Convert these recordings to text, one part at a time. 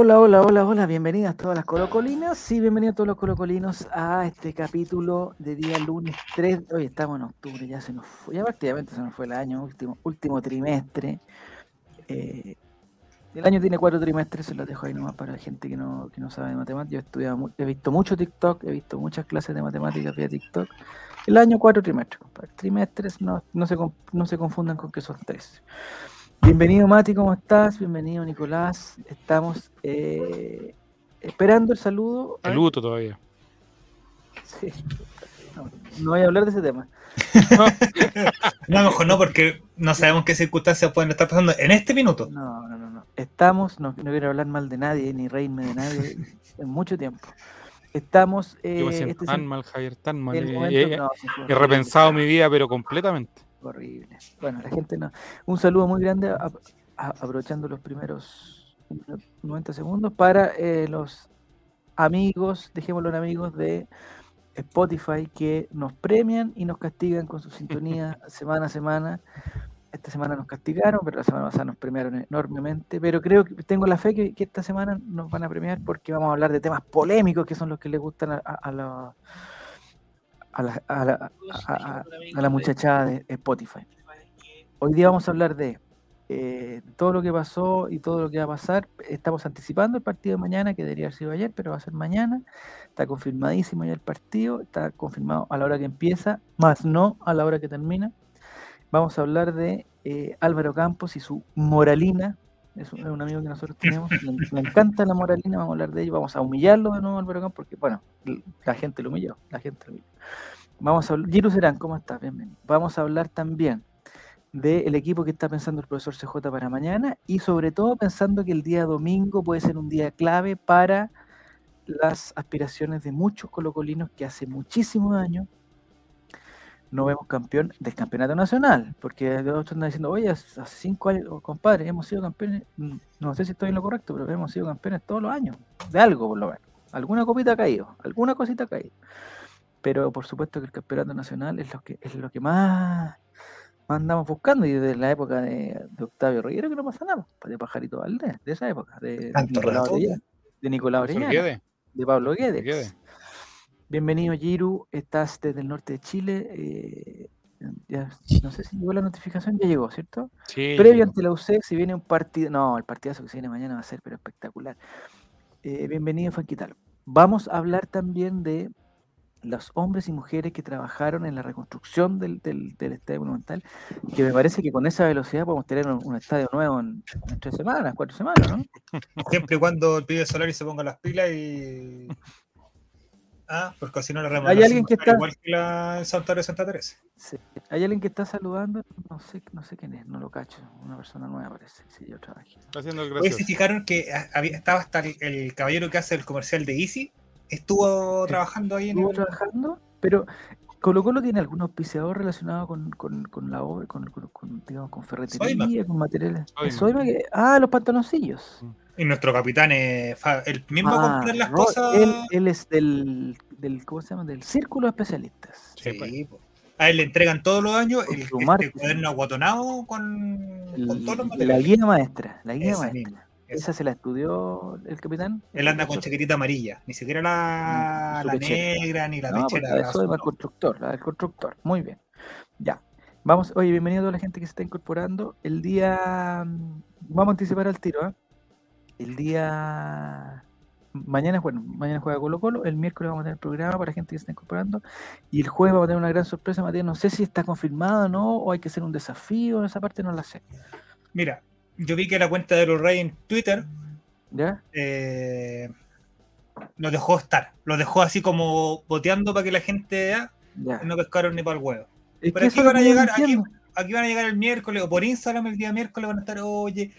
Hola, hola, hola, hola, bienvenidas todas las colocolinas sí, bienvenidos todos los colocolinos a este capítulo de día lunes 3, hoy estamos en octubre, ya se nos fue, ya prácticamente se nos fue el año, último, último trimestre. Eh, el año tiene cuatro trimestres, se los dejo ahí nomás para la gente que no, que no sabe de matemáticas. Yo he, estudiado, he visto mucho TikTok, he visto muchas clases de matemáticas vía TikTok. El año cuatro trimestres, compadre. Trimestres no, no, se, no se confundan con que son tres. Bienvenido Mati, ¿cómo estás? Bienvenido Nicolás. Estamos eh, esperando el saludo. Saludo todavía. Sí. No, voy a hablar de ese tema. no, mejor no, porque no sabemos qué circunstancias pueden estar pasando en este minuto. No, no, no. no. Estamos, no, quiero hablar mal de nadie, ni reírme de nadie en mucho tiempo. Estamos. Eh, este tan mal, Javier, tan mal. he repensado mi vida, pero completamente horrible. Bueno, la gente no. Un saludo muy grande, aprovechando los primeros 90 segundos, para eh, los amigos, dejémoslo en amigos de Spotify, que nos premian y nos castigan con su sintonía semana a semana. Esta semana nos castigaron, pero la semana pasada nos premiaron enormemente. Pero creo que tengo la fe que, esta semana nos van a premiar porque vamos a hablar de temas polémicos que son los que les gustan a los a la, a la, a, la muchachada de Spotify. Hoy día vamos a hablar de eh, todo lo que pasó y todo lo que va a pasar. Estamos anticipando el partido de mañana, que debería haber sido ayer, pero va a ser mañana. Está confirmadísimo ya el partido, está confirmado a la hora que empieza, más no a la hora que termina. Vamos a hablar de eh, Álvaro Campos y su moralina, es un, amigo que nosotros tenemos, le, encanta la moralina, vamos a hablar de ello, vamos a humillarlo de nuevo Álvaro Campos, porque bueno, la gente lo humilló, la gente lo humilló. Vamos a hablar, Giru Serán, ¿cómo estás? Bienvenido. Vamos a hablar también del equipo que está pensando el profesor CJ para mañana y sobre todo pensando que el día domingo puede ser un día clave para las aspiraciones de muchos colocolinos que hace muchísimos años no vemos campeón del campeonato nacional, porque otros están diciendo, oye, hace cinco años, oh, compadre, hemos sido campeones, mm, no sé si estoy en lo correcto, pero hemos sido campeones todos los años, de algo por lo menos. Alguna copita ha caído, alguna cosita ha caído. Pero por supuesto que el campeonato nacional es lo que es lo que más, andamos buscando, y desde la época de, Octavio Riguero que no pasa nada, pues, de Pajarito Valdés, de esa época, de, Nicolás Orellana, de Nicolás Orellana, de Pablo Guedes. Bienvenido, Giru. Estás desde el norte de Chile. Eh, no sé si llegó la notificación, ya llegó, ¿cierto? Sí. Previo ante la UCE, si viene un partido. No, el partidazo que se viene mañana va a ser pero espectacular. Eh, bienvenido, Fanquital. Vamos a hablar también de los hombres y mujeres que trabajaron en la reconstrucción del, estadio monumental, que me parece que con esa velocidad podemos tener un, estadio nuevo en, tres semanas, cuatro semanas, ¿no? Siempre y cuando el pibe Solari se ponga las pilas y Ah, porque si no la Hay alguien que está. Igual que la Santuario de Santa Teresa. Sí. Hay alguien que está saludando, no sé, no sé quién es, no lo cacho. Una persona nueva parece. Sí, yo trabajé. Está haciendo el Hoy se fijaron que estaba hasta el, caballero que hace el comercial de Easy. Estuvo trabajando ahí en. Estuvo trabajando, pero Colo Colo tiene algún auspiciador relacionado con, con, con la obra, con, con, digamos, con ferretería, con materiales. Soyma. ah, los pantaloncillos. Y nuestro capitán es el mismo comprar las cosas. Él, es del, del, ¿cómo se llama? Del círculo de especialistas. Sí, pues. A él le entregan todos los años el, este cuaderno aguatonado con, con todos los materiales. La guía maestra, la guía maestra. Esa se la estudió el capitán. Él anda con chaquetita amarilla, ni siquiera la, mm, la negra ni la no, pechera. Eso es el constructor, la del constructor. Muy bien. Ya. Vamos, oye, bienvenido a toda la gente que se está incorporando. El día. Mm, vamos a anticipar al tiro, ¿eh? El día. Mañana, bueno, mañana juega Colo Colo, el miércoles vamos a tener el programa para gente que se está incorporando y el jueves vamos a tener una gran sorpresa, Matías, no sé si está confirmado o no, o hay que hacer un desafío, esa parte no la sé. Mira, yo vi que la cuenta de los Reyes en Twitter ¿Ya? Eh, lo dejó estar, lo dejó así como boteando para que la gente no pescaron ni para el huevo. Pero aquí van a llegar, aquí, aquí, van a llegar el miércoles, o por Instagram el día miércoles van a estar, oye,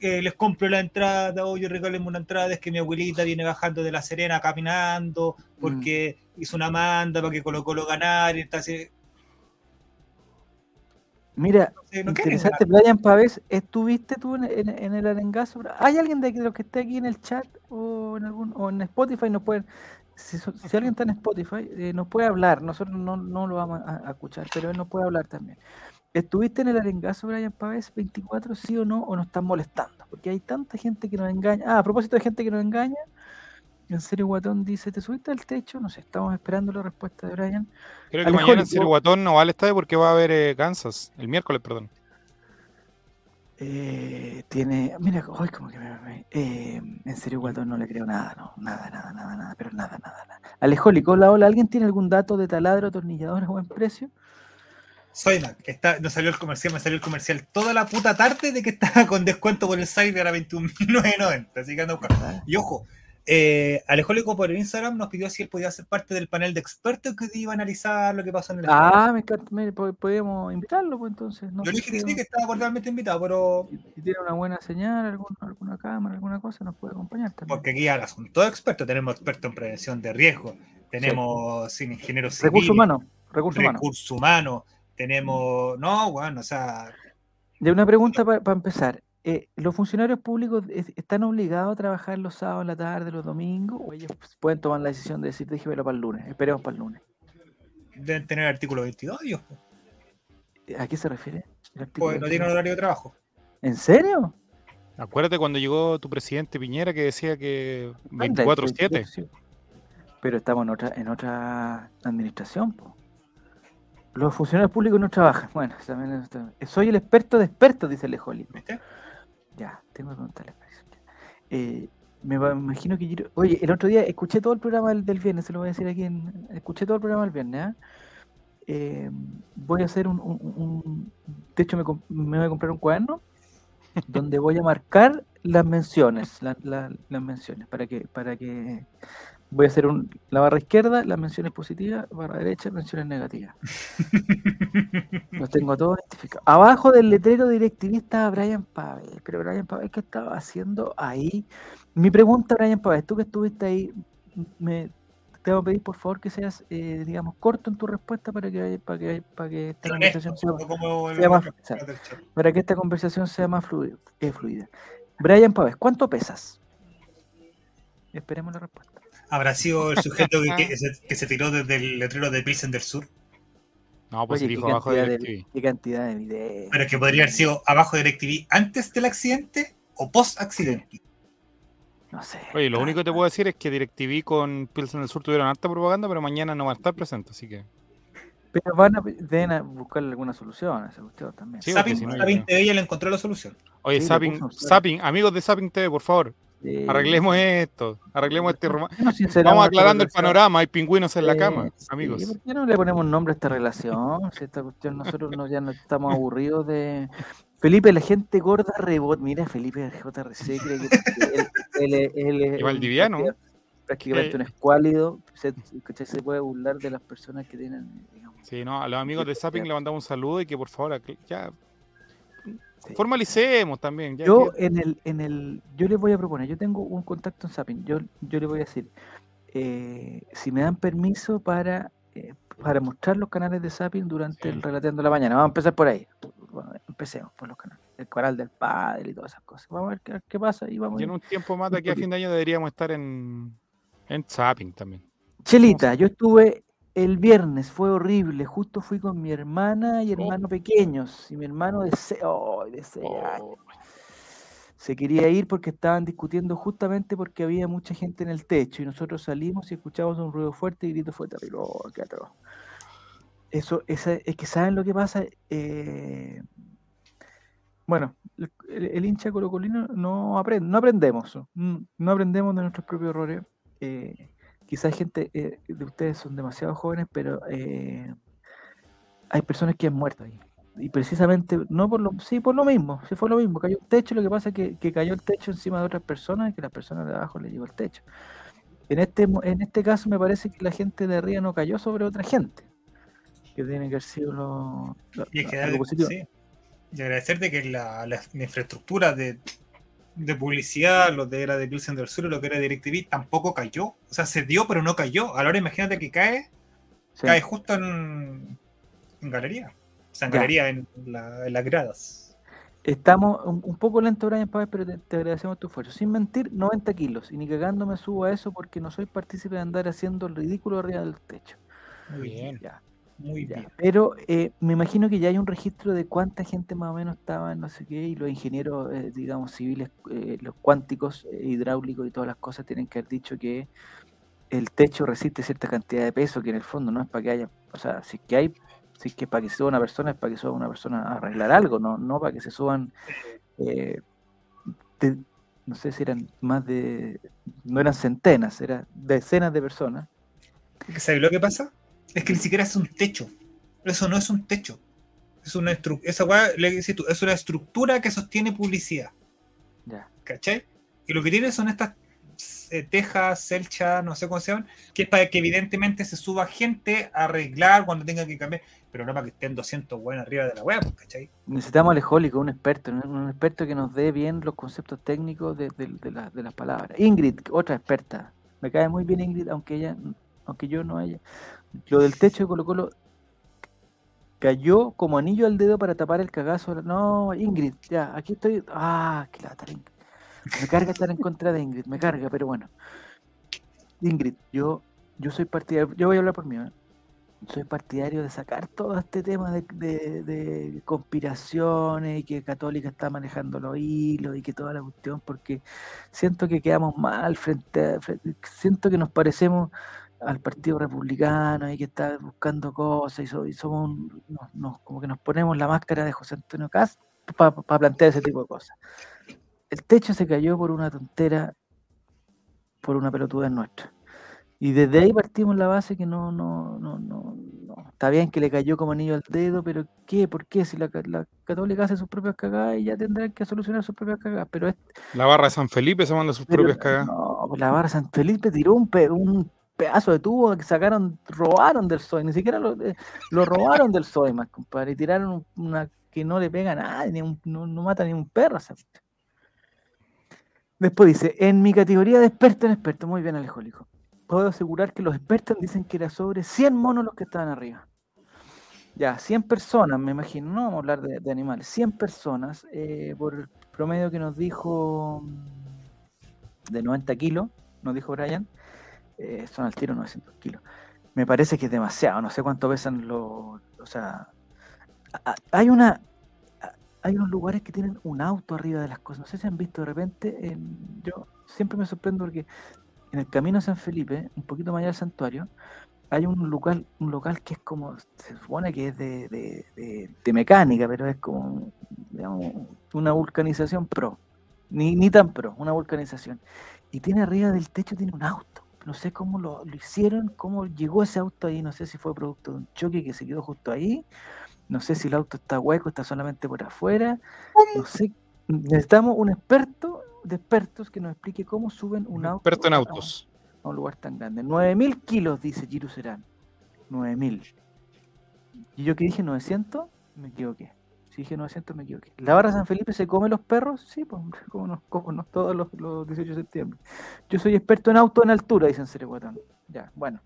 les compro la entrada, o yo regáleme una entrada, es que mi abuelita viene bajando de La Serena caminando, porque mm. hizo una manda para que Colo Colo ganar, y entonces... Mira, interesante, Brian Pavés, ¿estuviste tú en, el arengazo? ¿Hay alguien de los que esté aquí en el chat o en algún o en Spotify? Nos pueden, si, alguien está en Spotify, eh, nos puede hablar. Nosotros no, lo vamos a, a, escuchar, pero él nos puede hablar también. ¿Estuviste en el arengazo, Brian Pavés 24, sí o no? ¿O nos están molestando? Porque hay tanta gente que nos engaña. Ah, a propósito de gente que nos engaña, en serio Guatón dice, ¿te subiste al techo? No sé, estamos esperando la respuesta de Brian. Creo que mañana en serio Guatón no vale estar porque va a haber eh, Kansas, el miércoles, perdón. Eh, tiene, mira, hoy como que me, eh, en serio Guatón no le creo nada, no, nada, nada, nada, nada, pero nada, nada, nada. Alejólico, hola, hola, ¿alguien tiene algún dato de taladro, atornillador a buen precio? Soy que está, no salió el comercial, me salió el comercial toda la puta tarde de que estaba con descuento por el Cyber a 21.990. Así que anda buscando. Y ojo, eh, Alejólico por el Instagram nos pidió si él podía ser parte del panel de expertos que iba a analizar lo que pasó en el Ah, me encanta, podíamos invitarlo, pues entonces. Yo le dije que sí, que estaba cordialmente invitado, pero. Si tiene una buena señal, alguna, alguna cámara, alguna cosa, nos puede acompañar también. Porque aquí ahora son todos expertos. Tenemos expertos en prevención de riesgo, tenemos ingenieros civiles, recursos humanos, recursos humanos. Recursos humanos tenemos, no, bueno, o sea... De una pregunta para empezar. Eh, ¿Los funcionarios públicos están obligados a trabajar los sábados en la tarde, los domingos? ¿O ellos pueden tomar la decisión de decir, déjemelo para el lunes, esperemos para el lunes? Deben tener el artículo 22 ellos. ¿A qué se refiere? Pues no tienen horario de trabajo. ¿En serio? Acuérdate cuando llegó tu presidente Piñera que decía que 24-7. Pero estamos en otra, en otra administración. Los funcionarios públicos no trabajan. Bueno, también soy el experto de expertos, dice Lejoli. Ya, tengo que preguntarle. Eh, me imagino que Oye, el otro día escuché todo el programa del, viernes, se lo voy a decir aquí. En, escuché todo el programa del viernes. ¿ah? Eh, voy a hacer un, De hecho, me, voy a comprar un cuaderno donde voy a marcar las menciones, las menciones, para que, para que voy a hacer un, la barra izquierda, las menciones positivas, barra derecha, menciones negativas. Los tengo todos identificados. Abajo del letrero directivista Brian Pavel. Pero Brian Pavel, ¿qué estaba haciendo ahí? Mi pregunta, Brian Pavel, tú que estuviste ahí, me, te voy a pedir por favor que seas, eh, digamos, corto en tu respuesta para que, para que, para que esta conversación sea, más, para que esta conversación sea más eh, fluida. Brian Pavel, ¿cuánto pesas? Esperemos la respuesta. ¿Habrá sido el sujeto que, se, tiró desde el letrero de Pilsen del Sur? No, pues dijo abajo de DirecTV. ¿Qué cantidad de videos? Pero que podría haber sido abajo de DirecTV antes del accidente o post accidente. No sé. Oye, lo único que te puedo decir es que DirecTV con Pilsen del Sur tuvieron harta propaganda, pero mañana no va a estar presente, así que. Pero van a, deben buscarle alguna solución a ese cuestión también. Sí, Sapping, TV ya le encontró la solución. Oye, sí, amigos de Sapping TV, por favor, Arreglemos esto, arreglemos este romance. Vamos aclarando el panorama, hay pingüinos en la cama, amigos. ¿Por qué no le ponemos nombre a esta relación? Si esta cuestión nosotros no, ya no estamos aburridos de. Felipe, la gente gorda rebot. Mira, Felipe JRC cree que él, él, es. Valdiviano. Prácticamente un escuálido. Se, se puede burlar de las personas que tienen. Digamos, sí, no, a los amigos de Zapping le mandamos un saludo y que por favor ya Formalicemos también. yo en el, en el, yo les voy a proponer, yo tengo un contacto en Zapping, yo, yo les voy a decir, eh, si me dan permiso para, eh, para mostrar los canales de Zapping durante el Relateando la Mañana, vamos a empezar por ahí. empecemos por los canales, el canal del padre y todas esas cosas. Vamos a ver qué, pasa y vamos. Y en un tiempo más de aquí a fin de año deberíamos estar en, en Zapping también. Chelita, yo estuve el viernes fue horrible, justo fui con mi hermana y oh. hermano pequeños, y mi hermano de 6 años. Se quería ir porque estaban discutiendo justamente porque había mucha gente en el techo y nosotros salimos y escuchamos un ruido fuerte y el grito fue terrible. Oh, qué Eso, es que saben lo que pasa. Eh, bueno, el, hincha colocolino no aprende, no aprendemos, no aprendemos de nuestros propios errores. Eh, quizás gente eh, de ustedes son demasiado jóvenes, pero eh, hay personas que han muerto ahí. Y precisamente, no por lo, sí, por lo mismo, sí fue lo mismo, cayó el techo, lo que pasa es que, cayó el techo encima de otras personas y que las personas de abajo le llegó el techo. En este, en este caso me parece que la gente de arriba no cayó sobre otra gente, que tiene que haber sido lo, y es que, Y agradecerte que la infraestructura de, de publicidad, lo de era de Pilsen del Sur, lo que era DirecTV, tampoco cayó. O sea, se dio, pero no cayó. Ahora imagínate que cae, cae justo en, en galería. O sea, en galería, en, las gradas. Estamos un, poco lento, Brian Pávez, pero te, agradecemos tu esfuerzo. Sin mentir, 90 kilos. Y ni cagando me subo a eso porque no soy partícipe de andar haciendo el ridículo arriba del techo. Muy bien. Muy bien. Pero eh, me imagino que ya hay un registro de cuánta gente más o menos estaba en no sé qué, y los ingenieros, eh, digamos, civiles, eh, los cuánticos, hidráulicos y todas las cosas tienen que haber dicho que el techo resiste cierta cantidad de peso, que en el fondo no es para que haya, o sea, si que hay, si es que para que suba una persona, es para que suba una persona a arreglar algo, no, no para que se suban, no sé si eran más de, no eran centenas, eran decenas de personas. ¿Sabes lo que pasa? Es que ni siquiera es un techo. Eso no es un techo. Es una, esa es una estructura que sostiene publicidad. Ya. ¿Cachai? Y lo que tiene son estas eh, tejas, celchas, no sé cómo se llaman, que es para que evidentemente se suba gente a arreglar cuando tenga que cambiar, pero no para que estén 200 buenas arriba de la web, ¿cachai? Necesitamos al ejólico, un experto, un experto que nos dé bien los conceptos técnicos de, de las palabras. Ingrid, otra experta. Me cae muy bien Ingrid, aunque ella, aunque yo no haya. Lo del techo de Colo Colo cayó como anillo al dedo para tapar el cagazo. No, Ingrid, ya, aquí estoy. Ah, qué lata, Ingrid. Me carga estar en contra de Ingrid, me carga, pero bueno. Ingrid, yo, yo soy partidario, yo voy a hablar por mí, ¿eh? soy partidario de sacar todo este tema de, de, conspiraciones y que Católica está manejando los hilos y que toda la cuestión, porque siento que quedamos mal frente a, siento que nos parecemos al Partido Republicano y que está buscando cosas y, somos como que nos ponemos la máscara de José Antonio Cast para plantear ese tipo de cosas. El techo se cayó por una tontera, por una pelotuda nuestra. Y desde ahí partimos la base que no, no, no, no, Está bien que le cayó como anillo al dedo, pero ¿qué? ¿Por qué? Si la, católica hace sus propias cagadas y ya tendrán que solucionar sus propias cagadas. Pero la barra de San Felipe se manda sus propias cagadas. No, pues la barra de San Felipe tiró un, un pedazo de tubo que sacaron, robaron del SOI, ni siquiera lo, eh, lo robaron del SOI, más compadre, y tiraron una que no le pega a nadie, no, mata ni un perro. Después dice, en mi categoría de experto en experto, muy bien Alejólico, puedo asegurar que los expertos dicen que era sobre 100 monos los que estaban arriba. Ya, 100 personas, me imagino, no vamos a hablar de, animales, 100 personas, eh, por el promedio que nos dijo de 90 kilos, nos dijo Brian, eh, son al tiro 900 kilos. Me parece que es demasiado, no sé cuánto pesan los... O sea, hay una... Hay unos lugares que tienen un auto arriba de las cosas. No sé si han visto de repente. En, yo siempre me sorprendo porque en el camino a San Felipe, un poquito más allá del santuario, hay un local, un local que es como, se supone que es de, de, mecánica, pero es como una vulcanización pro. Ni, ni tan pro, una vulcanización. Y tiene arriba del techo, tiene un auto no sé cómo lo, hicieron, cómo llegó ese auto ahí, no sé si fue producto de un choque que se quedó justo ahí, no sé si el auto está hueco, está solamente por afuera, no sé, necesitamos un experto de expertos que nos explique cómo suben un auto experto en autos. A, un lugar tan grande. 9000 kilos, dice Giru Serán. 9000. ¿Y yo que dije 900? Me equivoqué. Si dije 900 me equivoqué. ¿La barra San Felipe se come los perros? Sí, pues, como nos, como todos los, 18 de septiembre. Yo soy experto en auto en altura, dicen Cereguatón. Ya, bueno.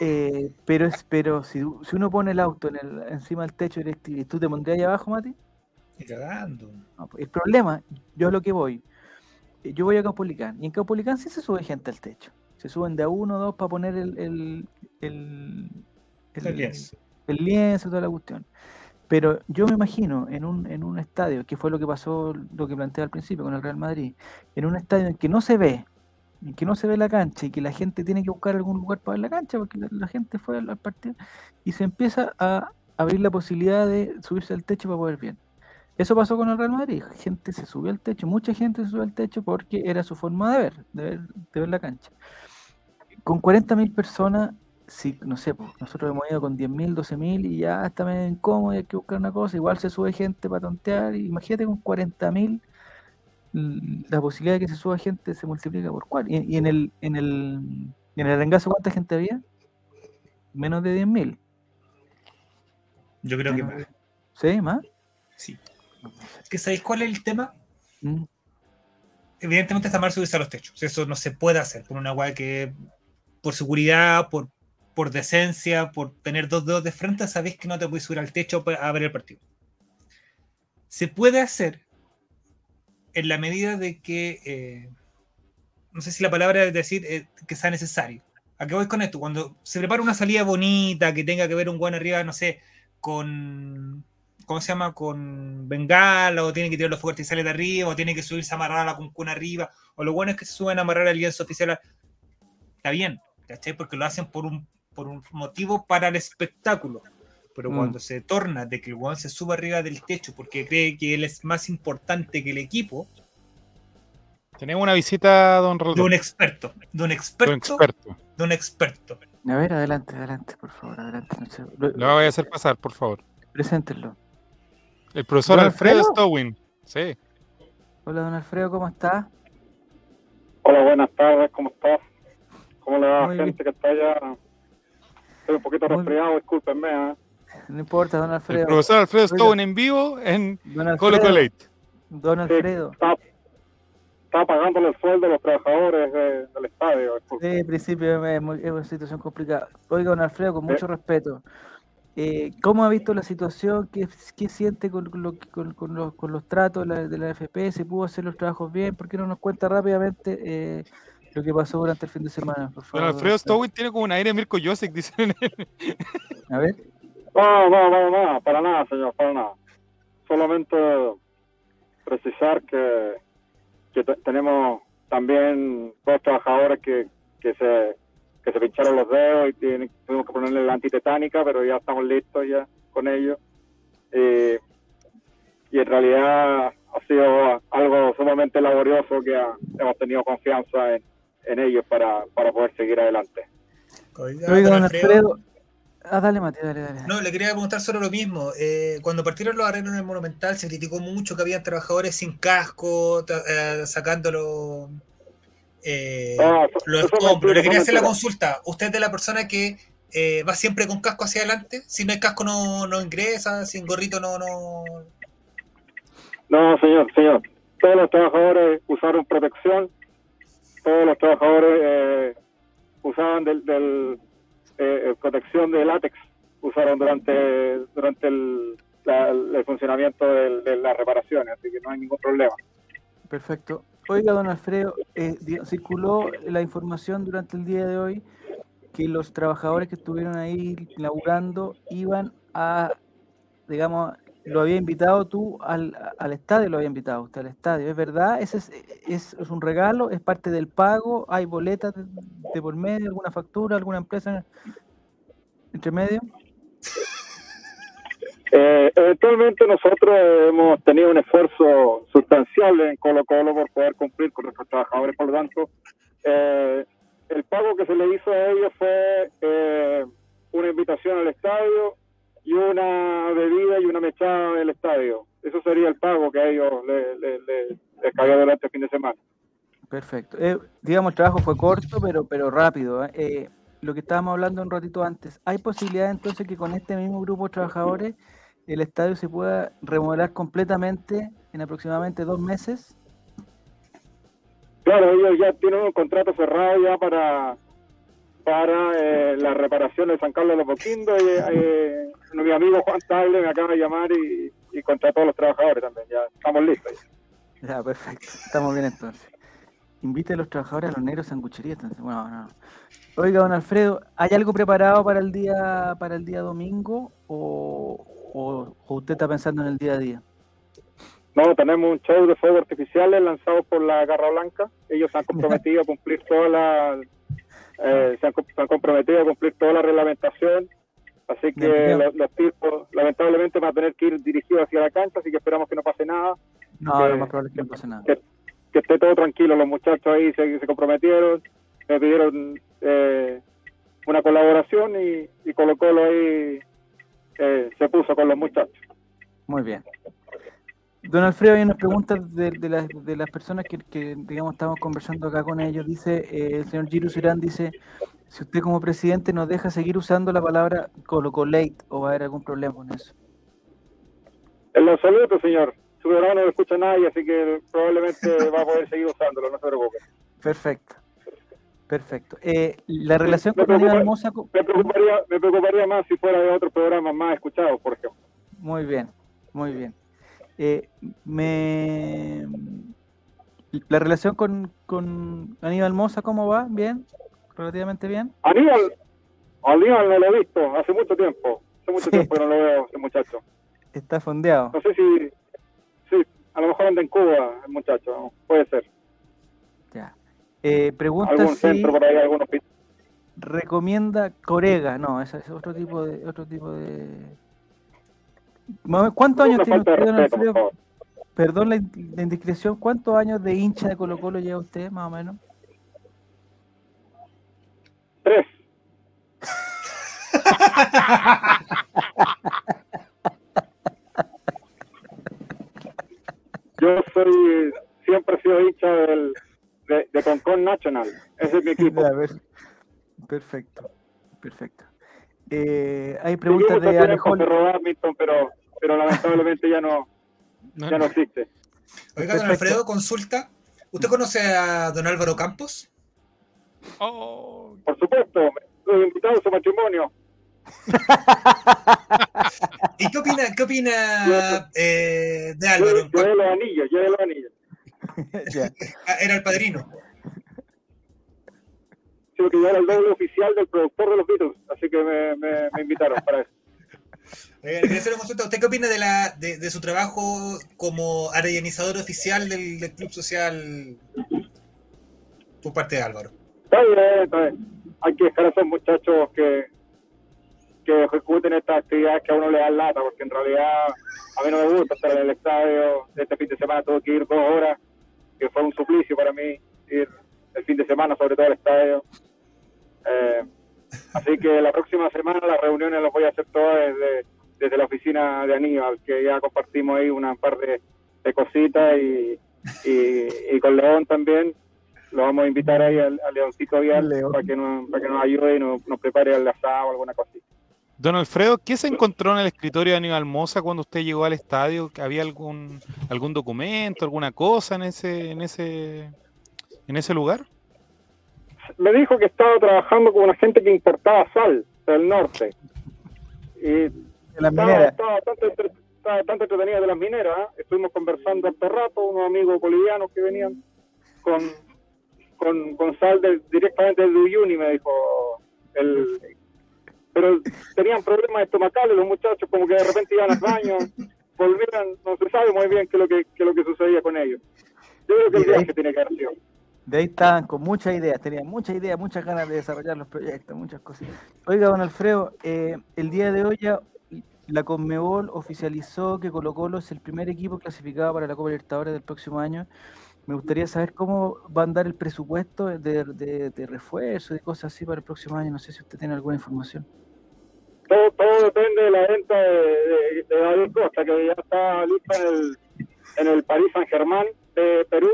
Eh, pero es, pero si, si, uno pone el auto en el, encima del techo eléctrico, ¿tú te pondrías ahí abajo, Mati? Cagando. Pues, el problema, yo a lo que voy, eh, yo voy a Caupolicán, y en Caupolicán sí se sube gente al techo. Se suben de a uno o dos para poner el, el, el, el, el lienzo. El lienzo, toda la cuestión. Pero yo me imagino en un, en un estadio, que fue lo que pasó, lo que planteé al principio con el Real Madrid, en un estadio en que no se ve, en que no se ve la cancha y que la gente tiene que buscar algún lugar para ver la cancha, porque la, gente fue al, partido, y se empieza a abrir la posibilidad de subirse al techo para poder ver. Eso pasó con el Real Madrid, gente se subió al techo, mucha gente se subió al techo porque era su forma de ver, de ver, de ver la cancha. Con 40.000 personas si, no sé, pues, nosotros hemos ido con 10.000, 12.000 y ya está medio incómodo y hay que buscar una cosa, igual se sube gente para tontear, imagínate con 40.000 la posibilidad de que se suba gente se multiplica por cuál. Y, en el en el en el rengazo ¿cuánta gente había? Menos de 10.000. Yo creo que más. ¿Sí? ¿Más? Sí. ¿Que sabéis cuál es el tema? Mm. Evidentemente está mal subirse a los techos. Eso no se puede hacer por una guay que por seguridad, por por decencia, por tener dos dedos de frente, sabéis que no te puedes subir al techo a ver el partido. Se puede hacer en la medida de que, eh, no sé si la palabra es decir eh, que sea necesario. ¿A qué voy con esto? Cuando se prepara una salida bonita, que tenga que ver un buen arriba, no sé, con. ¿Cómo se llama? Con bengala, o tiene que tirarlo fuerte y sale de arriba, o tiene que subirse a amarrar a la cuncuna arriba, o lo bueno es que se suben a amarrar al lienzo oficial. Está bien, ¿cachai? Porque lo hacen por un, por un motivo para el espectáculo. Pero mm. cuando se torna de que el weón se suba arriba del techo porque cree que él es más importante que el equipo. Tenemos una visita, don Rodolfo. De un experto. De un experto. De un experto. A ver, adelante, adelante, por favor, adelante. Lo voy a hacer pasar, por favor. Preséntenlo. El profesor Alfredo, Stowin. Sí. Hola, don Alfredo, ¿cómo está? Hola, buenas tardes, ¿cómo estás? ¿Cómo le va a la gente que está allá? Estoy un poquito resfriado, discúlpenme. ¿eh? No importa, don Alfredo. El profesor Alfredo estuvo en vivo en Colo Colate. Don Alfredo. está, pagándole el sueldo a los trabajadores del estadio. Sí, en principio es, una situación complicada. Oiga, don Alfredo, con mucho respeto. Eh, ¿Cómo ha visto la situación? ¿Qué, qué siente con, con, los, con, los, tratos de la, de la FP? ¿Se pudo hacer los trabajos bien? ¿Por qué no nos cuenta rápidamente eh, lo que pasó durante el fin de semana? Por favor, Alfredo Stowin tiene como un aire Mirko Josek, dicen. A ver. No, no, no, no, para nada, señor, para nada. Solamente precisar que, que tenemos también dos trabajadores que, que se que se pincharon los dedos y tienen, tuvimos que ponerle la antitetánica, pero ya estamos listos ya con ellos. Eh, y en realidad ha sido algo sumamente laborioso que hemos tenido confianza en, en ellos para, para poder seguir adelante. Oiga, Alfredo, Ah, dale, Mati, dale, dale. No, le quería preguntar solo lo mismo. Eh, cuando partieron los arreglos en el Monumental, se criticó mucho que habían trabajadores sin casco, eh, sacándolo eh, ah, los escombros. Le quería hacer la consulta. ¿Usted es de la persona que eh, va siempre con casco hacia adelante? Si no hay casco, no, no ingresa. Sin gorrito, no, no. No, señor, señor. Todos los trabajadores usaron protección. Todos los trabajadores usaban del eh, eh, protección de látex usaron durante, durante el, funcionamiento de, las reparaciones, así que no hay ningún problema. Perfecto. Oiga, don Alfredo, eh, circuló la información durante el día de hoy que los trabajadores que estuvieron ahí laburando iban a, digamos, lo había invitado tú al, al estadio, lo había invitado usted al estadio, ¿es verdad? ¿Ese es, es, es, un regalo? ¿Es parte del pago? ¿Hay boletas de, por medio, alguna factura, alguna empresa entre medio? Eh, eventualmente nosotros hemos tenido un esfuerzo sustancial en Colo Colo por poder cumplir con nuestros trabajadores, por lo tanto, eh, el pago que se le hizo a ellos fue eh, una invitación al estadio y una bebida y una mechada del estadio. Eso sería el pago que a ellos les le, le, cayó durante el fin de semana. Perfecto. Eh, digamos, el trabajo fue corto, pero, pero rápido. ¿eh? Eh, lo que estábamos hablando un ratito antes, ¿hay posibilidad entonces que con este mismo grupo de trabajadores el estadio se pueda remodelar completamente en aproximadamente dos meses? Claro, ellos ya tienen un contrato cerrado ya para para eh, la reparación de San Carlos de los Boquindos. Y, eh, mi amigo Juan Table me acaba de llamar y, y contra todos los trabajadores también. Ya estamos listos. Ya, perfecto. Estamos bien entonces. Invite a los trabajadores a los negros sangucherías. Bueno, no. Oiga, don Alfredo, ¿hay algo preparado para el día para el día domingo o, o, usted está pensando en el día a día? No, tenemos un show de fuegos artificiales lanzado por la Garra Blanca. Ellos se han comprometido a cumplir todas las eh, se, han, comprometido a cumplir toda la reglamentación, así que los, tipos lamentablemente van a tener que ir dirigidos hacia la cancha, así que esperamos que no pase nada. No, que, lo más probable es que no pase nada. Que, esté todo tranquilo, los muchachos ahí se, se comprometieron, me pidieron eh, una colaboración y, y Colo Colo ahí eh, se puso con los muchachos. Muy bien. Don Alfredo, hay unas preguntas de, de, las, de las personas que, que, digamos, estamos conversando acá con ellos. Dice, eh, el señor Giru Irán dice, si usted como presidente nos deja seguir usando la palabra colocolate o va a haber algún problema con eso. En lo absoluto, señor. Su programa no lo escucha nadie, así que probablemente va a poder seguir usándolo, no se preocupe. Perfecto. Perfecto. Eh, la relación con Aníbal Mosa... Me preocuparía, me preocuparía más si fuera de otros programas más escuchados, por ejemplo. Muy bien, muy bien. Eh, me... La relación con, con Aníbal Mosa, ¿cómo va? ¿Bien? relativamente bien? Aníbal, Aníbal no lo he visto hace mucho tiempo. Hace mucho tiempo que no lo veo, ese muchacho. Está fondeado. No sé si. Sí, a lo mejor anda en Cuba el muchacho, puede ser. Ya. Eh, pregunta ¿Algún centro por ahí, algún hospital? recomienda Corega, no, ese es otro tipo de otro tipo de ¿Cuántos años tiene usted, Perdón la, indiscreción, ¿cuántos años de hincha de Colo Colo lleva usted, más o menos? Tres. Yo soy, siempre he sido hincha del, de, de Concon National, ese es mi equipo. Perfecto, perfecto. Eh, hay preguntas de Alejón. pero, pero lamentablemente ya no, ya no existe. Oiga, don Alfredo, consulta. ¿Usted conoce a don Álvaro Campos? Oh. Por supuesto, he invitado a su matrimonio. ¿Y qué opina, qué opina eh, de Álvaro? Yo, de los anillos, yo de los anillos. Era el padrino que yo era el doble oficial del productor de los Beatles, así que me, me, invitaron para eso. ¿Usted qué opina de, la, de, de, su trabajo como arellanizador oficial del, Club Social por parte de Álvaro? Está bien, está bien. Hay que dejar a esos muchachos que, que ejecuten estas actividades que a uno le da lata, porque en realidad a mí no me gusta estar en el estadio. Este fin de semana tuve que ir dos horas, que fue un suplicio para mí ir el fin de semana, sobre todo al estadio. Eh, así que la próxima semana las reuniones las voy a hacer todas desde, desde la oficina de Aníbal, que ya compartimos ahí una par de, cositas y, y, con León también. Lo vamos a invitar ahí al, Leoncito Vial para que, nos, para que nos ayude y nos, nos prepare el asado o alguna cosita. Don Alfredo, ¿qué se encontró en el escritorio de Aníbal Mosa cuando usted llegó al estadio? ¿Había algún algún documento, alguna cosa en ese en ese en ese lugar? Me dijo que estaba trabajando con una gente que importaba sal del norte. Y estaba, estaba, bastante, entretenida de las mineras. ¿eh? Estuvimos conversando hace rato, unos amigos bolivianos que venían con, con, sal directamente de Uyuni, me dijo el, pero tenían problemas estomacales los muchachos, como que de repente iban al baño, volvían, no se sabe muy bien qué es lo que, qué es lo que sucedía con ellos. Yo creo que el viaje tiene que haber sido. De ahí estaban con muchas ideas, tenían muchas ideas, muchas ganas de desarrollar los proyectos, muchas cosas. Oiga, don Alfredo, eh, el día de hoy ya la Conmebol oficializó que Colo Colo es el primer equipo clasificado para la Copa Libertadores del próximo año. Me gustaría saber cómo va a andar el presupuesto de, de, refuerzo y cosas así para el próximo año. No sé si usted tiene alguna información. Todo, todo depende de la venta de, de, David Costa, que ya está lista en el, en el París Saint Germain de Perú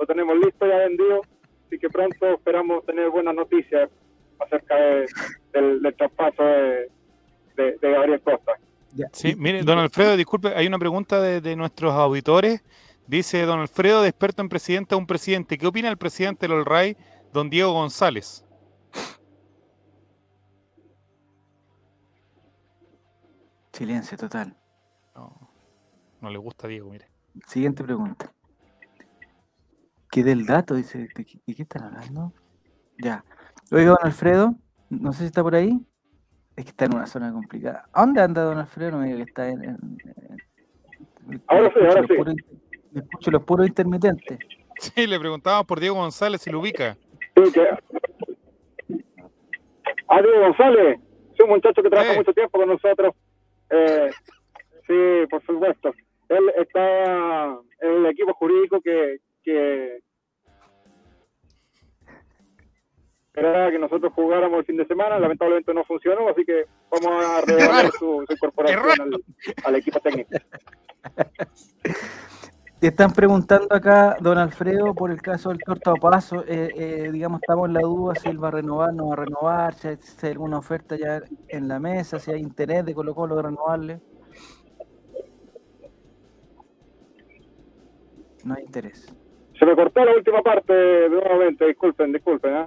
lo tenemos listo ya vendido, así que pronto esperamos tener buenas noticias acerca del, traspaso de, Gabriel Costa. Sí, mire, don Alfredo, disculpe, hay una pregunta de, nuestros auditores. Dice don Alfredo, de experto en presidente a un presidente. ¿Qué opina el presidente del RAI, don Diego González? Silencio total. No, no le gusta a Diego, mire. Siguiente pregunta. Que del dato, dice. ¿De qué, están hablando? Ya. Oiga, don Alfredo, no sé si está por ahí. Es que está en una zona complicada. ¿A dónde anda don Alfredo? No me diga que está en. ahora sí, ahora sí. me escucho los puros intermitentes. Sí, le preguntábamos por Diego González si lo ubica. Sí, que... Ah, Diego González, es un muchacho que trabaja mucho tiempo con nosotros. Eh, sí, por supuesto. Él está en el equipo jurídico que, que esperaba que nosotros jugáramos el fin de semana, lamentablemente no funcionó, así que vamos a revelar su, incorporación al, equipo técnico. Te están preguntando acá, don Alfredo, por el caso del Torta Paso. Eh, eh, digamos, estamos en la duda si él va a renovar, no va a renovar, si hay, alguna oferta ya en la mesa, si hay interés de Colo Colo de renovarle. No hay interés. Se me cortó la última parte nuevamente, disculpen, disculpen. ¿eh?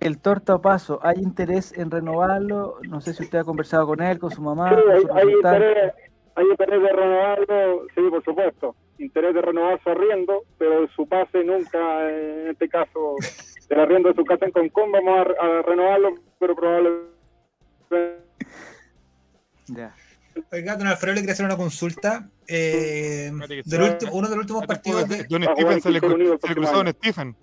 El torta paso, ¿hay interés en renovarlo? No sé si usted ha conversado con él, con su mamá. Sí, hay, interés, hay interés de renovarlo, sí, por supuesto. Interés de renovar su arriendo, pero su pase nunca, en este caso, del arriendo de su casa en Concón, vamos a, renovarlo, pero probablemente... Ya. Oiga, don Alfredo le quería hacer una consulta. Eh, del último, uno de los últimos partidos de. Don Stephen se le, cruzó a Don Stephen.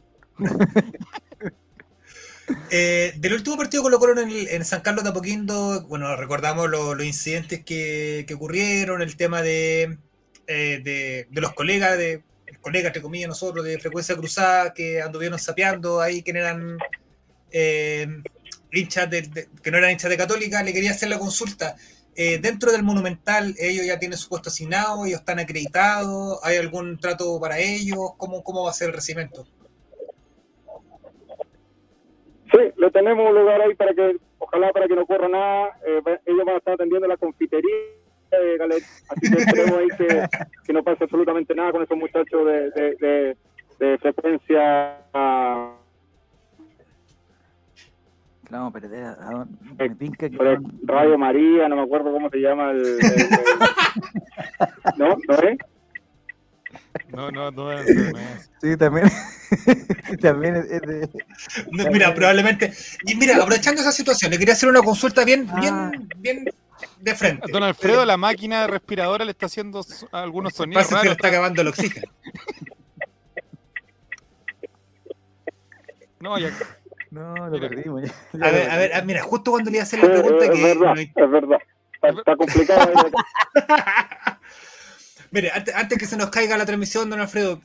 Eh, del último partido Colo Colo en, en, San Carlos de Apoquindo, bueno, recordamos los incidentes que, que, ocurrieron, el tema de, eh, de, de, los colegas, de colegas, entre comillas, nosotros, de frecuencia cruzada, que anduvieron sapeando ahí, que eran eh, hinchas de, que no eran hinchas de Católica, le quería hacer la consulta. Dentro del Monumental, ellos ya tienen su puesto asignado, ellos están acreditados, ¿hay algún trato para ellos? ¿Cómo, cómo va a ser el recibimiento? Sí, le tenemos un lugar ahí para que, ojalá para que no ocurra nada. Eh, ellos van a estar atendiendo la confitería de Galet, así que esperemos ahí que, no pase absolutamente nada con esos muchachos de, de, de, frecuencia. Claro, pero me Radio María, no me acuerdo cómo se llama el. ¿No? ¿No es? No, no, no, Sí, también. también es de... Mira, probablemente. Y mira, aprovechando esa situación, le quería hacer una consulta bien, bien, ah. bien de frente. Don Alfredo, la máquina respiradora le está haciendo algunos sonidos. Parece que le está acabando el oxígeno. No, ya. No, lo perdimos. a ver, a ver, mira, justo cuando le iba a hacer la pregunta que. Verdad, Es verdad, está, complicado. Mire, antes, que se nos caiga la transmisión, don Alfredo,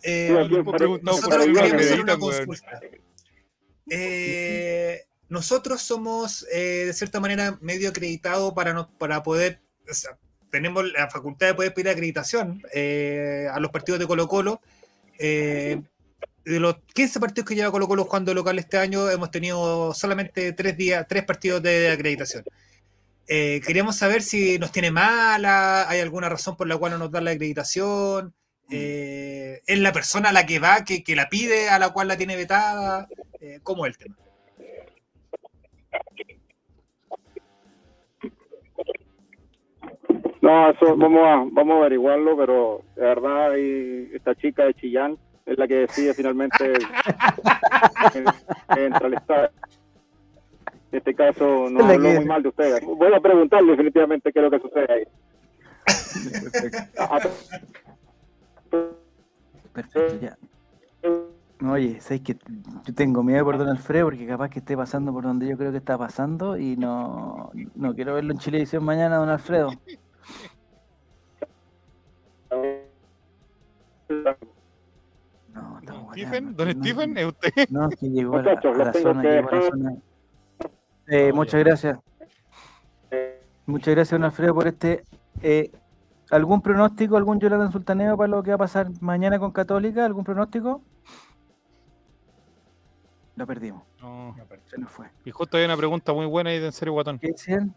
eh, nosotros somos, eh, de cierta manera, medio acreditados para, para poder, tenemos la facultad de poder pedir acreditación eh, a los partidos de Colo Colo. De los 15 partidos que lleva Colo Colo jugando local este año, hemos tenido solamente tres días, tres partidos de acreditación. Eh, queríamos saber si nos tiene mala, hay alguna razón por la cual no nos da la acreditación, mm. eh, es la persona a la que va, que, la pide, a la cual la tiene vetada, eh, ¿cómo es el tema? No, eso vamos a, vamos a averiguarlo, pero de verdad esta chica de Chillán es la que decide finalmente entra al estadio. En este caso no habló muy mal de ustedes. Voy a preguntarle definitivamente qué es lo que sucede ahí. Perfecto, ya. Oye, sabes que yo tengo miedo por Don Alfredo porque capaz que esté pasando por donde yo creo que está pasando y no, no quiero verlo en Chilevisión mañana, Don Alfredo. Estamos Stephen, ¿Don Stephen? ¿Es usted? No, que llegó a la, a la zona, llegó a la zona. Eh, muchas gracias. Muchas gracias, don Alfredo, por este. Eh, ¿Algún pronóstico, algún Jonathan Sultaneo para lo que va a pasar mañana con Católica? ¿Algún pronóstico? Lo perdimos. No, se nos fue. Y justo hay una pregunta muy buena ahí de En Serio Guatón. ¿Qué decían?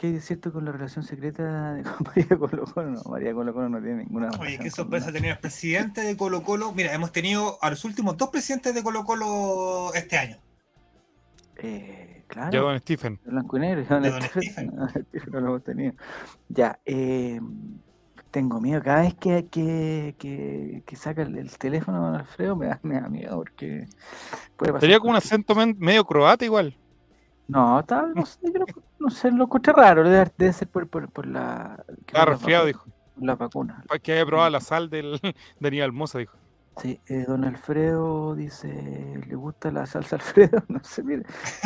¿Qué hay de cierto con la relación secreta de María Colo Colo? No, María Colo Colo no tiene ninguna. Oye, qué sorpresa tener al presidente de Colo Colo. Mira, hemos tenido a los últimos dos presidentes de Colo Colo este año. Eh, claro. Ya don Stephen. Blanco y negro. Don, don Stephen. no lo hemos tenido. Ya, eh, tengo miedo. Cada vez que, que, que, que saca el, teléfono don Alfredo me da, me da miedo porque puede pasar. Sería como un acento medio croata igual. No, está, no sé, yo no, sé, lo escuché raro. Debe, debe ser por, por, por la. Está resfriado, dijo. La vacuna. Para que haya probado la sal del, de Aníbal Mosa, dijo. Sí, eh, don Alfredo dice, ¿le gusta la salsa Alfredo? No sé, mire,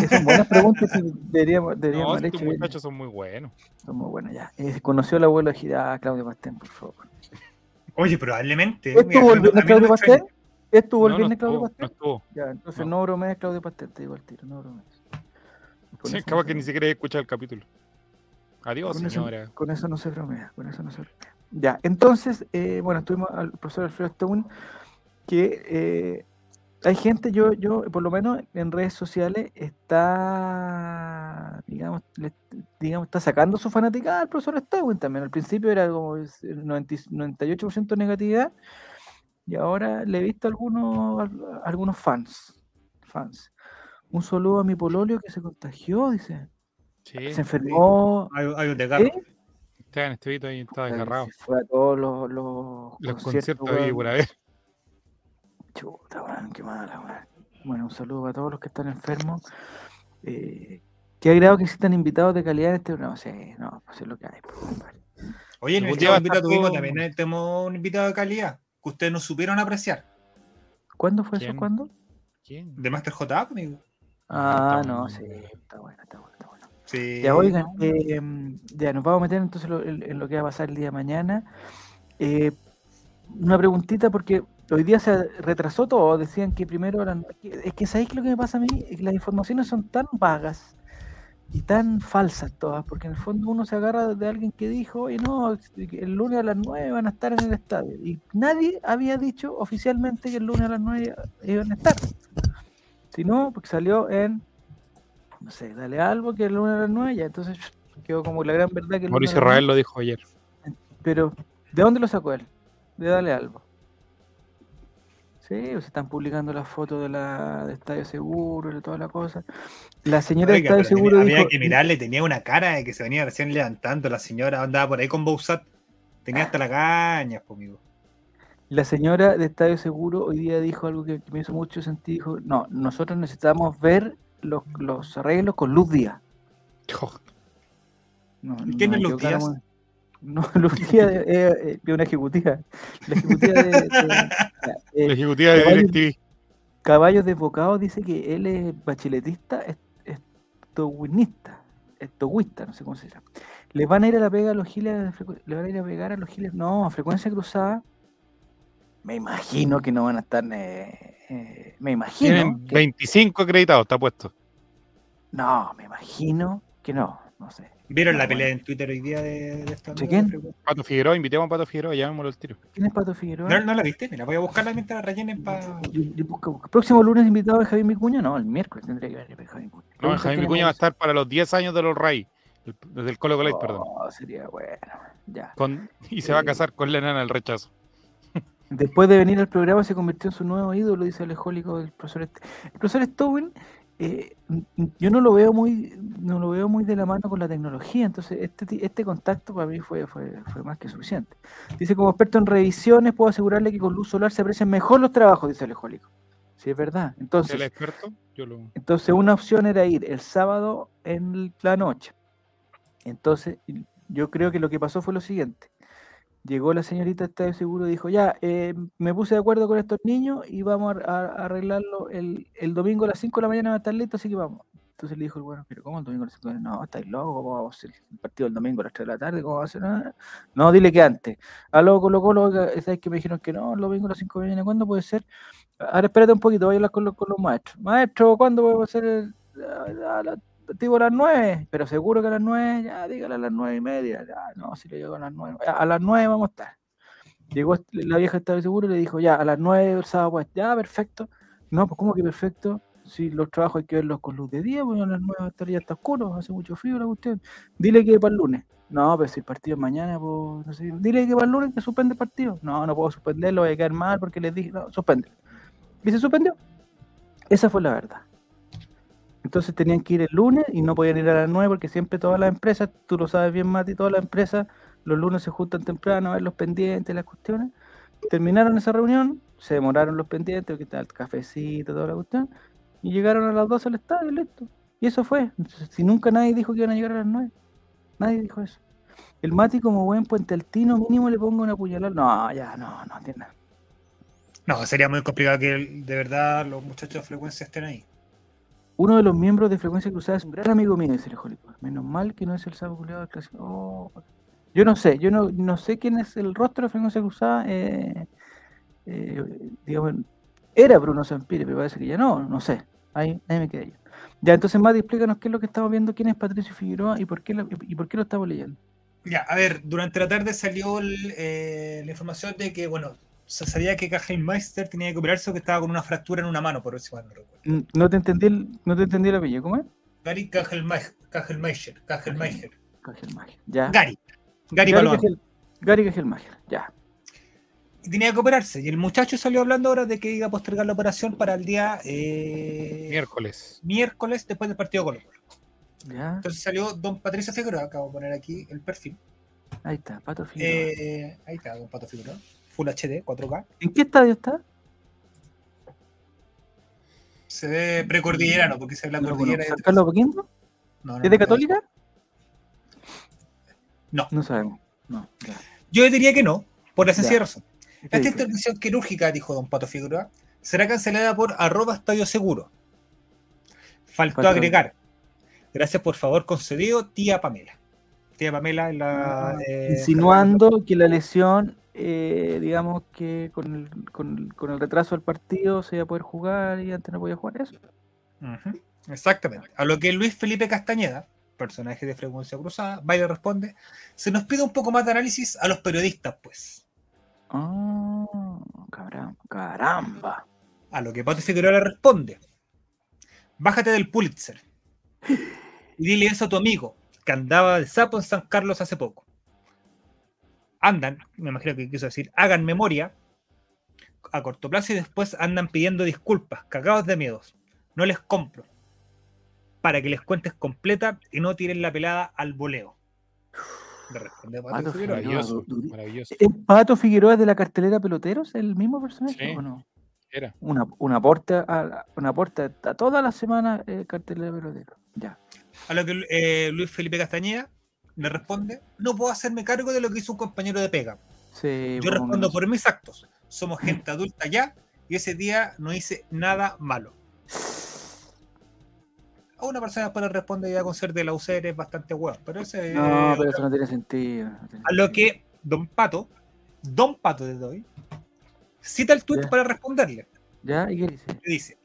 son buenas preguntas que deberíamos, deberíamos no, haber hecho. muchachos son muy buenos. Son muy buenos, ya. Eh, ¿Conoció al abuelo de Girá, Claudio Pastén, por favor? Oye, probablemente. ¿Estuvo el viernes Claudio Pastén? ¿Estuvo el viernes Claudio Pastén? No estuvo. Ya, entonces no, bromees Claudio Pastén, te digo al tiro, no bromees. Sí, acaba que ni siquiera he escuchado el capítulo. Adiós, señora. con eso no se bromea, con eso no se bromea. Ya, entonces, eh, bueno, estuvimos al profesor Alfredo Stone que eh, hay gente, yo, yo, por lo menos en redes sociales, está, digamos, digamos está sacando su fanática al profesor Stewin también. Al principio era como el 98% negatividad y ahora le he visto algunos, algunos fans. fans. Un saludo a mi pololio que se contagió, dice. se enfermó. Hay, hay un desgarro. Está en este ahí, está desgarrado. fue a todos los, los, conciertos, conciertos ahí por ver. Chuta, weón, qué mala, weón. Bueno, un saludo para todos los que están enfermos. Eh, qué agrado que existan invitados de calidad en este. No sé, no, pues es lo que hay. Pues, Oye, en el invitado tuvimos también eh, tenemos un invitado de calidad que ustedes no supieron apreciar. ¿Cuándo fue eso? ¿Cuándo? ¿Quién? De Master J, amigo. Ah, no, sí, está bueno, está bueno, está bueno. Sí. Ya, oigan, eh, ya nos vamos a meter entonces en, lo que va a pasar el día de mañana. Eh, una preguntita, porque hoy día se retrasó todo. Decían que primero eran. Es que, ¿sabéis lo que me pasa a mí? Es que las informaciones son tan vagas y tan falsas todas, porque en el fondo uno se agarra de alguien que dijo, oye, no, el lunes a las 9 van a estar en el estadio. Y nadie había dicho oficialmente que el lunes a las 9 iban a estar. Si no, porque salió en, no sé, dale algo que el lunes a las 9 ya. Entonces quedó como la gran verdad que Mauricio Rael lo dijo ayer. Pero, ¿de dónde lo sacó él? De Dale Algo. Sí, se están publicando las fotos de la de Estadio Seguro y toda la cosa. La señora de Estadio Seguro. Había que mirarle, tenía una cara de que se venía recién levantando. La señora andaba por ahí con Bousat. Tenía hasta la caña, conmigo. La señora de Estadio Seguro hoy día dijo algo que, me hizo mucho sentido. Dijo: No, nosotros necesitamos ver los, los arreglos con luz día. No, ¿Quién es Luz Díaz? No, Lucía es eh, eh, una ejecutiva. La ejecutiva de, eh, la ejecutiva de DirecTV. Caballos Desbocados dice que él es bacheletista, estowinista, estowista, no sé cómo se llama. ¿Les van a ir a la pega a los giles? ¿Le van a ir a pegar a los giles? No, a frecuencia cruzada. Me imagino que no van a estar. me imagino. Tienen 25 acreditados, está puesto. No, me imagino que no, no sé. ¿Vieron la pelea en Twitter hoy día de, de esta? ¿De quién? Pato Figueroa, invitemos a Pato Figueroa, llamémoslo al tiro. ¿Quién es Pato Figueroa? ¿No, no la viste? Mira, voy a buscarla mientras la rellenen para. Próximo lunes invitado a Javier Micuña, no, el miércoles tendría que venir Javier Micuña. No, Javier Micuña va a estar para los 10 años de los Ray, desde el Colo Colo, oh, perdón. sería bueno, ya. Con, y se va a casar con la enana del rechazo. Después de venir al programa se convirtió en su nuevo ídolo, dice el ejólico del profesor. El profesor Stowin eh, yo no lo veo muy no lo veo muy de la mano con la tecnología, entonces este, este contacto para mí fue, fue, fue más que suficiente. Dice, como experto en revisiones, puedo asegurarle que con luz solar se aprecian mejor los trabajos, dice el ejólico. Sí, es verdad. Entonces, ¿El experto? entonces una opción era ir el sábado en la noche. Entonces, yo creo que lo que pasó fue lo siguiente. Llegó la señorita Estadio Seguro dijo, ya, eh, me puse de acuerdo con estos niños y vamos a, arreglarlo el, domingo a las 5 de la mañana va a estar listo, así que vamos. Entonces le dijo el bueno, pero ¿cómo el domingo a las 5 de la mañana? No, estáis locos, ¿cómo vamos a hacer el partido el domingo a las 3 de la tarde? ¿Cómo va a hacer nada? No, dile que antes. A luego Colo Colo, ¿sabes que me dijeron que no, el domingo a las 5 de la mañana? ¿Cuándo puede ser? Ahora espérate un poquito, voy a hablar con los, con los maestros. Maestro, ¿cuándo podemos hacer el, digo a las 9, pero seguro que a las 9, ya dígale a las 9 y media, ya, no, si le llego a las 9, a las 9 vamos a estar. Llegó la vieja estaba seguro y le dijo, ya, a las 9 el sábado, pues, ya, perfecto. No, pues, ¿cómo que perfecto? Si los trabajos hay que verlos con luz de día, pues a las 9 estaría hasta oscuro, hace mucho frío la cuestión. Dile que para el lunes. No, pero si el partido es mañana, pues, no sé. Dile que para el lunes que suspende el partido. No, no puedo suspenderlo, voy a quedar mal porque les dije, no, suspende. Y se suspendió. Esa fue la verdad. Entonces tenían que ir el lunes y no podían ir a las 9 porque siempre todas las empresas, tú lo sabes bien, Mati, todas las empresas los lunes se juntan temprano a ver los pendientes, las cuestiones. Terminaron esa reunión, se demoraron los pendientes, porque estaba el cafecito, toda la cuestión, y llegaron a las 12 al estadio, listo. Y eso fue. si nunca nadie dijo que iban a llegar a las 9, nadie dijo eso. El Mati, como buen puente altino, mínimo le pongo una puñalada. No, ya, no, no tiene nada. No, sería muy complicado que de verdad los muchachos de frecuencia estén ahí. Uno de los miembros de Frecuencia Cruzada es un gran amigo mío, dice el Menos mal que no es el sábado culiado del. Oh, yo no sé, yo no, no sé quién es el rostro de frecuencia cruzada. Eh, eh, digamos, era Bruno Sampire, pero parece que ya no, no sé. Ahí, ahí me quedé yo. Ya, entonces, Mati, explícanos qué es lo que estamos viendo, quién es Patricio Figueroa y por qué lo, y por qué lo estamos leyendo. Ya, a ver, durante la tarde salió eh, la información de que, bueno, se sabía que Meister tenía que operarse o que estaba con una fractura en una mano, por eso no recuerdo. No te entendí el, no te entendí el apellido, ¿cómo es? Gary Kajelmeister. Kajelmeister. Ya. Gary. Gary, Gary Gary ya. Y tenía que operarse. Y el muchacho salió hablando ahora de que iba a postergar la operación para el día eh, miércoles. Miércoles después del partido Colo Colo. Entonces salió don Patricio Figueroa, acabo de poner aquí el perfil. Ahí está, Pato Figueroa. Eh, ahí está, don Pato Figueroa. Full HD, 4K. ¿En qué estadio está? Se ve precordillerano, porque se ve la cordillera. ¿San Carlos Apoquindo? No, ¿Es de católica? No. No sabemos. Yo diría que no, por la sencilla razón. Esta intervención quirúrgica, dijo don Pato Figueroa, será cancelada por arroba estadio seguro. Faltó agregar. Gracias por favor concedido, tía Pamela. Tía Pamela en la... Ah, eh, insinuando que la lesión, eh, digamos que con el, con, el, retraso del partido se iba a poder jugar y antes no podía jugar eso. Exactamente. A lo que Luis Felipe Castañeda, personaje de frecuencia cruzada, va y le responde, se nos pide un poco más de análisis a los periodistas, pues. Ah, caramba. A lo que Pato Figueroa le responde, bájate del Pulitzer y dile eso a tu amigo, que andaba de sapo en San Carlos hace poco. Andan, me imagino que quiso decir, hagan memoria a corto plazo y después andan pidiendo disculpas, cagados de miedos. No les compro para que les cuentes completa y no tiren la pelada al voleo. Le responde Pato, Figueroa. Maravilloso, maravilloso. ¿Es Pato Figueroa de la cartelera Peloteros el mismo personaje o no? Era. Una, una aporte a, una aporte a toda la semana eh, cartelera Peloteros. Ya. A lo que eh, Luis Felipe Castañeda le responde, no puedo hacerme cargo de lo que hizo un compañero de pega. Yo respondo por mis actos. Somos gente adulta ya y ese día no hice nada malo una persona después le responde ya con ser de la UCR es bastante huevo. Pero ese, no, pero eso no tiene sentido. a lo que Don Pato, Don Pato de hoy, cita el tweet para responderle. ¿Ya? ¿Y qué dice? dice,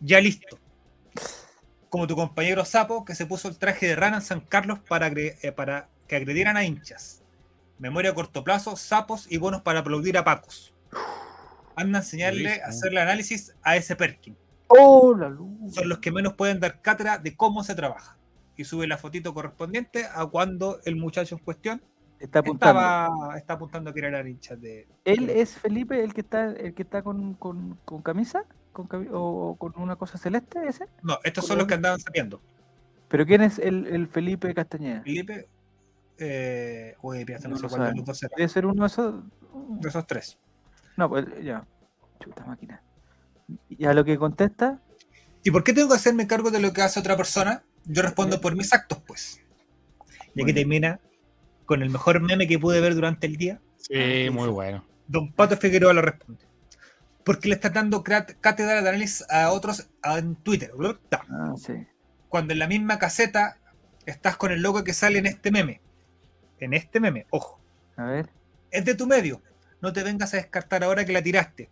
ya listo. Como tu compañero Sapo que se puso el traje de rana en San Carlos para, eh, para que agredieran a hinchas. Memoria a corto plazo, sapos y bonos para aplaudir a Pacos. Anda a enseñarle a hacerle análisis a ese Perkin. Oh, la luz. Son los que menos pueden dar cátedra de cómo se trabaja. Y sube la fotito correspondiente a cuando el muchacho en cuestión está apuntando, estaba, está apuntando a querer a hinchas de. ¿Él es Felipe el que está, el que está con, con, con camisa? Con ¿O con una cosa celeste ese? No, estos son los que andaban saliendo. ¿Pero quién es el, el Felipe Castañeda? Felipe. Eh, uy, no, no sé cuál de los Debe ser uno de esos. De esos tres. No, pues ya. Chuta máquina. ¿Y a lo que contesta? ¿Y por qué tengo que hacerme cargo de lo que hace otra persona? Yo respondo por mis actos, pues. Y aquí termina con el mejor meme que pude ver durante el día. Sí, muy bueno. Don Pato Figueroa lo responde. Porque le está dando cátedra de análisis a otros en Twitter. Ah, sí. Cuando en la misma caseta estás con el logo que sale en este meme. En este meme, ojo. A ver. Es de tu medio. No te vengas a descartar ahora que la tiraste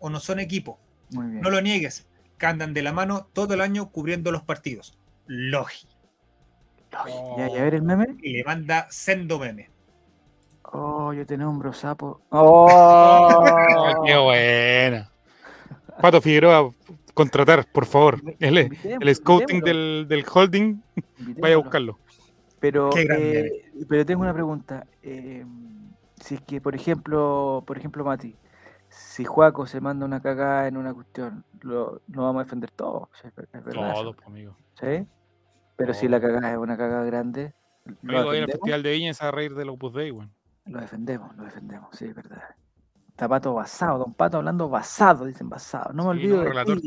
o no son equipo. No lo niegues, que andan de la mano todo el año cubriendo los partidos. Logi. ¿Y a ver el meme? Y le manda sendo meme. Oh, yo te nombro sapo. Oh, qué buena. Pato Figueroa, contratar, por favor. El, el scouting del, holding, vaya a buscarlo. Pero, eh, pero tengo una pregunta. Eh, si es que, por ejemplo, por ejemplo, Mati, si Juaco se manda una cagada en una cuestión, lo, vamos a defender todos. todos, amigo. ¿Sí? Pero si la cagada es una cagada grande. Amigo, en el Festival de Viña a reír del Opus Dei, bueno. Lo defendemos, lo defendemos, sí, es verdad. Tapato basado, Don Pato hablando basado, dicen basado. No me olvido de relator.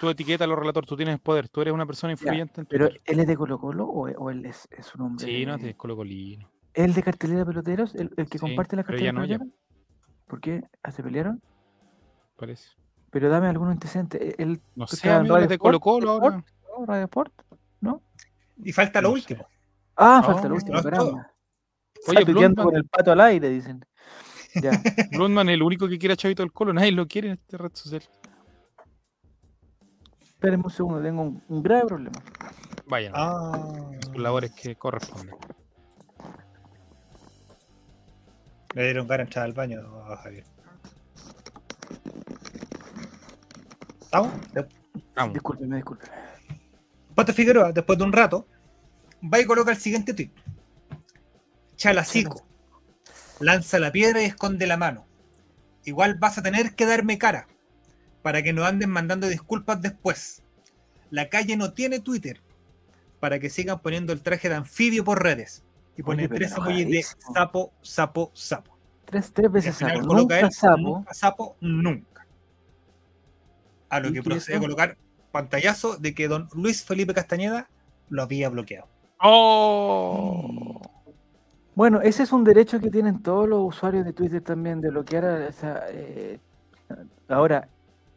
Tú etiqueta a los relatores, tú tienes poder, tú eres una persona influyente. pero él es de Colo Colo o, él es, es, un hombre. Sí, no es de Colo Colino. ¿El de cartelera peloteros? ¿El, que comparte la cartelera peloteros? ¿Por qué? ¿Ah, ¿Se pelearon? Parece. Pero dame algún antecedente. El, no sé, amigo, de Colo Colo ahora. ¿No? ¿Radio Sport? ¿No? Y falta lo último. Ah, falta lo último, caramba. Oye, Blundman, con el pato al aire, dicen. Ya. Blundman es el único que quiere a Chavito del Colo. Nadie lo quiere en este red social. Espérenme un segundo, tengo un, grave problema. Vayan. Ah. Sus labores que corresponden. Le dieron cara a entrar al baño a Javier. ¿Estamos? Vamos. Discúlpeme, discúlpeme. Pato Figueroa, después de un rato, va y coloca el siguiente tweet. Chalacico. Lanza la piedra y esconde la mano. Igual vas a tener que darme cara para que no anden mandando disculpas después. La calle no tiene Twitter para que sigan poniendo el traje de anfibio por redes y pone tres emojis de sapo, sapo, sapo. Tres, tres veces sapo. Nunca, sapo. Nunca sapo, nunca. A lo que procede a colocar pantallazo de que don Luis Felipe Castañeda lo había bloqueado. ¡Oh! Bueno, ese es un derecho que tienen todos los usuarios de Twitter también, de bloquear a, eh, ahora,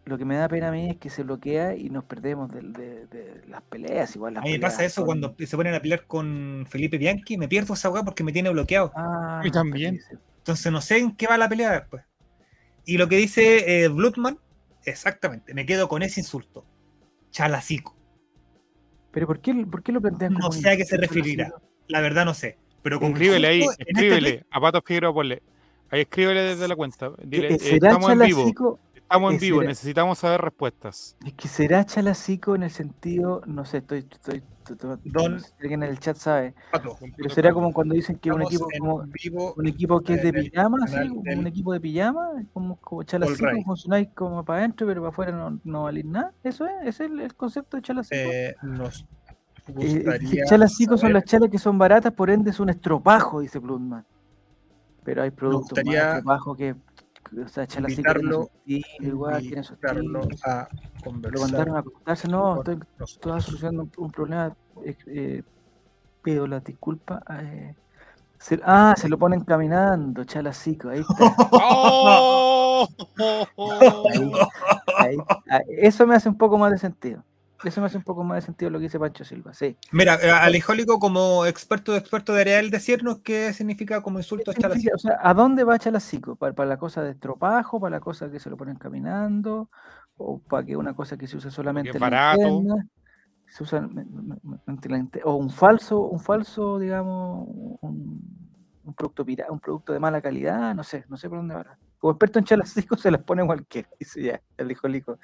lo que me da pena a mí es que se bloquea y nos perdemos de, las peleas. Igual a mí me pasa eso cuando se ponen a pelear con Felipe Bianchi, me pierdo esa weá porque me tiene bloqueado. Ah, y también. Entonces no sé en qué va la pelea después. Y lo que dice eh, Bloodman, exactamente, me quedo con ese insulto. Chalacico. ¿Pero por qué, por qué lo plantean como No sé a qué se referirá. La verdad no sé. Pero escríbele ahí, este escríbele. a Pato Figueroa ponle. Ahí escríbele desde la cuenta. Dile, eh, estamos en vivo. Estamos en vivo, necesitamos saber respuestas. Es que será chalacico en el sentido, no sé, estoy, estoy, Don, alguien en el chat sabe. pero será como cuando dicen que un equipo como un equipo que es de pijama, ¿sí? un equipo de pijama, como, como chalacico, funcionáis como para adentro, pero para afuera no, no valís nada. Eso es, ese es el, concepto de chalacico. Eh, nos eh, chalacico son las chalas que son baratas, por ende es un estropajo, dice Blumman. Pero hay productos más estropajo que o sea, echarla así y igual tiene su a conversar. Lo mandaron a contarse, no, estoy, estoy solucionando un, problema, eh, pido la disculpa. Eh, ah, se lo ponen caminando, chalacico, ahí está. ¡Oh! eso me hace un poco más de sentido. Eso me hace un poco más de sentido lo que dice Pancho Silva, sí. Mira, eh, Alejólico, como experto de experto de Areal, decirnos qué significa como insulto echar O sea, ¿a dónde va Chalacico? ¿Para, ¿Para la cosa de estropajo? ¿Para la cosa que se lo ponen caminando? ¿O para que una cosa que se usa solamente en la se usa o un falso, un falso, digamos, un, producto un producto de mala calidad, no sé, no sé por dónde va. Como experto en chalacico se las pone cualquiera, dice ya, el hijo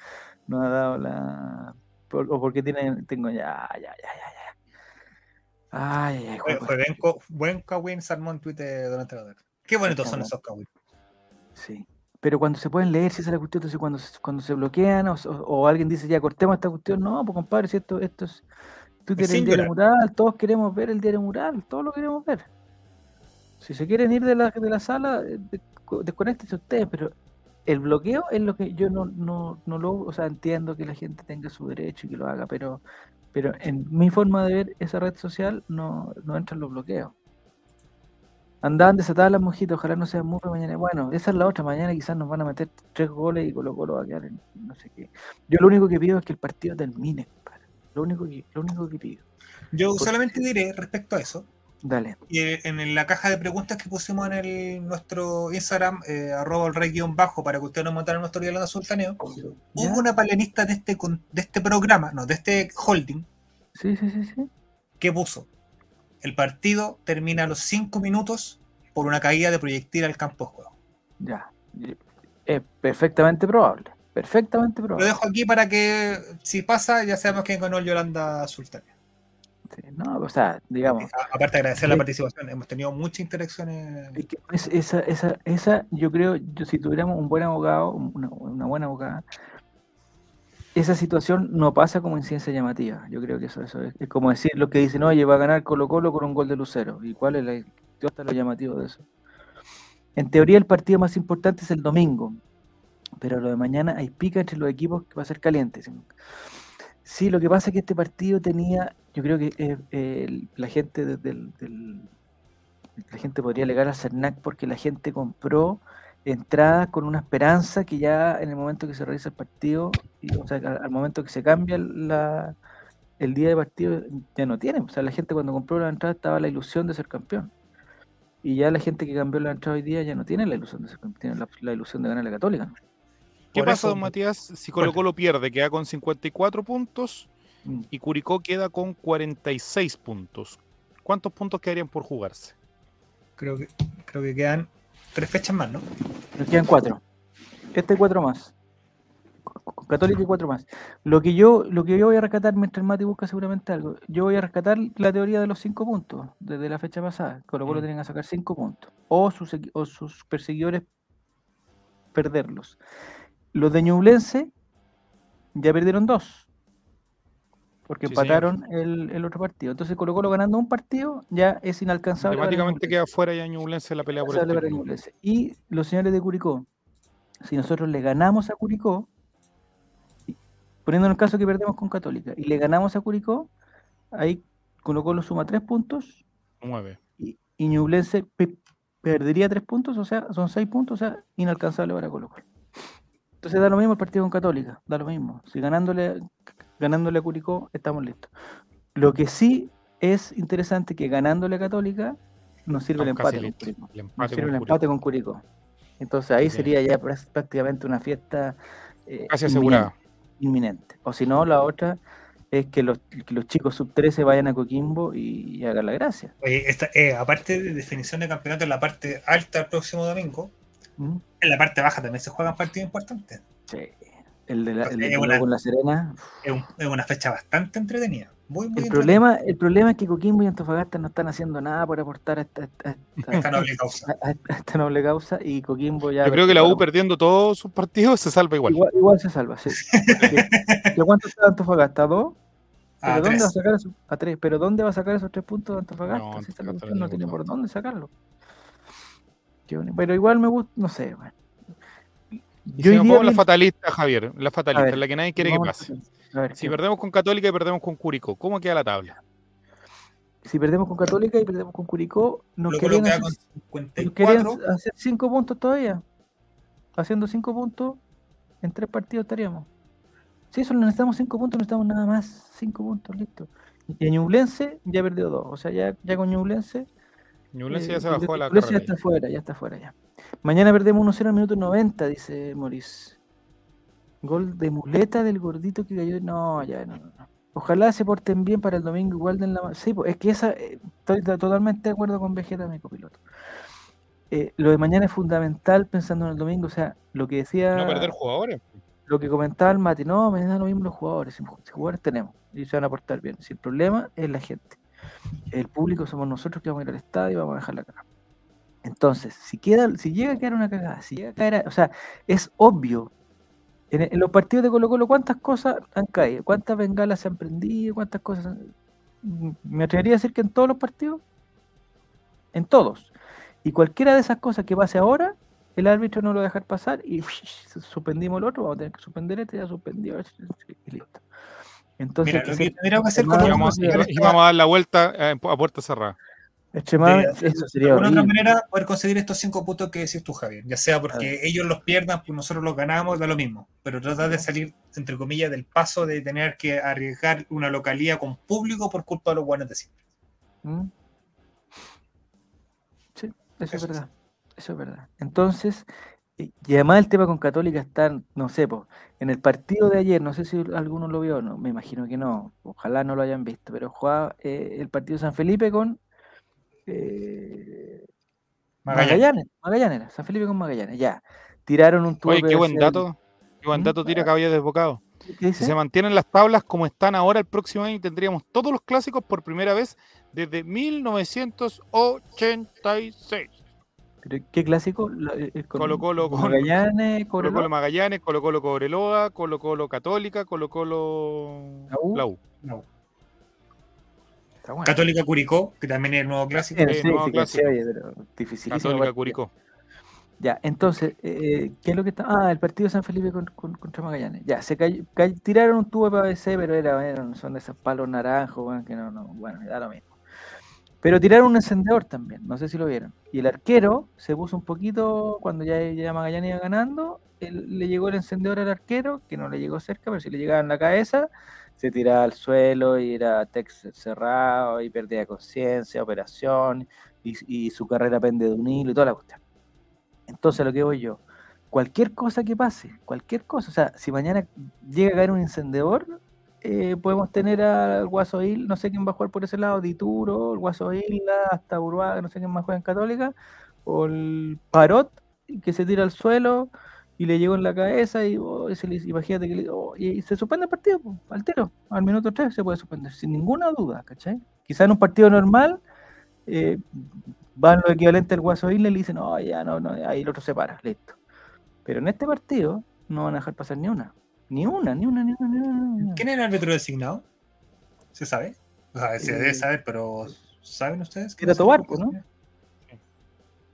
no ha dado la o porque tienen, tengo ya, ya, ya, ya, ya. Ay, ay, ay. Fue, buen, buen Kawin Salmón Twitter durante la Qué bonitos son esos Kawin. Sí. Pero cuando se pueden leer, si esa es la cuestión, entonces cuando, cuando se bloquean o, o, alguien dice ya cortemos esta cuestión, no, pues compadre, si esto, esto es Twitter el diario mural, todos queremos ver el diario mural, todos lo queremos ver. Si se quieren ir de la, de la sala, eh, desconectense ustedes, pero el bloqueo es lo que yo no, no, no lo, o sea, entiendo que la gente tenga su derecho y que lo haga, pero, pero en mi forma de ver esa red social no, no entran los bloqueos. Andaban desatadas las mojitas, ojalá no sea muy mañana. Bueno, esa es la otra, mañana quizás nos van a meter tres goles y Colo Colo va a quedar en no sé qué. Yo lo único que pido es que el partido termine, lo único que, lo único que pido. Yo solamente diré respecto a eso, Dale. Y en la caja de preguntas que pusimos en el, nuestro Instagram, eh, arroba el rey bajo, para que ustedes nos montaran nuestro de sultaneo, hubo una palenista de este, de este programa, no, de este holding, sí, sí, sí, sí. que puso, el partido termina a los 5 minutos por una caída de proyectil al campo de juego. Ya, es perfectamente probable, perfectamente probable. Lo dejo aquí para que, si pasa, ya sabemos quién ganó el Yolanda Sultania. ¿No? O sea, digamos. Aparte de agradecer la participación, hemos tenido muchas interacciones. esa, esa, esa, yo creo, yo, si tuviéramos un buen abogado, una, buena abogada, esa situación no pasa como en ciencia llamativa. Yo creo que eso, eso es, como decir lo que dicen, oye, va a ganar Colo Colo con un gol de Lucero. ¿Y cuál es la, está lo llamativo de eso? En teoría el partido más importante es el domingo, pero lo de mañana hay pica entre los equipos que va a ser caliente. Sí, lo que pasa es que este partido tenía, yo creo que eh, la gente del, la gente podría alegar a CERNAC porque la gente compró entradas con una esperanza que ya en el momento que se realiza el partido, y, o sea, al, momento que se cambia el día de partido, ya no tiene. O sea, la gente cuando compró la entrada estaba la ilusión de ser campeón. Y ya la gente que cambió la entrada hoy día ya no tiene la ilusión de ser campeón, tiene la, ilusión de ganar la Católica. ¿Qué pasa, don Matías, si Colo Colo pierde? Queda con 54 puntos mm. y Curicó queda con 46 puntos. ¿Cuántos puntos quedarían por jugarse? Creo que, creo que quedan tres fechas más, ¿no? Nos quedan cuatro. Este cuatro más. Católica y cuatro más. Lo que yo, lo que yo voy a rescatar mientras el Mati busca seguramente algo, yo voy a rescatar la teoría de los cinco puntos desde la fecha pasada. Colo Colo mm. tienen que sacar cinco puntos. O sus, o sus perseguidores perderlos. Los de Ñublense ya perdieron dos. Porque empataron el, otro partido. Entonces Colo Colo ganando un partido ya es inalcanzable. Automáticamente queda fuera ya Ñublense la pelea por el Y los señores de Curicó, si nosotros le ganamos a Curicó, poniendo en el caso que perdemos con Católica y le ganamos a Curicó, ahí Colo Colo suma tres puntos. Nueve. Y, y Ñublense perdería tres puntos, o sea, son seis puntos, o sea, inalcanzable para Colo Colo. Entonces da lo mismo el partido con Católica, da lo mismo. Si ganándole, ganándole a Curicó, estamos listos. Lo que sí es interesante que ganándole a Católica nos sirve el empate, con Curicó. nos sirve el empate con Curicó. Entonces ahí sería ya prácticamente una fiesta eh, casi asegurada. Inminente. O si no, la otra es que los, los chicos sub 13 vayan a Coquimbo y, hagan la gracia. Oye, eh, aparte de definición de campeonato en la parte alta el próximo domingo, ¿Mm? en la parte baja también se juegan partidos importantes. Sí. El de la, el con la Serena. Es, una fecha bastante entretenida. Muy, el, problema, el problema es que Coquimbo y Antofagasta no están haciendo nada por aportar a esta, noble causa. esta noble causa y Coquimbo ya. Yo creo que la U perdiendo todos sus partidos se salva igual. Igual, se salva, sí. cuánto está Antofagasta? ¿Dos? ¿Pero dónde va a sacar esos, a tres? ¿Pero dónde va a sacar esos tres puntos de Antofagasta? No, no tiene por dónde sacarlo. Pero igual me gusta, no sé, bueno. Yo si nos la fatalista, Javier, la fatalista, la que nadie quiere que pase. si perdemos con Católica y perdemos con Curicó, ¿cómo queda la tabla? Si perdemos con Católica y perdemos con Curicó, nos querían, hacer, cinco puntos todavía. Haciendo cinco puntos, en tres partidos estaríamos. Si solo necesitamos cinco puntos, no necesitamos nada más. Cinco puntos, listo. Y Ñublense ya perdió dos. O sea, ya, ya con Ñublense. Ñublense ya se bajó la carrera. ya está fuera, ya está fuera ya. Mañana perdemos 1-0 al minuto 90, dice Maurice. Gol de muleta del gordito que cayó. No, ya no, Ojalá se porten bien para el domingo igual de la... Sí, es que esa... Eh, estoy totalmente de acuerdo con Vegeta, mi copiloto. Eh, lo de mañana es fundamental pensando en el domingo. O sea, lo que decía... No perder jugadores. Lo que comentaba el Mati, no, me dan lo mismo los jugadores. Si jugadores tenemos y se van a portar bien. Si el problema es la gente. El público somos nosotros que vamos a ir al estadio y vamos a dejar la cara. Entonces, si, queda, si llega a quedar una cagada, si llega a caer, o sea, es obvio. En, los partidos de Colo Colo, ¿cuántas cosas han caído? ¿Cuántas bengalas se han prendido? ¿Cuántas cosas? Me atrevería a decir que en todos los partidos. En todos. Y cualquiera de esas cosas que pase ahora, el árbitro no lo va a dejar pasar y suspendimos el otro, vamos a tener que suspender este, ya suspendido y listo. Entonces, mira, que hacer vamos, y vamos a dar la vuelta eh, a puerta cerrada. Extremadamente, eso sería De alguna otra manera, poder conseguir estos cinco puntos que decís tú, Javier. Ya sea porque ellos los pierdan, pues nosotros los ganamos, da lo mismo. Pero tratar de salir, entre comillas, del paso de tener que arriesgar una localía con público por culpa de los buenos de siempre. ¿Mm? Sí, eso, es verdad. Eso es verdad. Entonces, y además el tema con Católica está, no sé, pues, en el partido de ayer, no sé si alguno lo vio, no, me imagino que no, ojalá no lo hayan visto, pero jugaba eh, el partido de San Felipe con eh, Magallanes. Magallanes, San Felipe con Magallanes, ya. Tiraron un tubo. Oye, qué buen dato. Qué buen ¿Mm? dato tira había desbocado. Si se mantienen las tablas como están ahora el próximo año, tendríamos todos los clásicos por primera vez desde 1986. ¿Qué clásico? Eh, eh, Colo Colo Magallanes, Colo Colo Magallanes, Colo Colo Cobreloa, Colo Colo Católica, Colo Colo La U. Católica Curicó, que también es el nuevo clásico. Sí, nuevo clásico. Católica Curicó. Ya, entonces, eh, ¿qué es lo que está? Ah, el partido de San Felipe contra Magallanes. Ya, se cayó, tiraron un tubo de PVC, pero era, son de esos palos naranjos, que no, no, bueno, da lo mismo. Pero tiraron un encendedor también, no sé si lo vieron. Y el arquero se puso un poquito, cuando ya, ya Magallanes iba ganando, le llegó el encendedor al arquero, que no le llegó cerca, pero si le llegaba en la cabeza, se tiraba al suelo y era texto cerrado y perdía conciencia, operación, y, su carrera pende de un hilo y toda la cuestión. Entonces, lo que voy yo, cualquier cosa que pase, cualquier cosa, o sea, si mañana llega a caer un encendedor, eh, podemos tener al Guaso Isla, no sé quién va a jugar por ese lado, Dituro, el Guaso Isla, hasta Uruguay, no sé quién más juega en Católica, o el Parot, que se tira al suelo y le llegó en la cabeza y, oh, se imagínate que oh, y, se suspende el partido, altero, al minuto 3 se puede suspender, sin ninguna duda, ¿cachai? Quizá en un partido normal eh, van lo equivalente al Guaso Isla y le dicen, no, ya no, no, ahí el otro se para, listo. Pero en este partido no van a dejar pasar ni una, ni una, ni una, ni una, ni una. ¿Quién era el árbitro designado? ¿Se sabe? O sea, se debe eh, saber, pero ¿saben ustedes? Era Tobar, ¿no?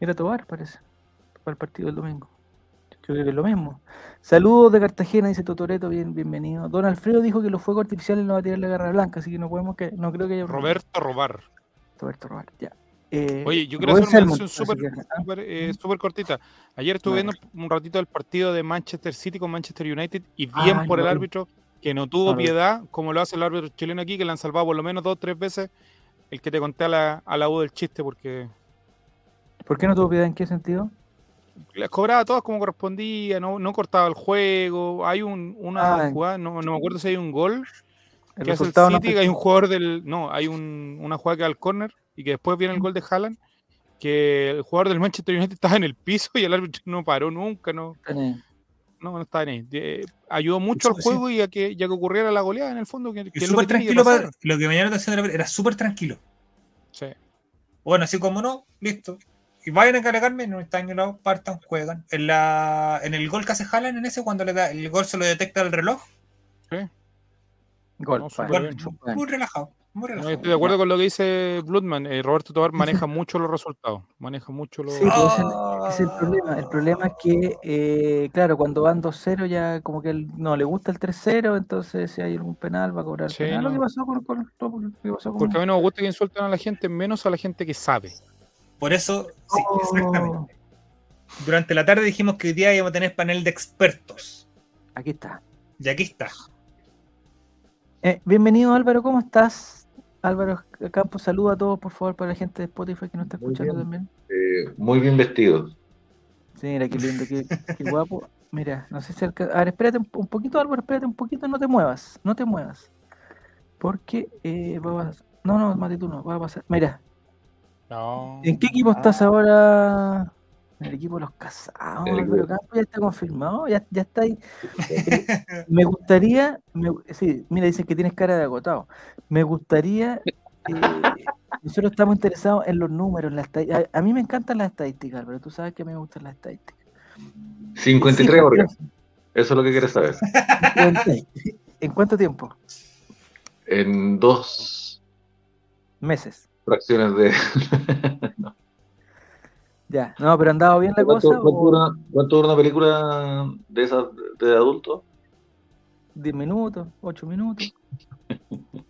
Era Tobar, parece, para el partido del domingo Creo que es lo mismo. Saludos de Cartagena, dice Totoreto, bien, bienvenido. Don Alfredo dijo que los fuegos artificiales no va a tirar la garra blanca, así que no podemos que, no creo que haya Roberto Robar. Roberto Robar, ya. Eh, Oye, yo quiero hacer una mención súper eh, cortita. Ayer estuve viendo un ratito el partido de Manchester City con Manchester United y bien por el árbitro que no tuvo piedad, como lo hace el árbitro chileno aquí, que le han salvado por lo menos dos o tres veces el que te conté a la, a la U del chiste, porque. ¿Por qué no tuvo piedad? ¿En qué sentido? Las cobraba todas como correspondía, no, no cortaba el juego. Hay un, una ah, jugada, no, no, me acuerdo si hay un gol que hace el City, hay un jugador del. No, hay un, una jugada que va al córner y que después viene el gol de Haaland, que el jugador del Manchester United estaba en el piso y el árbitro no paró nunca, no. No, no estaba en ahí. ayudó mucho al juego y a que, ya que ocurriera la goleada en el fondo. Que, que súper tranquilo, para, lo que me llamó la atención era súper tranquilo. Sí. Bueno, así como no, listo. Y vayan a cargarme, no están en lado, partan, juegan. En, la, en el gol que hace Haaland en ese, cuando le da, el gol se lo detecta el reloj. Sí. Gol, muy relajado estoy de acuerdo con lo que dice Bloodman. Eh, Roberto Tobar maneja mucho los resultados. Maneja mucho los. Sí, pues, es, el, problema. El problema es que, eh, claro, cuando van 2-0 ya como que él, no le gusta el 3-0, entonces si hay algún penal va a cobrar penal. Lo que pasó con, Porque a mí no me gusta que insulten a la gente, menos a la gente que sabe. Por eso, sí, oh. exactamente. Durante la tarde dijimos que hoy día íbamos a tener panel de expertos. Aquí está. Y aquí está. Eh, bienvenido Álvaro, ¿cómo estás? Álvaro Campos, saluda a todos, por favor, para la gente de Spotify que nos está escuchando también. Eh, muy bien vestidos. Sí, mira, qué lindo, qué, guapo. Mira, no sé si A ver, espérate un, poquito, Álvaro, espérate un poquito, no te muevas, no te muevas. Porque eh, va a No, no, Mati, tú no, va a pasar. Mira. No. ¿En qué equipo estás ahora? En el equipo de los casados, Álvaro Campos ya está confirmado, ya, ya está ahí. me gustaría, sí, mira, dicen que tienes cara de agotado. Me gustaría, eh, nosotros estamos interesados en los números, en a, mí me encantan las estadísticas, pero tú sabes que a mí me gustan las estadísticas. 53 horas. Eso es lo que quieres saber. ¿En cuánto tiempo? En dos meses. Fracciones de. Ya, no, pero han dado bien la cosa. ¿Cuánto, dura, una película de esas de adultos? 10 minutos, 8 minutos.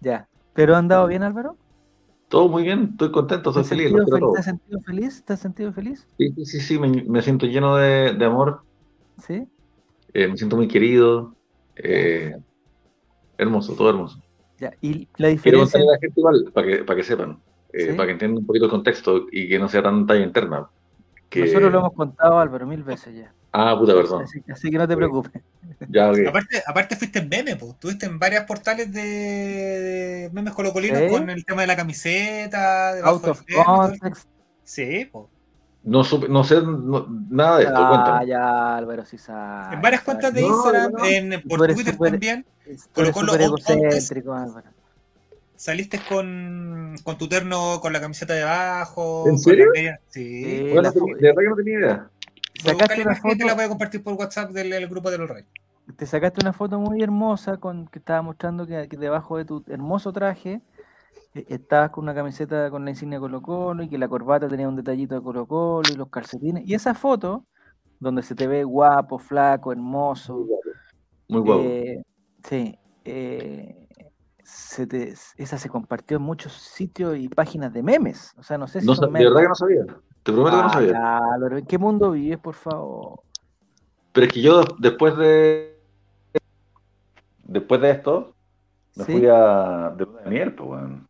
ya, pero han dado bien, Álvaro. Todo muy bien, estoy contento, estoy feliz. ¿Te has sentido feliz? ¿Te has sentido feliz? Sí, sí, sí, me, siento lleno de, amor. ¿Sí? Eh, me siento muy querido. Eh, hermoso, todo hermoso. Ya, y la diferencia. Quiero a la gente igual, para que, para que sepan. Eh, para que entiendan un poquito el contexto y que no sea tan talla interna. Que... Nosotros lo hemos contado, Álvaro, mil veces ya. Ah, puta, perdón. Así, que no te preocupes. Ya, aparte, aparte fuiste en meme, pues. Estuviste en varios portales de, memes colocolinos con el tema de la camiseta, de Out of context. Sí, pues. No, no sé nada de esto, ah, ya, Álvaro, sí sabe. En varias cuentas de Instagram, en, por Twitter también. Colocó los egocéntrico, Álvaro saliste con, con tu terno con la camiseta debajo. ¿En serio? Sí. Bueno, de verdad que no tenía idea. Sacaste una foto. Te la voy a compartir por WhatsApp del, grupo de los Reyes. Te sacaste una foto muy hermosa con que estaba mostrando que, debajo de tu hermoso traje eh, estabas con una camiseta con la insignia Colo Colo y que la corbata tenía un detallito de Colo Colo y los calcetines. Y esa foto, donde se te ve guapo, flaco, hermoso. Muy guapo. Eh, sí. Eh, esa se compartió en muchos sitios y páginas de memes. O sea, no sé si. No, de verdad que no sabía. Te prometo que no sabía. Claro, ¿en qué mundo vives, por favor? Pero es que yo después de. Después de esto, me fui a. de luna de miel, pues, weón.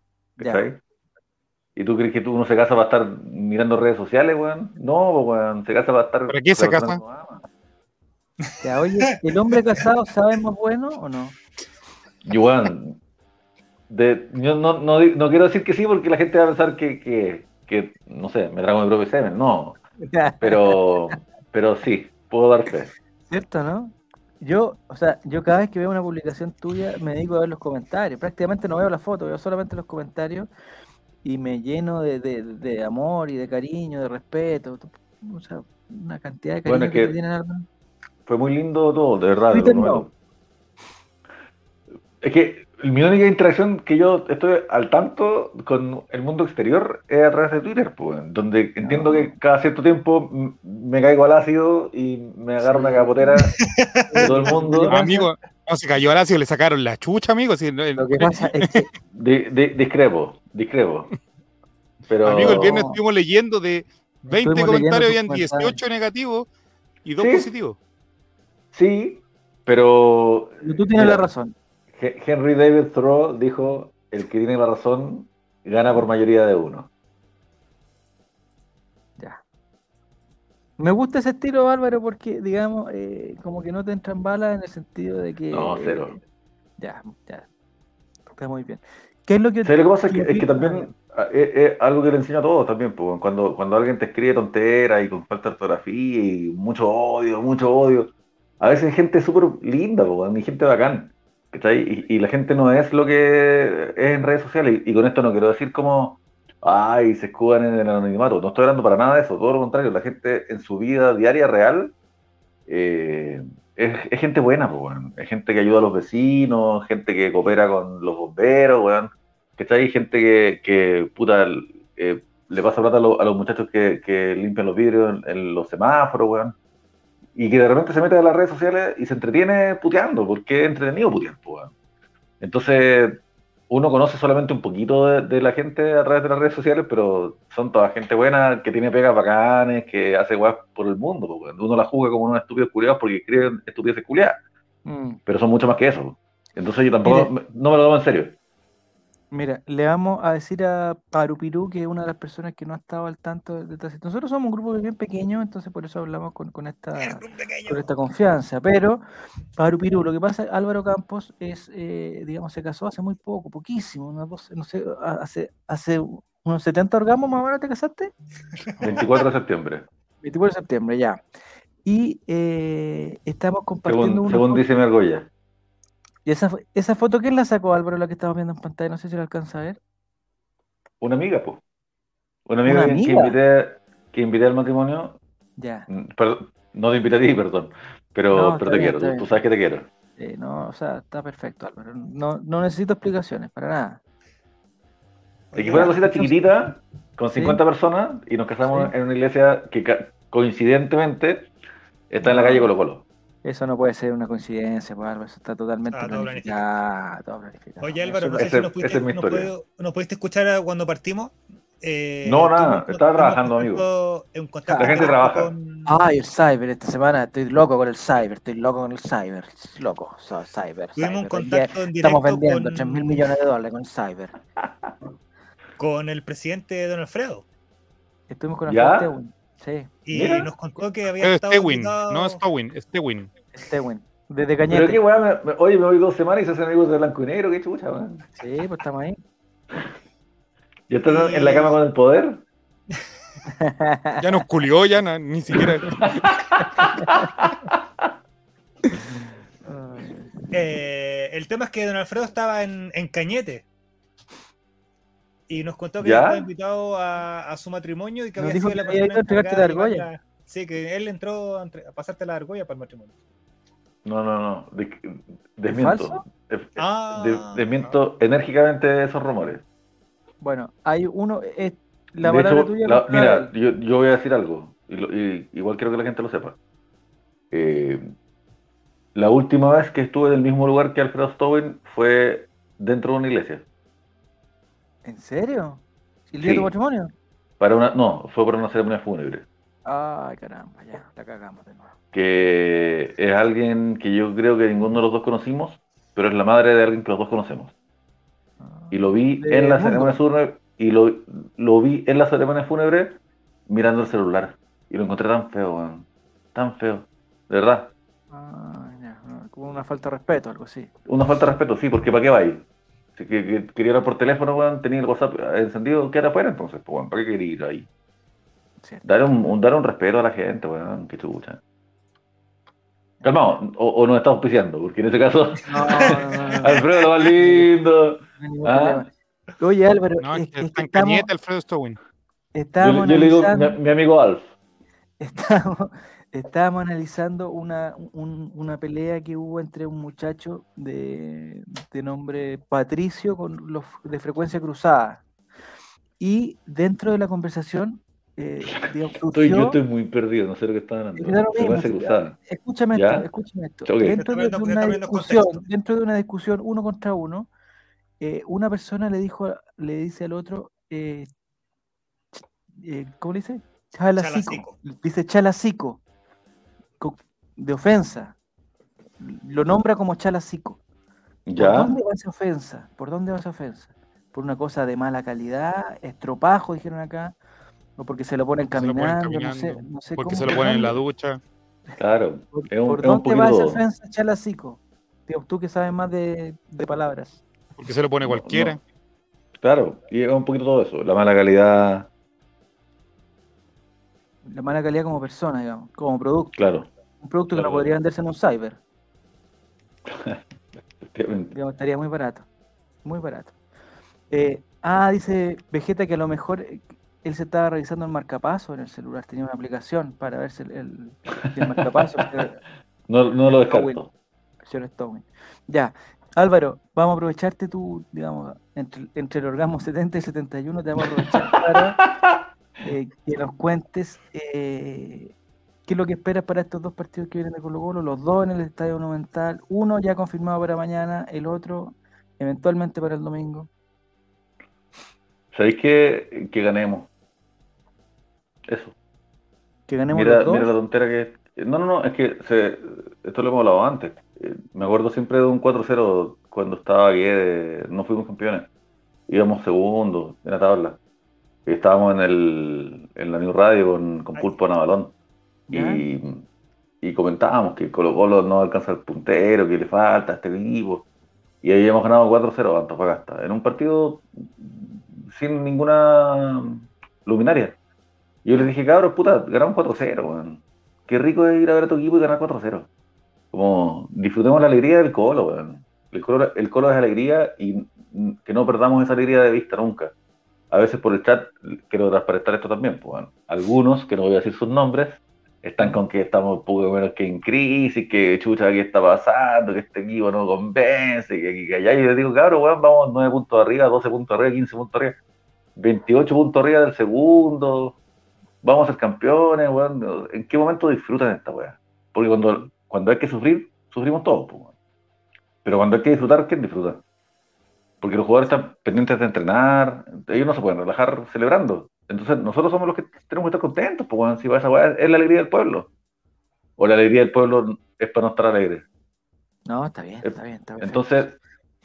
¿Y tú crees que tú no se casa para estar mirando redes sociales, weón? No, pues, weón. Se casa para estar. ¿Para qué se casa? Ya, oye, ¿el hombre casado sabe más bueno o no? Juan, de, yo no, no, no, quiero decir que sí porque la gente va a pensar que, que, que no sé, me trago mi propio semen, no. Pero, pero sí, puedo dar fe. Cierto, ¿no? Yo, o sea, yo cada vez que veo una publicación tuya me dedico a ver los comentarios. Prácticamente no veo la foto, veo solamente los comentarios y me lleno de, de, de amor y de cariño, de respeto. O sea, una cantidad de cariño que, tienen Fue muy lindo todo, de verdad. Es que mi única interacción que yo estoy al tanto con el mundo exterior es a través de Twitter, pues, donde entiendo que cada cierto tiempo me caigo al ácido y me agarro una capotera de todo el mundo. amigo, no se cayó al ácido, le sacaron la chucha, amigo. Lo que pasa es que... discrepo, discrepo. Pero... Amigo, el viernes estuvimos leyendo de 20 comentarios, habían 18 negativos y 2 positivos. Sí, pero... Tú tienes la razón. Henry David Thoreau dijo, el que tiene la razón gana por mayoría de uno. Ya. Me gusta ese estilo, Álvaro, porque, digamos, eh, como que no te entran balas en el sentido de que... No, cero. ya, ya. Está muy bien. ¿Qué es lo que... lo que pasa es que, es que también ah, es, algo que le enseño a todos también, pues, cuando, cuando alguien te escribe tontera y con falta de ortografía y mucho odio, mucho odio, a veces gente súper linda, pues, gente bacán y, la gente no es lo que es en redes sociales. Y, con esto no quiero decir como, ay, se escudan en el anonimato. No estoy hablando para nada de eso. Todo lo contrario, la gente en su vida diaria real eh, es, gente buena, pues, Es gente que ayuda a los vecinos, gente que coopera con los bomberos, weón. ¿Cachai? Gente que, que puta, eh, le pasa plata a, los muchachos que, limpian los vidrios en, en los semáforos, weón y que de repente se mete a las redes sociales y se entretiene puteando, porque es entretenido puteando. Entonces, uno conoce solamente un poquito de, la gente a través de las redes sociales, pero son toda gente buena, que tiene pegas bacanes, que hace guas por el mundo. Uno la juzga como unos estúpidos culiados porque escriben estupideces culiadas. Mm. Pero son mucho más que eso. Entonces yo tampoco, no me lo tomo en serio. Mira, le vamos a decir a Parupirú, que es una de las personas que no ha estado al tanto de esta Nosotros somos un grupo bien pequeño, entonces por eso hablamos con, esta, con esta confianza. Pero, Parupirú, lo que pasa, Álvaro Campos es, eh, digamos, se casó hace muy poco, poquísimo, no sé, hace, hace unos 70 orgamos más o menos te casaste. 24 de septiembre. 24 de septiembre, ya. Y eh, estamos compartiendo según, Según dice mi argolla. ¿Y esa, esa foto quién la sacó, Álvaro, la que estamos viendo en pantalla? No sé si la alcanza a ver. Una amiga, pues. Una amiga, Que, invité, que invité al matrimonio. Ya. Mm, no te invité a ti, perdón. Pero, pero te quiero, tú, sabes que te quiero. Sí, no, o sea, está perfecto, Álvaro. No, no necesito explicaciones, para nada. Y que fue una cosita chiquitita, con 50 personas, y nos casamos en una iglesia que coincidentemente está en la calle Colo Colo. Eso no puede ser una coincidencia, pues, Álvaro. Eso está totalmente ah, planificado. Oye, Álvaro, no sé si nos pudiste, escuchar cuando partimos. Eh, no, nada, estaba trabajando, amigo. La gente trabaja. Ay, el cyber, esta semana estoy loco con el cyber, estoy loco con el cyber, loco, so, cyber. Tuvimos un contacto en directo Estamos vendiendo con... 3 mil millones de dólares con el cyber. Con el presidente Don Alfredo. Estuvimos con Alfredo Sí. Y nos contó que había estado. Stewin, no Stewin, Stewin. Stewin. Desde Cañete. Pero qué weá, oye, me voy dos semanas y se hacen amigos de blanco y negro, qué chucha, weón. Sí, pues estamos ahí. ¿Ya estás en la cama con el poder? ya nos culió, ya ni siquiera. eh, el tema es que don Alfredo estaba en, en Cañete y nos contó que estaba invitado a, su matrimonio y que había sido la persona la Sí, que él entró a pasarte la argolla para el matrimonio. No, no, no. desmiento. Ah. desmiento enérgicamente esos rumores. Bueno, hay uno. la palabra tuya. mira, yo, yo, voy a decir algo. Y, igual quiero que la gente lo sepa. Eh, la última vez que estuve en el mismo lugar que Alfredo Stowen fue dentro de una iglesia. ¿En serio? ¿El día de tu matrimonio? Para una, no, fue para una ceremonia fúnebre. Ay, caramba, ya, la cagamos de nuevo. Que es alguien que yo creo que ninguno de los dos conocimos, pero es la madre de alguien que los dos conocemos. Ah, y lo vi en la ceremonia fúnebre, y lo, lo, vi en la ceremonia fúnebre mirando el celular. Y lo encontré tan feo, weón. Tan feo. De verdad. Ah, ya, como una falta de respeto, algo así. Una falta de respeto, sí, porque ¿para qué va ahí? Si que, quería ir por teléfono, weón, tenía el WhatsApp encendido, quédate afuera entonces, pues, weón, ¿para qué quería ir ahí? Dar un, un, dar un respeto a la gente, weón, que chucha. Calmado, o, o nos está auspiciando, porque en ese caso, no, Alfredo lo más lindo. ¿Ah? Oye, Álvaro, no, es, que está en cañete Alfredo Stowin. Estamos yo, yo le digo mi, mi, amigo Alf. Estamos, estábamos analizando una, una pelea que hubo entre un muchacho de, de nombre Patricio con los de frecuencia cruzada. Y dentro de la conversación eh, estoy, yo estoy muy perdido, no sé lo que están hablando. escúchame esto, escúchame esto. Dentro, de una discusión, dentro de una discusión uno contra uno, eh, una persona le dijo, le dice al otro, eh, eh ¿cómo le dice? Chalacico. Dice chalacico, de ofensa. Lo nombra como chalacico. ¿Por dónde va esa ofensa? ¿Por dónde va esa ofensa? ¿Por una cosa de mala calidad? ¿Estropajo, dijeron acá? O porque se lo ponen caminando, no sé, no sé Porque se lo ponen en la ducha. Claro. ¿Por, es un, ¿por dónde va esa ofensa chalacico? Tío, tú que sabes más de, de palabras. Porque se lo pone cualquiera. Claro, y es un poquito todo eso. La mala calidad. La mala calidad como persona, digamos, como producto. Claro. Un producto que no podría venderse en un cyber. digamos, estaría muy barato. Muy barato. Eh, ah, dice Vegeta que a lo mejor él se estaba revisando el marcapaso en el celular, tenía una aplicación para verse el, el, marcapaso. no, no lo descarto. Ya, Álvaro, vamos a aprovecharte tú, digamos, entre, entre el orgasmo 70 y 71, te vamos a aprovechar para eh, que nos cuentes eh, qué es lo que esperas para estos dos partidos que vienen de Colo Colo, los dos en el Estadio Monumental, uno ya confirmado para mañana, el otro eventualmente para el domingo. ¿Sabéis que, que ganemos? Eso. Que ganemos mira, los dos. Mira la tontera que No, no, no, es que se... esto lo hemos hablado antes. Eh, me acuerdo siempre de un 4-0 cuando estaba Guedes, no fuimos campeones. Íbamos segundos en la tabla. Y estábamos en, el, en la New Radio con, con Pulpo Navalón. Y, comentábamos que Colo Colo no alcanza el puntero, que le falta este equipo. Y ahí hemos ganado 4-0 a Antofagasta. En un partido sin ninguna luminaria. Y yo les dije, cabros, puta, ganamos 4-0, weón. Qué rico es ir a ver a tu equipo y ganar 4-0. Como, disfrutemos la alegría del colo, weón. El colo, el colo es alegría y que no perdamos esa alegría de vista nunca. A veces por el chat quiero transparentar esto también, pues, Algunos, que no voy a decir sus nombres, están con que estamos poco menos que en crisis, que chucha, ¿qué está pasando? Que este equipo no convence, que, que allá. Y les digo, cabrón, weón, vamos 9 puntos arriba, 12 puntos arriba, 15 puntos arriba, 28 puntos arriba del segundo, vamos a ser campeones, weón. ¿En qué momento disfrutan esta weá? Porque cuando, cuando hay que sufrir, sufrimos todos, pues, Pero cuando hay que disfrutar, ¿quién disfruta? Porque los jugadores están pendientes de entrenar, ellos no se pueden relajar celebrando. Entonces, nosotros somos los que tenemos que estar contentos, weón. Si esa weá es la alegría del pueblo. O la alegría del pueblo es para no estar alegre. No, está bien, está bien, está bien. Entonces,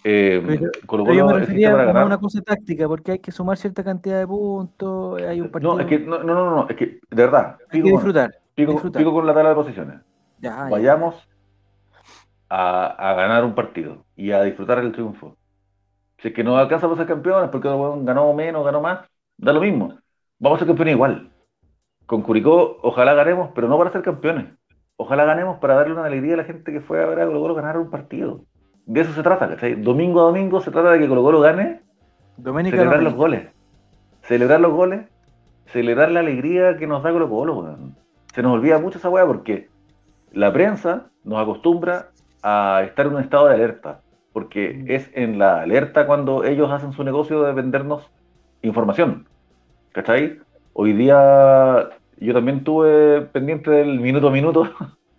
eh, yo me refería a una cosa táctica, porque hay que sumar cierta cantidad de puntos, hay un partido... No, es que, no, no, no, es que, de verdad, hay que disfrutar, pico, con la tabla de posiciones. Vayamos A, ganar un partido y a disfrutar el triunfo. Si es que no alcanza a ser campeones porque ganó menos, ganó más, da lo mismo. Vamos a ser campeones igual. Con Curicó, ojalá ganemos, pero no para ser campeones. Ojalá ganemos para darle una alegría a la gente que fue a ver a Colo ganar un partido de eso se trata, ¿cachai? Domingo a domingo se trata de que Colo Colo gane, celebrar los goles. Celebrar los goles, celebrar la alegría que nos da Colo Colo, Se nos olvida mucho esa weá porque la prensa nos acostumbra a estar en un estado de alerta, porque mm. es en la alerta cuando ellos hacen su negocio de vendernos información, ¿cachai? Hoy día yo también tuve pendiente del minuto a minuto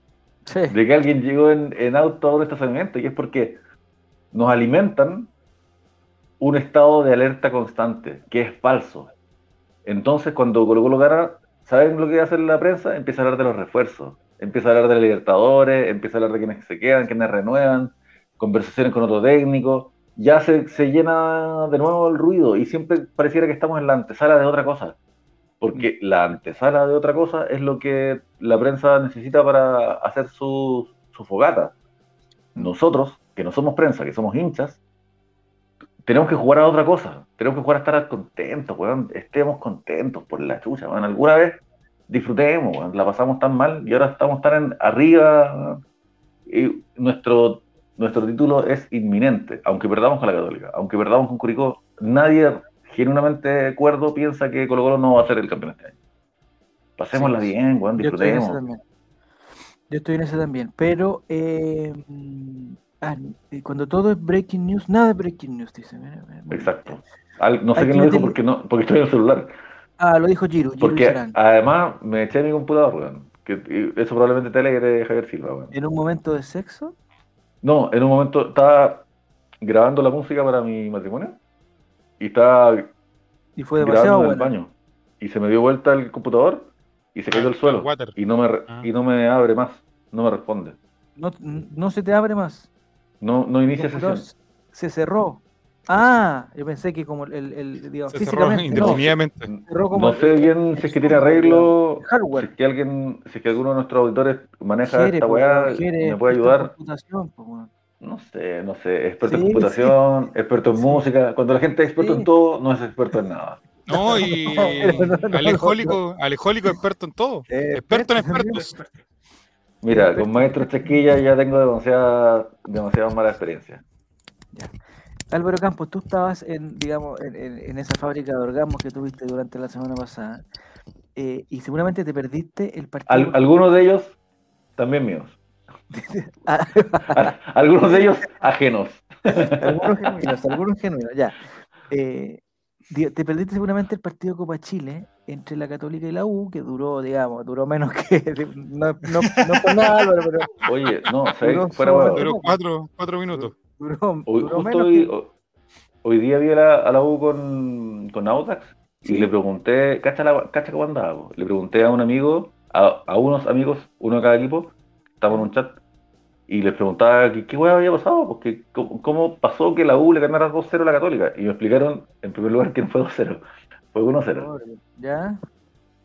de que alguien llegó en, auto a un estacionamiento y es porque nos alimentan un estado de alerta constante, que es falso. Entonces, cuando Colo Colo gana, ¿saben lo que hace la prensa? Empieza a hablar de los refuerzos, empieza a hablar de los Libertadores, empieza a hablar de quienes se quedan, quienes renuevan, conversaciones con otro técnico. Ya se, se llena de nuevo el ruido y siempre pareciera que estamos en la antesala de otra cosa. Porque la antesala de otra cosa es lo que la prensa necesita para hacer su, fogata. Nosotros, que no somos prensa, que somos hinchas, tenemos que jugar a otra cosa, tenemos que jugar a estar contentos, weón, estemos contentos por la chucha, weón, alguna vez disfrutemos, la pasamos tan mal y ahora estamos tan arriba y nuestro, nuestro título es inminente, aunque perdamos con la Católica, aunque perdamos con Curicó, nadie genuinamente Cuerdo piensa que Colo Colo no va a ser el campeón este año. Pasémosla bien, weón, disfrutemos. Yo estoy en ese también, pero eh, ah, cuando todo es breaking news, nada es breaking news, dice. Exacto. no sé quién lo dijo porque, no, porque estoy en el celular. Ah, lo dijo Giro. porque además me eché mi computador, weón. Que eso probablemente te de Javier Silva, weón. ¿En un momento de sexo? No, en un momento estaba grabando la música para mi matrimonio y estaba y fue demasiado en el baño y se me dio vuelta el computador y se cayó al suelo y no me ah. y no me abre más, no me responde. No, no se te abre más. No no inicia sesión. Se cerró. Ah, yo pensé que como el, el digamos, físicamente, indefinidamente. No, sé bien si es que tiene arreglo, si es que alguien, si es que alguno de nuestros auditores maneja esta weá, me puede ayudar. No sé, no sé, experto en computación, experto en música. Cuando la gente es experto en todo, no es experto en nada. No, y alejólico, alejólico experto en todo. experto en expertos. Mira, con maestro Chequilla ya tengo demasiada, demasiada mala experiencia. Álvaro Campos, tú estabas en, digamos, en, esa fábrica de orgasmos que tuviste durante la semana pasada eh, y seguramente te perdiste el partido. algunos de ellos también míos. algunos de ellos ajenos. algunos genuinos, algunos genuinos, ya. Eh, te perdiste seguramente el partido Copa Chile entre la Católica y la U, que duró, digamos, duró menos que. No, no, no por nada, Álvaro, pero. Oye, no, duró, fuera duró cuatro, cuatro minutos. Duró, hoy, hoy, día vi a la, a la U con, con Audax y le pregunté, ¿cacha, la, cacha cómo andaba? Le pregunté a un amigo, a, a unos amigos, uno de cada equipo, estamos en un chat, y les preguntaba qué, qué había pasado, porque cómo, pasó que la U le ganara 2-0 a la Católica. Y me explicaron, en primer lugar, que no fue 2-0, fue 1-0. ¿Ya?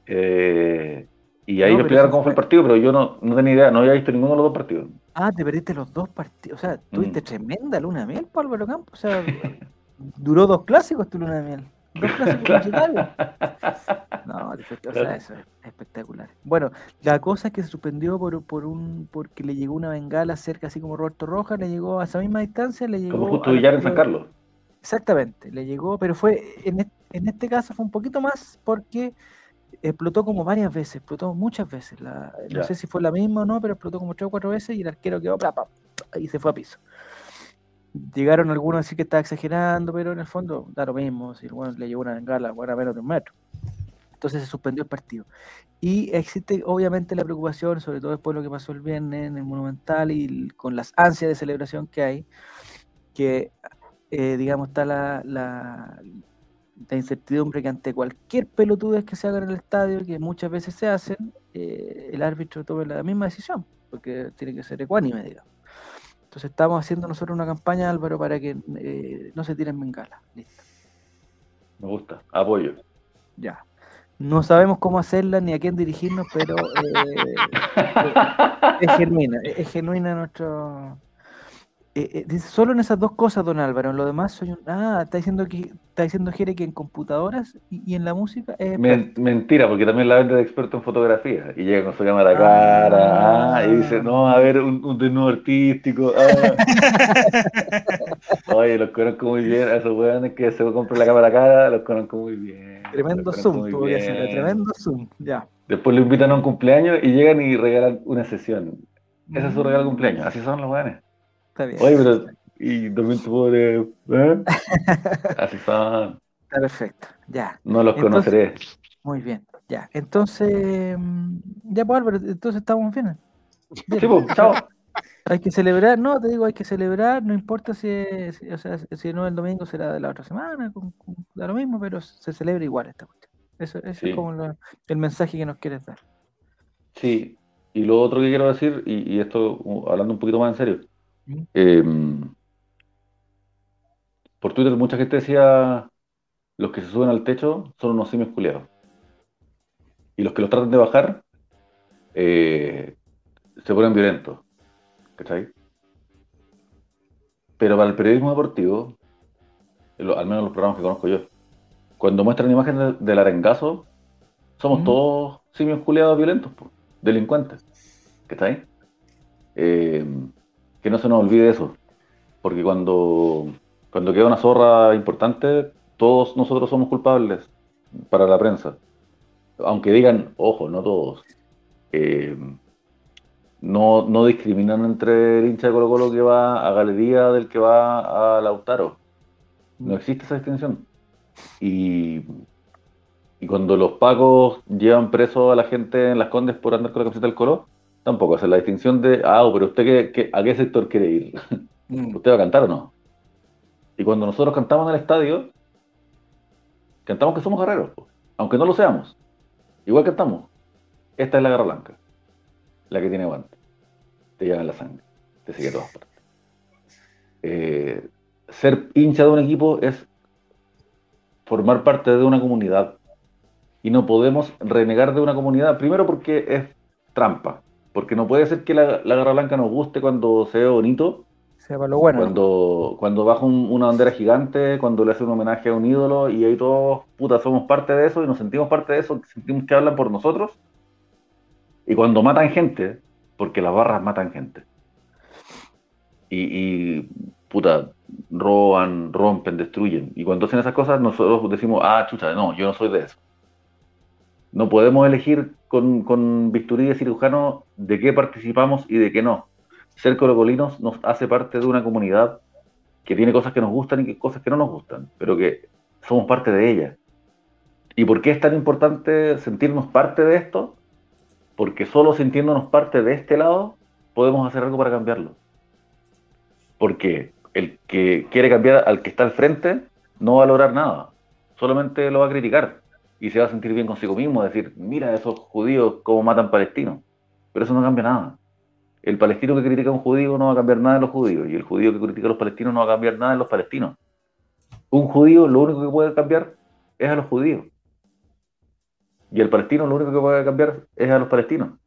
Eh, y ahí me explicaron cómo fue el partido, pero yo no, no tenía idea, no había visto ninguno de los dos partidos. Ah, te perdiste los dos partidos. O sea, tuviste mm. tremenda luna de miel, Pablo Campos. O sea, duró dos clásicos tu luna de miel. Dos clásicos No, o sea, eso es espectacular. Bueno, la cosa es que se suspendió por, por un porque le llegó una bengala cerca, así como Roberto Rojas, le llegó a esa misma distancia, le llegó. Como justo Villar en San Carlos. Exactamente, le llegó, pero fue en, en este caso fue un poquito más porque explotó como varias veces, explotó muchas veces. no sé si fue la misma o no, pero explotó como tres o cuatro veces y el arquero quedó y se fue a piso. Llegaron algunos a decir que estaba exagerando, pero en el fondo da lo mismo. Si bueno, le llegó una bengala, bueno, menos de un metro. Entonces se suspendió el partido. Y existe obviamente la preocupación, sobre todo después de lo que pasó el viernes en el Monumental y con las ansias de celebración que hay, que eh, digamos está la, la, incertidumbre que ante cualquier pelotudez que se haga en el estadio, que muchas veces se hacen, eh, el árbitro tome la misma decisión, porque tiene que ser ecuánime, digamos. Entonces estamos haciendo nosotros una campaña, Álvaro, para que eh, no se tiren bengalas. Listo. Me gusta, apoyo. Ya. No sabemos cómo hacerla ni a quién dirigirnos, pero eh, es genuina, es genuina nuestro, eh, eh, solo en esas dos cosas, don Álvaro, en lo demás soy un... Ah, está diciendo que está diciendo Jere que en computadoras y, en la música es... mentira, porque también la vende de experto en fotografía y llega con su cámara ah. cara ah, y dice, no, a ver, un, un desnudo artístico. Ah. Oye, los conozco muy bien, a esos weones que se compran la cámara cara, los conozco muy bien. Tremendo zoom, tremendo zoom, ya. Después lo invitan a un cumpleaños y llegan y regalan una sesión. Ese es su regalo de cumpleaños, así son los weones. Está bien. Oye, pero. Y también puedo. ¿eh? Así está. Está perfecto, ya. No los conoceré. Muy bien, ya. Entonces. Ya, pues Álvaro, entonces estamos bien. bien. Sí, pues, chao. Hay que celebrar, no, te digo, hay que celebrar, no importa si, o sea, si no el domingo será de la otra semana, da lo mismo, pero se celebra igual esta cuestión. Eso, eso es como el mensaje que nos quieres dar. Sí, y lo otro que quiero decir, y, y esto hablando un poquito más en serio, Em, por Twitter mucha gente decía, los que se suben al techo son unos simios culiados. Y los que los tratan de bajar eh, se ponen violentos. ¿Cachai? Pero para el periodismo deportivo, al menos los programas que conozco yo, cuando muestran imágenes del arengazo, somos todos simios culiados violentos, delincuentes. ¿Cachai? Eh, que no se nos olvide eso. Porque cuando, cuando queda una zorra importante, todos nosotros somos culpables para la prensa. Aunque digan, ojo, no todos. Eh, no, no discriminan entre el hincha de Colo Colo que va a Galería del que va a Lautaro. No mm. existe esa distinción. Y, y cuando los pacos llevan preso a la gente en las condes por andar con la camiseta del Colo, tampoco hacen la distinción de, ah, pero usted qué, a qué sector quiere ir. Mm. ¿Usted va a cantar o no? Y cuando nosotros cantamos en el estadio, cantamos que somos guerreros, aunque no lo seamos. Igual cantamos. Esta es la garra blanca, la que tiene guante. Te lleva en la sangre, te sigue a todas partes. Eh, ser hincha de un equipo es formar parte de una comunidad. Y no podemos renegar de una comunidad, primero porque es trampa, porque no puede ser que la, la garra blanca nos guste cuando se ve bonito lo bueno. Cuando, cuando baja una bandera gigante, cuando le hace un homenaje a un ídolo y ahí todos, puta, somos parte de eso y nos sentimos parte de eso, sentimos que hablan por nosotros. Y cuando matan gente, porque las barras matan gente. Y, puta, roban, rompen, destruyen. Y cuando hacen esas cosas, nosotros decimos, ah, chucha, no, yo no soy de eso. No podemos elegir con, con bisturí de cirujano de qué participamos y de qué no ser colocolinos nos hace parte de una comunidad que tiene cosas que nos gustan y cosas que no nos gustan, pero que somos parte de ella. ¿Y por qué es tan importante sentirnos parte de esto? Porque solo sintiéndonos parte de este lado podemos hacer algo para cambiarlo. Porque el que quiere cambiar al que está al frente no va a lograr nada, solamente lo va a criticar y se va a sentir bien consigo mismo, decir, mira esos judíos cómo matan palestinos, pero eso no cambia nada. El palestino que critica a un judío no va a cambiar nada en los judíos, y el judío que critica a los palestinos no va a cambiar nada en los palestinos. Un judío lo único que puede cambiar es a los judíos. Y el palestino lo único que puede cambiar es a los palestinos.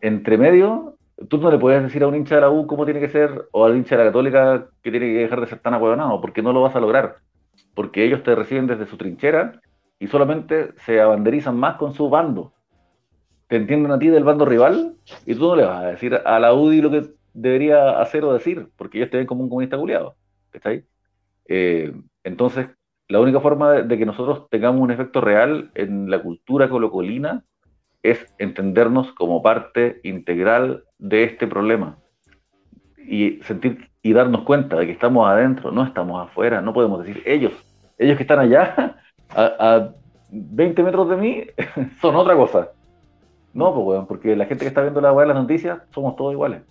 Entre medio, tú no le puedes decir a un hincha de la U cómo tiene que ser, o al hincha de la católica que tiene que dejar de ser tan aguadonado, porque no lo vas a lograr. Porque ellos te reciben desde su trinchera y solamente se abanderizan más con su bando te entienden a ti del bando rival y tú no le vas a decir a la UDI lo que debería hacer o decir, porque ellos te ven como un comunista culiado. ¿Está ahí? Eh, entonces, la única forma de, que nosotros tengamos un efecto real en la cultura colocolina es entendernos como parte integral de este problema y sentir y darnos cuenta de que estamos adentro, no estamos afuera, no podemos decir ellos, ellos que están allá a, 20 metros de mí son otra cosa. No, pues, weón, porque la gente que está viendo la weá de las noticias somos todos iguales.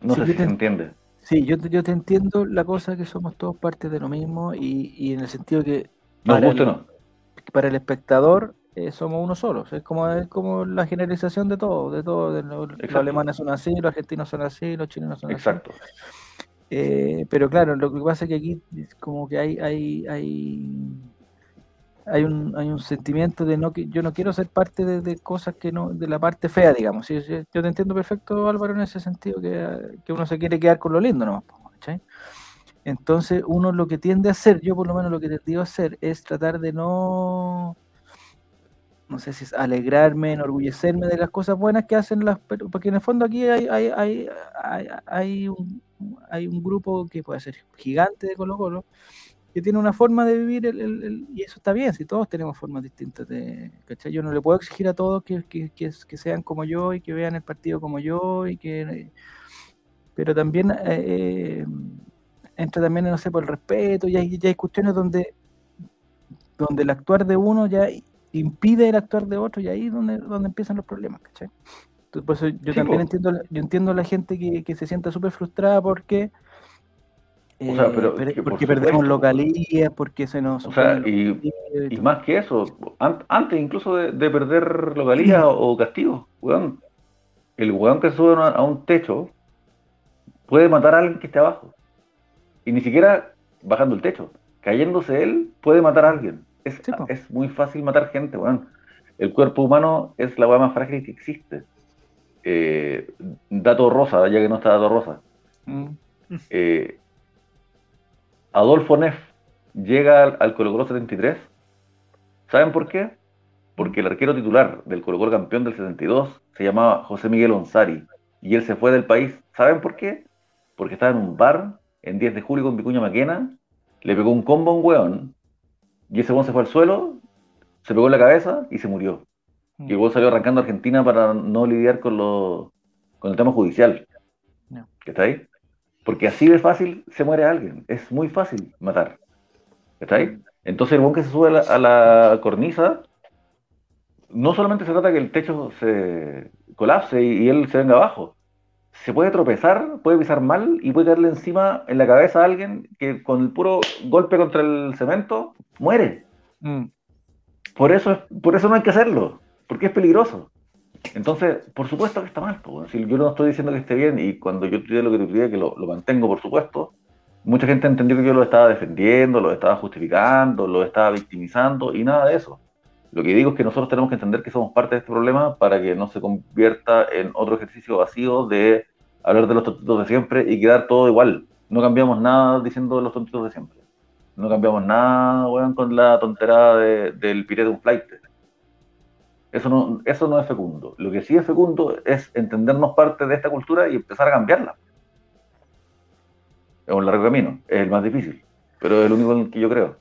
No sé si se entiende. Sí, yo, yo te entiendo la cosa que somos todos parte de lo mismo y, en el sentido que. Para, el, no. para el espectador eh, somos uno solo. Es como, es como la generalización de todo. De todo los, alemanes son así, los argentinos son así, los chilenos son Exacto. así. Eh, pero claro, lo que pasa es que aquí como que hay, hay, hay hay un, hay un sentimiento de no que yo no quiero ser parte de, cosas que no, de la parte fea, digamos. yo te entiendo perfecto, Álvaro, en ese sentido, que, uno se quiere quedar con lo lindo nomás. Entonces, uno lo que tiende a hacer, yo por lo menos lo que te a hacer, es tratar de no, no sé si es alegrarme, enorgullecerme de las cosas buenas que hacen las, porque en el fondo aquí hay, hay, hay, hay, hay un, hay un grupo que puede ser gigante de Colo Colo, que tiene una forma de vivir el, y eso está bien, si todos tenemos formas distintas de, ¿cachai? Yo no le puedo exigir a todos que, que, que, sean como yo y que vean el partido como yo y que pero también eh, eh, entra también, no sé, por el respeto, y hay, hay cuestiones donde donde el actuar de uno ya impide el actuar de otro y ahí es donde, donde empiezan los problemas, ¿cachai? Por eso yo también entiendo, yo entiendo a la gente que, que se sienta súper frustrada porque eh, porque perdemos localías, porque se nos... O sea, y, más que eso, antes incluso de, perder localías o castigos, el weón que sube a un techo puede matar a alguien que esté abajo. Y ni siquiera bajando el techo, cayéndose él puede matar a alguien. Es, es muy fácil matar gente, weón. El cuerpo humano es la weá más frágil que existe. Eh, dato rosa, ya que no está dato rosa. Mm. Eh, Adolfo Neff llega al, Colo Colo 73. ¿Saben por qué? Porque el arquero titular del Colo Colo campeón del 72 se llamaba José Miguel Onsari y él se fue del país. ¿Saben por qué? Porque estaba en un bar en 10 de julio con Vicuña Maquena, le pegó un combo a un weón y ese weón se fue al suelo, se pegó en la cabeza y se murió. Mm. igual salió arrancando a Argentina para no lidiar con, lo, con el tema judicial. ¿Qué está ahí? Porque así de fácil se muere alguien. Es muy fácil matar. ¿Está ahí? Entonces el buen que se sube a la, cornisa, no solamente se trata que el techo se colapse y, él se venga abajo. Se puede tropezar, puede pisar mal y puede caerle encima en la cabeza a alguien que con el puro golpe contra el cemento muere. Mm. Por, eso, por eso no hay que hacerlo, porque es peligroso. Entonces, por supuesto que está mal. Yo no estoy diciendo que esté bien y cuando yo tuiteé lo que tuiteé, que lo, mantengo, por supuesto, mucha gente entendió que yo lo estaba defendiendo, lo estaba justificando, lo estaba victimizando y nada de eso. Lo que digo es que nosotros tenemos que entender que somos parte de este problema para que no se convierta en otro ejercicio vacío de hablar de los tontitos de siempre y quedar todo igual. No cambiamos nada diciendo de los tontitos de siempre. No cambiamos nada, weón, con la tonterada del pirete un flight. Eso no, eso no es fecundo. Lo que sí es fecundo es entendernos parte de esta cultura y empezar a cambiarla. Es un largo camino, es el más difícil, pero es el único en que yo creo.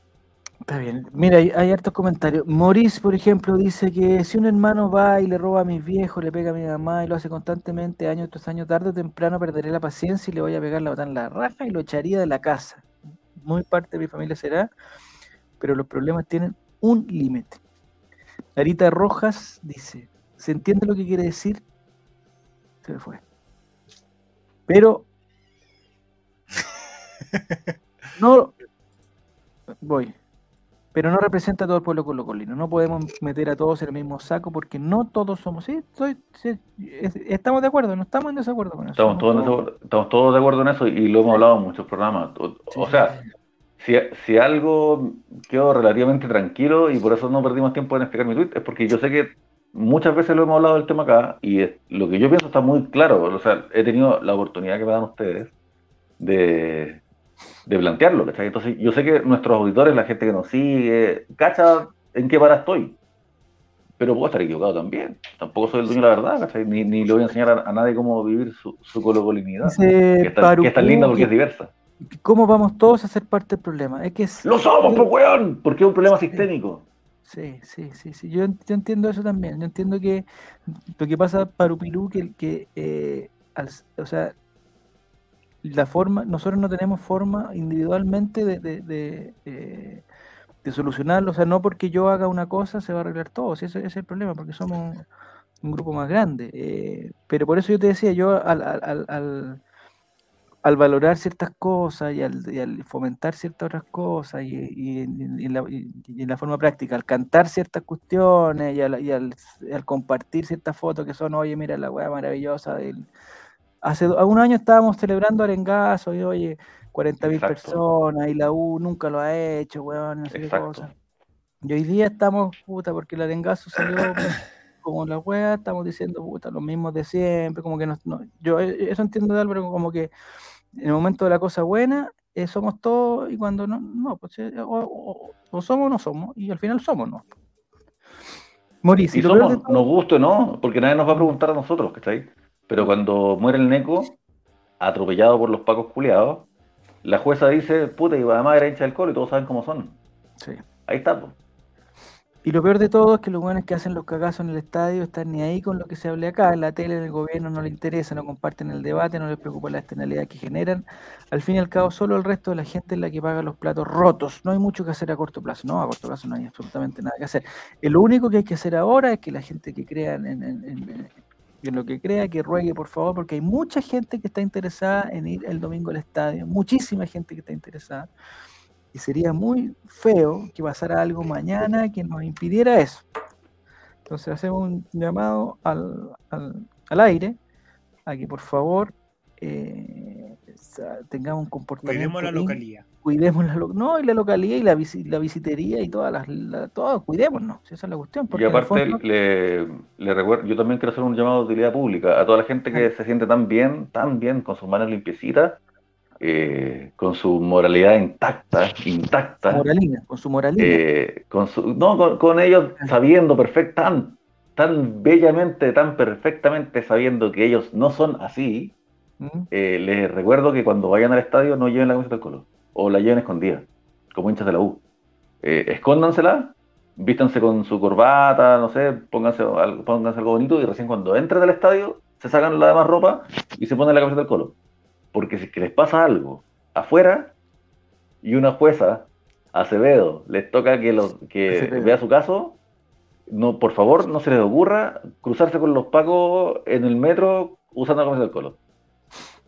Está bien. Mira, hay, hay, hartos comentarios. Maurice, por ejemplo, dice que si un hermano va y le roba a mis viejos, le pega a mi mamá y lo hace constantemente, año tras año, tarde o temprano perderé la paciencia y le voy a pegar la botán en la raja y lo echaría de la casa. Muy parte de mi familia será, pero los problemas tienen un límite. Larita Rojas dice, ¿se entiende lo que quiere decir? Se me fue. Pero no voy. Pero no representa a todo el pueblo colocolino. No podemos meter a todos en el mismo saco porque no todos somos. Sí, estamos de acuerdo, no estamos en desacuerdo con eso. Estamos, todos, estamos todos de acuerdo en eso y lo hemos hablado en muchos programas. O, sea, si, si, algo quedó relativamente tranquilo y por eso no perdimos tiempo en explicar mi tweet, es porque yo sé que muchas veces lo hemos hablado del tema acá y lo que yo pienso está muy claro. O sea, he tenido la oportunidad que me dan ustedes de, de plantearlo, Entonces, yo sé que nuestros auditores, la gente que nos sigue, cacha en qué para estoy. Pero puedo estar equivocado también. Tampoco soy el dueño de la verdad, Ni, ni le voy a enseñar a, nadie cómo vivir su, su colocolinidad. Que, está, que es tan linda porque es diversa. ¿Cómo vamos todos a ser parte del problema? Es que ¡Lo somos, pues, weón! Porque es un problema sistémico. Sí, sí, sí, sí. Yo, entiendo eso también. Yo entiendo que lo que pasa para Upilú, que, que eh, o sea, la forma, nosotros no tenemos forma individualmente de, de, de, solucionarlo. O sea, no porque yo haga una cosa se va a arreglar todo. ese, es el problema, porque somos un grupo más grande. Eh, pero por eso yo te decía, yo al, al, al, valorar ciertas cosas y al, fomentar ciertas otras cosas y, en la, en la, forma práctica, al cantar ciertas cuestiones y, al, compartir ciertas fotos que son, oye, mira la weá maravillosa del Hace un año estábamos celebrando Arengazo y oye, 40.000 personas y la U nunca lo ha hecho, weón, no sé qué cosa. Y hoy día estamos, puta, porque el Arengazo salió como la weá, estamos diciendo, puta, los mismos de siempre, como que no, yo eh, eso entiendo de Álvaro, como que en el momento de la cosa buena eh, somos todos y cuando no, no, pues eh, o, somos o no somos y al final somos, ¿no? Mauricio, y somos, nos guste o no, porque nadie nos va a preguntar a nosotros, ¿cachai? Pero cuando muere el Neco, atropellado por los pacos culiados, la jueza dice, puta, y además era hincha del colo y todos saben cómo son. Sí. Ahí está, pues. Y lo peor de todo es que los buenos que hacen los cagazos en el estadio están ni ahí con lo que se hable acá. En la tele, en el gobierno no les interesa, no comparten el debate, no les preocupa la externalidad que generan. Al fin y al cabo, solo el resto de la gente es la que paga los platos rotos. No hay mucho que hacer a corto plazo. No, a corto plazo no hay absolutamente nada que hacer. lo único que hay que hacer ahora es que la gente que crea en lo que crea, que ruegue por favor, porque hay mucha gente que está interesada en ir el domingo al estadio, muchísima gente que está interesada. Y sería muy feo que pasara algo mañana que nos impidiera eso. Entonces hacemos un llamado al, al, aire a que por favor eh, tengamos un comportamiento. Cuidemos la localidad. Cuidemos la, no, y la localidad y la, la visitería y todas las. La, todo, cuidémonos, esa es la cuestión. y aparte, le, le, recuerdo, yo también quiero hacer un llamado de utilidad pública a toda la gente que se siente tan bien, tan bien, con sus manos limpiecitas, eh, con su moralidad intacta, intacta. Moralina, con su moralina. Eh, con su, no, con, ellos sabiendo perfectamente, tan, tan bellamente, tan perfectamente sabiendo que ellos no son así, eh, les recuerdo que cuando vayan al estadio no lleven la camiseta del color o la lleven escondida, como hinchas de la U. Eh, escóndansela vístanse con su corbata, no sé, pónganse, pónganse algo bonito y recién cuando entren al estadio se sacan la demás ropa y se ponen la camiseta del colo. Porque si es que les pasa algo afuera y una jueza, Acevedo, les toca que, los, que vea su caso, no, por favor, no se les ocurra cruzarse con los pacos en el metro usando la camiseta del colo.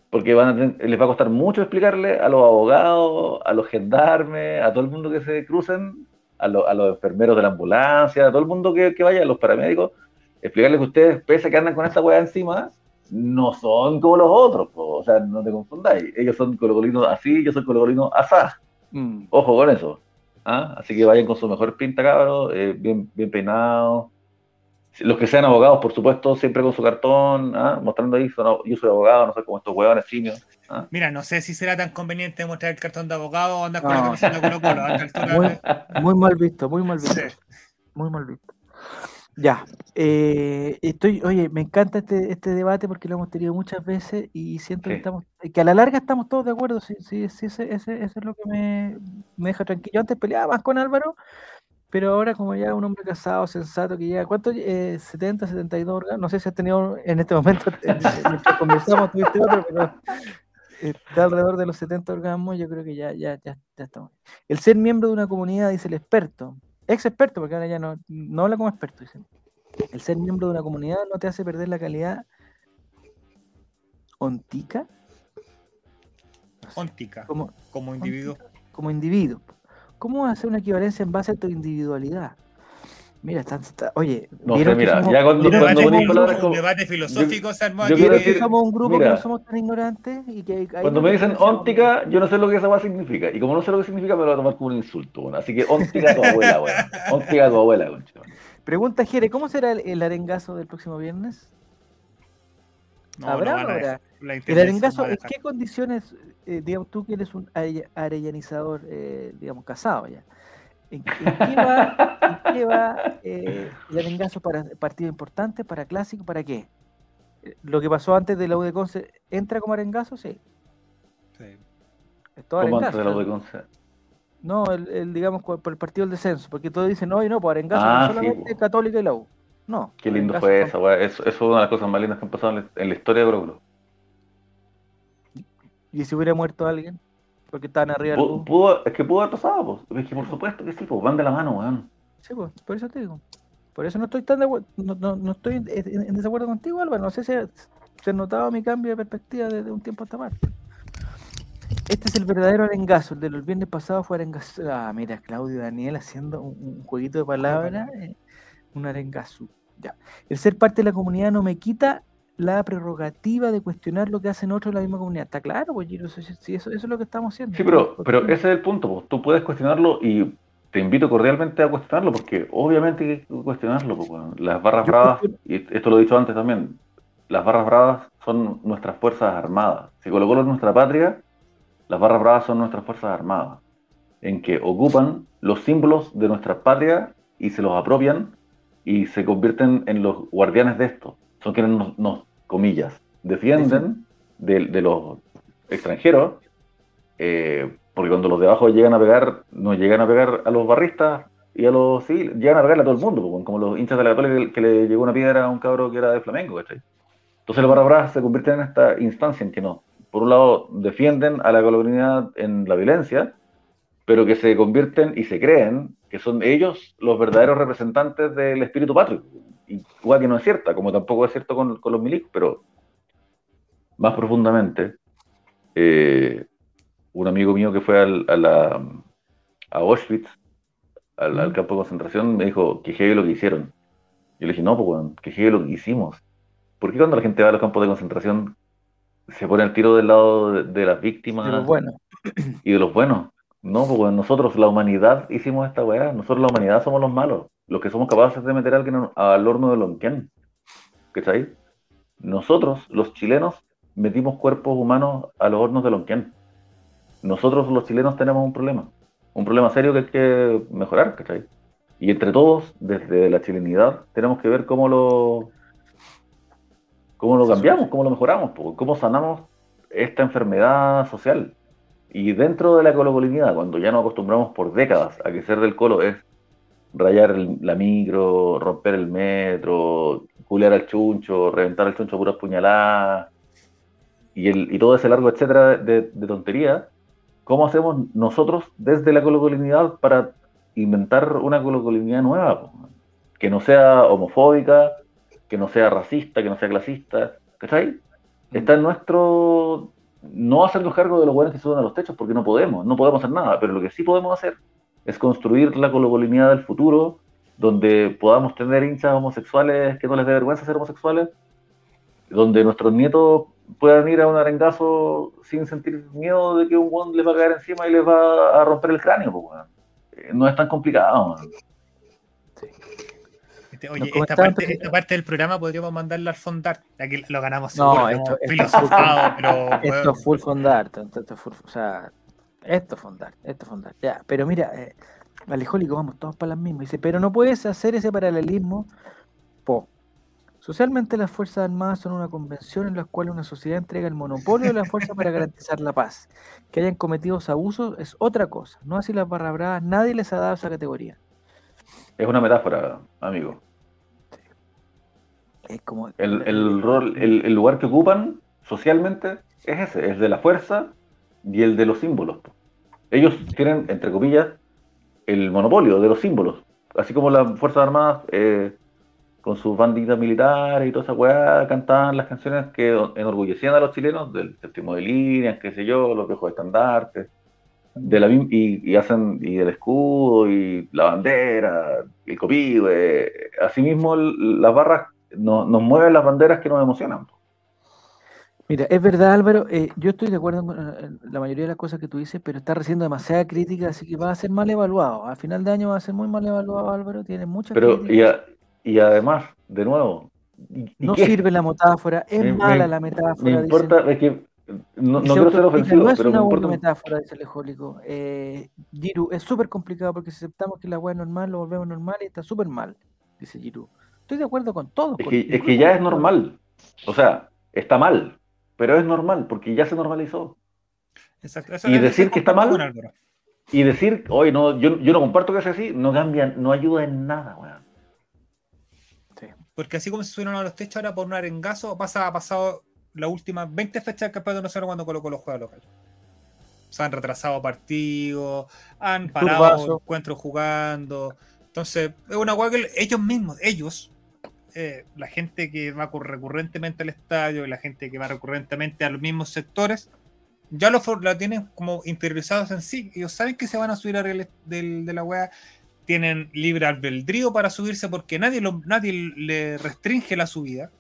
Porque van les va a costar mucho explicarle a los abogados, a los gendarmes, a todo el mundo que se crucen, a, a los enfermeros de la ambulancia, a todo el mundo que, que, vaya, a los paramédicos, explicarles que ustedes, pese a que andan con esta weá encima, no son como los otros, o sea, no te confundáis. Ellos son colocolinos así, yo soy colocolino asá. Mm. Ojo con eso. ¿ah? Así que vayan con su mejor pinta, cabros, eh, bien, bien peinados. Los que sean abogados, por supuesto, siempre con su cartón, ¿ah? mostrando ahí, yo soy abogado, no sé cómo estos huevones simios. ¿ah? Mira, no sé si será tan conveniente mostrar el cartón de abogado o andar con la camiseta de Colo Colo. Muy, mal visto, muy mal visto. Muy mal visto. Ya, eh, estoy, oye, me encanta este, este debate porque lo hemos tenido muchas veces y siento que estamos, que a la larga estamos todos de acuerdo, sí, sí, sí ese, ese, es lo que me, me, deja tranquilo. antes peleaba más con Álvaro, pero ahora como ya un hombre casado, sensato, que ya, ¿cuánto? Eh, 70, 72 órganos, no sé si has tenido en este momento, mientras conversamos, tuviste otro, pero está alrededor de los 70 orgasmos, yo creo que ya, ya, ya, ya estamos. El ser miembro de una comunidad, dice el experto, ex experto, porque ahora ya no, no habla como experto, dice. El ser miembro de una comunidad no te hace perder la calidad ontica. ontica, como, como individuo. como individuo. ¿Cómo hacer una equivalencia en base a tu individualidad? Mira, está, oye, no sé, mira, ya cuando, cuando debate, palabras como, un debate filosófico se armó aquí. Decir, somos un grupo que no somos tan ignorantes y que Cuando me dicen óntica, yo no sé lo que esa cosa significa. Y como no sé lo que significa, me lo voy a tomar como un insulto. Bueno. Así que óntica a tu abuela, weón. Óntica a tu abuela, concha. Pregunta Jere, ¿cómo será el, el, arengazo del próximo viernes? No, ¿Habrá no ahora? El arengazo, ¿en qué condiciones, eh, digamos, tú que eres un arellanizador, eh, digamos, casado ya? ¿En, qué va, eh, el arengazo para partido importante, para clásico, para qué? Eh, lo que pasó antes de la U de Conce, ¿entra como arengazo? Sí. Sí. ¿Cómo antes de la U de Conce? No, el, digamos, por el partido del descenso, porque todos dicen, no, y no, por arengazo ah, solamente Católica y la U. No. Qué lindo fue eso, Eso, es una de las cosas más lindas que han pasado en la, historia de Colo ¿Y si hubiera muerto alguien? Porque estaban arriba del pudo, Es que pudo haber pasado, pues. Es que por supuesto que sí, pues van de la mano, weón. Sí, pues, por eso te digo. Por eso no estoy tan de no, no, no estoy en, desacuerdo contigo, Álvaro. No sé si se ha notado mi cambio de perspectiva desde un tiempo hasta parte. Este es el verdadero arengazo. El de los viernes pasados fue arengazo. Ah, mira, Claudio Daniel haciendo un, jueguito de palabras. Eh, un arengazo. Ya. El ser parte de la comunidad no me quita la prerrogativa de cuestionar lo que hacen otros en la misma comunidad. Está claro, pues, Giro, eso, es lo que estamos haciendo. Sí, pero, pero ese es el punto. Pues. Tú puedes cuestionarlo y te invito cordialmente a cuestionarlo, porque obviamente hay que cuestionarlo. Pues, las barras bravas, y esto lo he dicho antes también, las barras bravas son nuestras fuerzas armadas. Si Colo Colo es nuestra patria, las barras bravas son nuestras fuerzas armadas, en que ocupan los símbolos de nuestra patria y se los apropian y se convierten en los guardianes de esto son quienes nos, comillas, defienden de, los extranjeros, eh, porque cuando los de abajo llegan a pegar, nos llegan a pegar a los barristas y a los civiles, llegan a pegarle a todo el mundo, como los hinchas de la Católica que, le llegó una piedra a un cabro que era de Flamengo, ¿cachai? Entonces los barras se convierten en esta instancia en que no, por un lado defienden a la colonialidad en la violencia, pero que se convierten y se creen que son ellos los verdaderos representantes del espíritu patrio igual que no es cierta, como tampoco es cierto con, los milicos, pero más profundamente, eh, un amigo mío que fue a, la, a Auschwitz, al, campo de concentración, me dijo que jefe lo que hicieron. Yo le dije, no, pues, que jefe lo que hicimos. ¿Por qué cuando la gente va a los campos de concentración se pone al tiro del lado de, las víctimas y de los buenos? No, pues nosotros, la humanidad, hicimos esta weá. Nosotros, la humanidad, somos los malos los que somos capaces de meter a alguien al horno de Lonquén. ¿Cachai? Nosotros, los chilenos, metimos cuerpos humanos a los hornos de Lonquén. Nosotros, los chilenos, tenemos un problema. Un problema serio que hay que mejorar, ¿cachai? Y entre todos, desde la chilenidad, tenemos que ver cómo lo, cómo lo cambiamos, cómo lo mejoramos, cómo sanamos esta enfermedad social. Y dentro de la colocolinidad, cuando ya nos acostumbramos por décadas a que ser del colo es rayar la micro, romper el metro, culear al chuncho, reventar al chuncho a puras puñaladas, y, el, y todo ese largo etcétera de, de tontería, ¿cómo hacemos nosotros desde la colocolinidad para inventar una colocolinidad nueva? Que no sea homofóbica, que no sea racista, que no sea clasista, ¿cachai? Mm. Está en nuestro no hacernos cargo de los buenos que suben a los techos porque no podemos, no podemos hacer nada, pero lo que sí podemos hacer es construir la colocolinidad del futuro donde podamos tener hinchas homosexuales que no les dé vergüenza ser homosexuales, donde nuestros nietos puedan ir a un arengazo sin sentir miedo de que un buen les va a caer encima y les va a romper el cráneo. Pues, no es tan complicado. Oye, esta parte, esta parte, del programa podríamos mandarla al Fondart. Aquí lo ganamos seguro. No, esto, esto, pero, esto es full Fondart. Esto, full, o sea, esto es Fondart. Esto es Fondart. Ya, pero mira, eh, Alejólico, vamos todos para las mismas. Dice, pero no puedes hacer ese paralelismo. Po. Socialmente las Fuerzas Armadas son una convención en la cual una sociedad entrega el monopolio de la fuerza para garantizar la paz. Que hayan cometido abusos es otra cosa. No así las barra bravas, nadie les ha dado esa categoría. Es una metáfora, amigo. Es como... El, rol, el, lugar que ocupan socialmente es ese, es de la fuerza y el de los símbolos. Ellos tienen, entre comillas, el monopolio de los símbolos. Así como las Fuerzas Armadas, eh, con sus banditas militares y toda esa weá, cantaban las canciones que enorgullecían a los chilenos, del séptimo de líneas, qué sé yo, los viejos estandartes, de la, y, y, hacen, y el escudo, y la bandera, el copihue. Eh, asimismo, las barras nos mueven las banderas que nos emocionan. Mira, es verdad Álvaro, eh, yo estoy de acuerdo con eh, la mayoría de las cosas que tú dices, pero está recibiendo demasiada crítica, así que va a ser mal evaluado. A final de año va a ser muy mal evaluado Álvaro, tiene mucha pero. Y, y además, de nuevo... no sirve la metáfora, es mala la metáfora. Me importa, es que no, no quiero ser ofensivo, no es pero una me importa... metáfora, dice el Eh, Giru, es súper complicado porque si aceptamos que la weá es normal, lo volvemos normal y está súper mal, dice Giru. Estoy de acuerdo con todo. Es que, es que ya es normal. O sea, está mal, pero es normal porque ya se normalizó. y decir que está mal y decir, oye, no, yo, yo no comparto que sea así, no cambia, no ayuda en nada, weón. Porque así como se subieron a los techos ahora por un arengazo, pasa, ha pasado las últimas 20 fechas del campeonato nacional cuando colocó los juegos locales. Se han retrasado partidos, han parado encuentros jugando. Entonces, es una hueá que ellos mismos, ellos, eh, la gente que va recurrentemente al estadio y la gente que va recurrentemente a los mismos sectores, ya lo, lo tienen como interiorizados en sí. Ellos saben que se van a subir a de, de la wea, tienen libre albedrío para subirse porque nadie, lo, nadie le restringe la subida.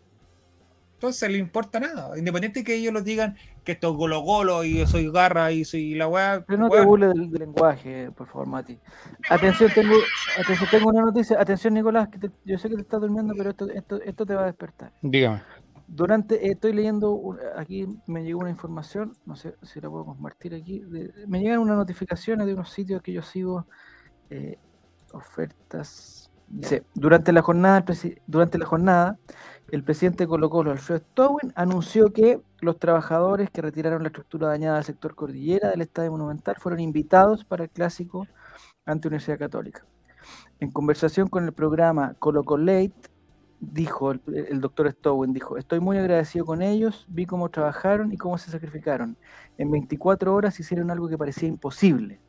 Entonces le importa nada. Independiente de que ellos lo digan que esto es golo golo y yo soy garra y soy la weá. Pero no te burles del, lenguaje, por favor, Mati. Atención, tengo, atención, tengo una noticia. Atención, Nicolás, que yo sé que te estás durmiendo, pero esto, esto, esto te va a despertar. Dígame. Durante, eh, estoy leyendo, aquí me llegó una información, no sé si la puedo compartir aquí. me llegan unas notificaciones de unos sitios que yo sigo, eh, ofertas. Dice, durante la jornada, durante la jornada, el presidente Colo Colo, Alfredo Stowin, anunció que los trabajadores que retiraron la estructura dañada del sector cordillera del Estadio Monumental fueron invitados para el clásico ante Universidad Católica. En conversación con el programa Colo Late, dijo el, doctor Stowin, dijo, estoy muy agradecido con ellos, vi cómo trabajaron y cómo se sacrificaron. En 24 horas hicieron algo que parecía imposible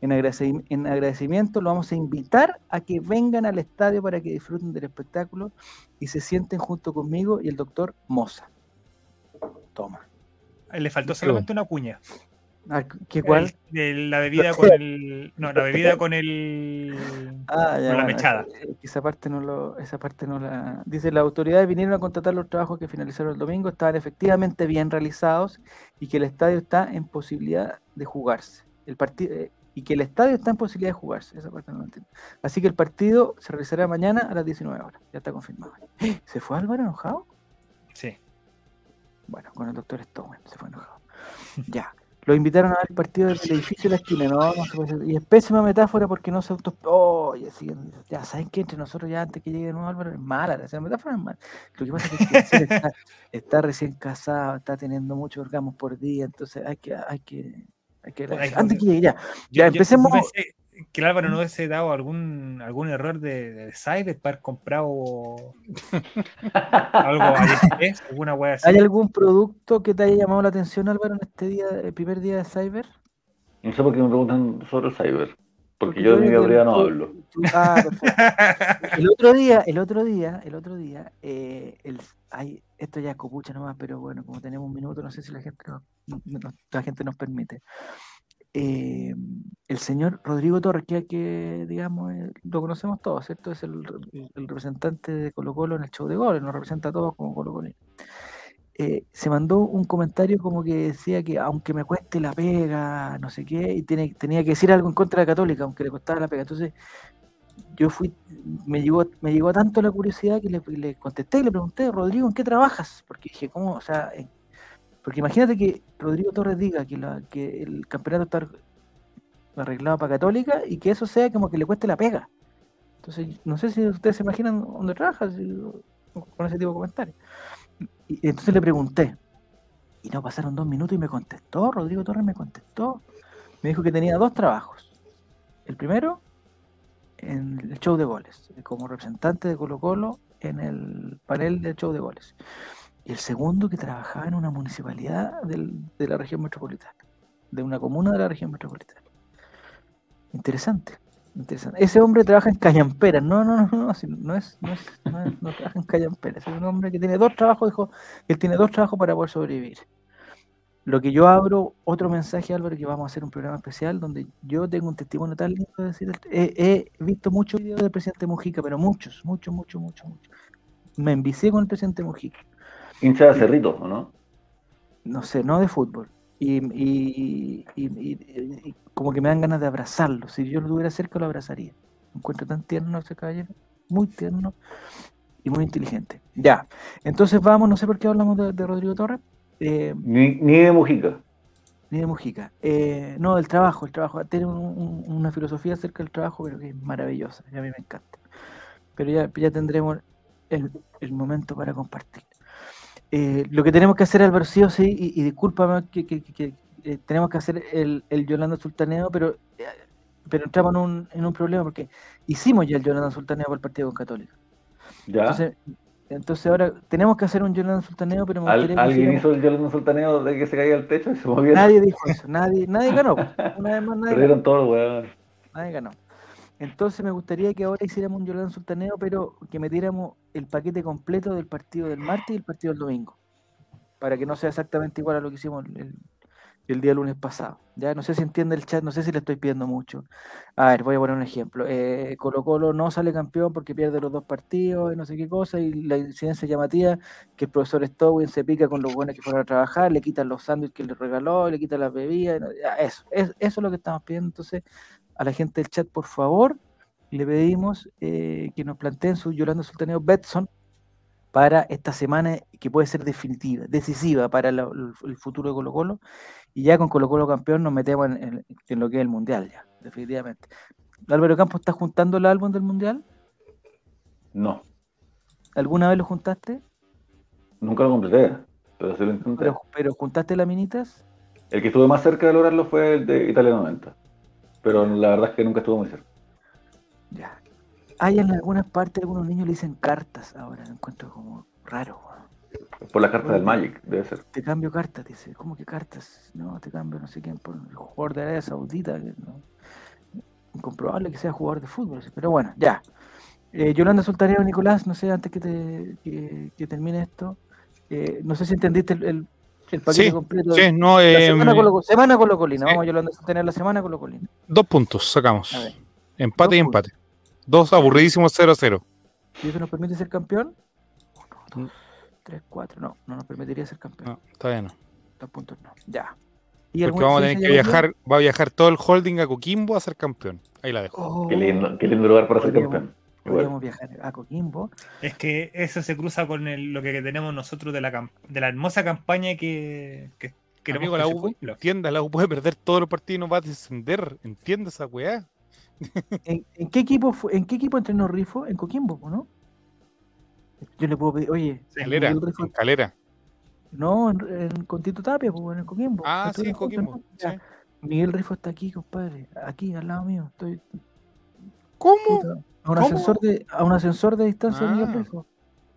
en, agradecimiento lo vamos a invitar a que vengan al estadio para que disfruten del espectáculo y se sienten junto conmigo y el doctor Moza. Toma. Le faltó solamente una cuña. Ah, ¿Qué cuál? la bebida con el. No, la bebida con el. Ah, ya, con la mechada. Esa, parte no lo, esa parte no la. Dice: las autoridades vinieron a contratar los trabajos que finalizaron el domingo, estaban efectivamente bien realizados y que el estadio está en posibilidad de jugarse. El partido, eh, y que el estadio está en posibilidad de jugarse. Esa parte no lo entiendo. Así que el partido se realizará mañana a las 19 horas. Ya está confirmado. ¿Se fue Álvaro enojado? Sí. Bueno, con el doctor Stone se fue enojado. ya. Lo invitaron a ver el partido del edificio de la esquina, no, no Y es pésima metáfora porque no se auto. Oh, ya, ya saben que entre nosotros ya antes que llegue de nuevo Álvaro es mala, la metáfora es mala. Lo que pasa es que está, está, recién casado, está teniendo muchos orgasmos por día, entonces hay que, hay que antes que llegue, ya. Ya, empecemos. que el Álvaro no hubiese dado algún, algún error de, de Cyber para haber comprado algo alguna wea así. ¿Hay algún producto que te haya llamado la atención, Álvaro, en este día, el primer día de Cyber? No sé por qué me preguntan sobre Cyber. Porque, yo de mi categoría no hablo. Ah, el otro día, el otro día, el otro día, eh, el, hay, esto ya es copucha nomás, pero bueno, como tenemos un minuto, no sé si la gente, la gente nos permite. Eh, el señor Rodrigo Torres, que, digamos, eh, lo conocemos todos, ¿cierto? Es el, representante de Colo Colo en el show de goles, nos representa a todos como Colo Colo. Eh, se mandó un comentario como que decía que aunque me cueste la pega, no sé qué, y tiene, tenía que decir algo en contra de la Católica, aunque le costaba la pega. Entonces, yo fui, me llegó, me llegó tanto la curiosidad que le, contesté y le pregunté, Rodrigo, ¿en qué trabajas? Porque dije, ¿cómo? O sea, porque imagínate que Rodrigo Torres diga que, el campeonato está arreglado para Católica y que eso sea como que le cueste la pega. Entonces, no sé si ustedes se imaginan dónde trabaja con ese tipo de comentarios. Y entonces le pregunté, y no pasaron dos minutos y me contestó, Rodrigo Torres me contestó. Me dijo que tenía dos trabajos. El primero, en el show de goles, como representante de Colo Colo en el panel del show de goles y el segundo que trabajaba en una municipalidad de la región metropolitana, de una comuna de la región metropolitana. Interesante, interesante. Ese hombre trabaja en Callampera, no, no, no, no, no, es, no, es, no, trabaja en Callampera, es un hombre que tiene dos trabajos, dijo, él tiene dos trabajos para poder sobrevivir. Lo que yo abro, otro mensaje, Álvaro, que vamos a hacer un programa especial donde yo tengo un testimonio tan lindo de decir, he, he visto muchos videos del presidente Mujica, pero muchos, muchos, muchos, muchos, muchos. Me envicié con el presidente Mujica hincha de Cerrito, ¿o no? No sé, no de fútbol. Y, como que me dan ganas de abrazarlo. Si yo lo tuviera cerca, lo abrazaría. Me encuentro tan tierno ese caballero, muy tierno y muy inteligente. Ya, entonces vamos, no sé por qué hablamos de, Rodrigo Torres. Eh, ni, de Mujica. Ni de Mujica. Eh, no, del trabajo, el trabajo. Tiene una filosofía acerca del trabajo, pero que es maravillosa, y a mí me encanta. Pero ya, ya tendremos el, el momento para compartir. Eh, lo que tenemos que hacer, Álvaro, sí o sí, y, y discúlpame que, que, eh, tenemos que hacer el, el Yolanda Sultaneo, pero, eh, pero entramos en un, en un problema porque hicimos ya el Yolanda Sultaneo por el partido con Católica. ¿Ya? Entonces, ahora tenemos que hacer un Yolanda Sultaneo, pero ¿Alguien hizo el Yolanda Sultaneo de que se caiga el techo y se? Nadie dijo eso, nadie, nadie ganó. Una vez más, nadie Perdieron todo, weón. Nadie ganó. Entonces me gustaría que ahora hiciéramos un Yolanda Sultaneo, pero que metiéramos el paquete completo del partido del martes y el partido del domingo. Para que no sea exactamente igual a lo que hicimos el, día lunes pasado. Ya no sé si entiende el chat, no sé si le estoy pidiendo mucho. A ver, voy a poner un ejemplo. Eh, Colo Colo no sale campeón porque pierde los dos partidos y no sé qué cosa, y la incidencia llamativa que el profesor Stowin se pica con los buenos que fueron a trabajar, le quitan los sándwiches que le regaló, le quitan las bebidas. Eso, eso es lo que estamos pidiendo. Entonces, a la gente del chat, por favor, le pedimos eh, que nos planteen su Yolanda Sultaneo Betson para esta semana que puede ser definitiva, decisiva para el futuro de Colo Colo. Y ya con Colo Colo campeón nos metemos en, lo que es el Mundial, ya, definitivamente. Álvaro Campos, ¿estás juntando el álbum del Mundial? No. ¿Alguna vez lo juntaste? Nunca lo completé, pero sí lo intenté. ¿Pero, pero juntaste laminitas? El que estuve más cerca de lograrlo fue el de Italia 90 pero la verdad es que nunca estuvo muy cerca. Ya. Hay en algunas partes, algunos niños le dicen cartas ahora, lo encuentro como raro. Por la carta del Magic, debe ser. Te cambio cartas, dice. ¿Cómo que cartas? No, te cambio no sé quién por el jugador de Arabia Saudita. ¿no? Incomprobable que sea jugador de fútbol, pero bueno, ya. Eh, Yolanda Sultaneo, Nicolás, no sé, antes que, te, que, termine esto, eh, no sé si entendiste el, el paquete completo. Sí, no, eh, semana, con lo, semana con Colina. Vamos a tener la semana con lo Colina. Dos puntos sacamos. Empate y empate. Dos aburridísimos 0-0. ¿Y eso nos permite ser campeón? Uno, dos, tres, cuatro. No, no nos permitiría ser campeón. No, está bien. Dos puntos no. Ya. ¿Y Porque vamos a tener que viajar, va a viajar todo el holding a Coquimbo a ser campeón. Ahí la dejo. Oh. qué, lindo, qué lindo lugar para ser campeón. Podríamos viajar a Coquimbo. Es que eso se cruza con lo que tenemos nosotros de la, de la hermosa campaña que, que Amigo, la U, entienda, la U puede perder todos los partidos y no va a descender. Entiende esa weá. ¿En, qué equipo ¿En qué equipo entrenó Rifo? En Coquimbo, ¿no? Yo le puedo pedir, oye. Calera, en Calera. No, en, en, con Tito Tapia, pues, en Coquimbo. Ah, sí, en Coquimbo. Miguel Rifo está aquí, compadre. Aquí, al lado mío. Estoy. ¿Cómo? A un, Ascensor, de, a un ascensor de distancia, Miguel ah, Rifo.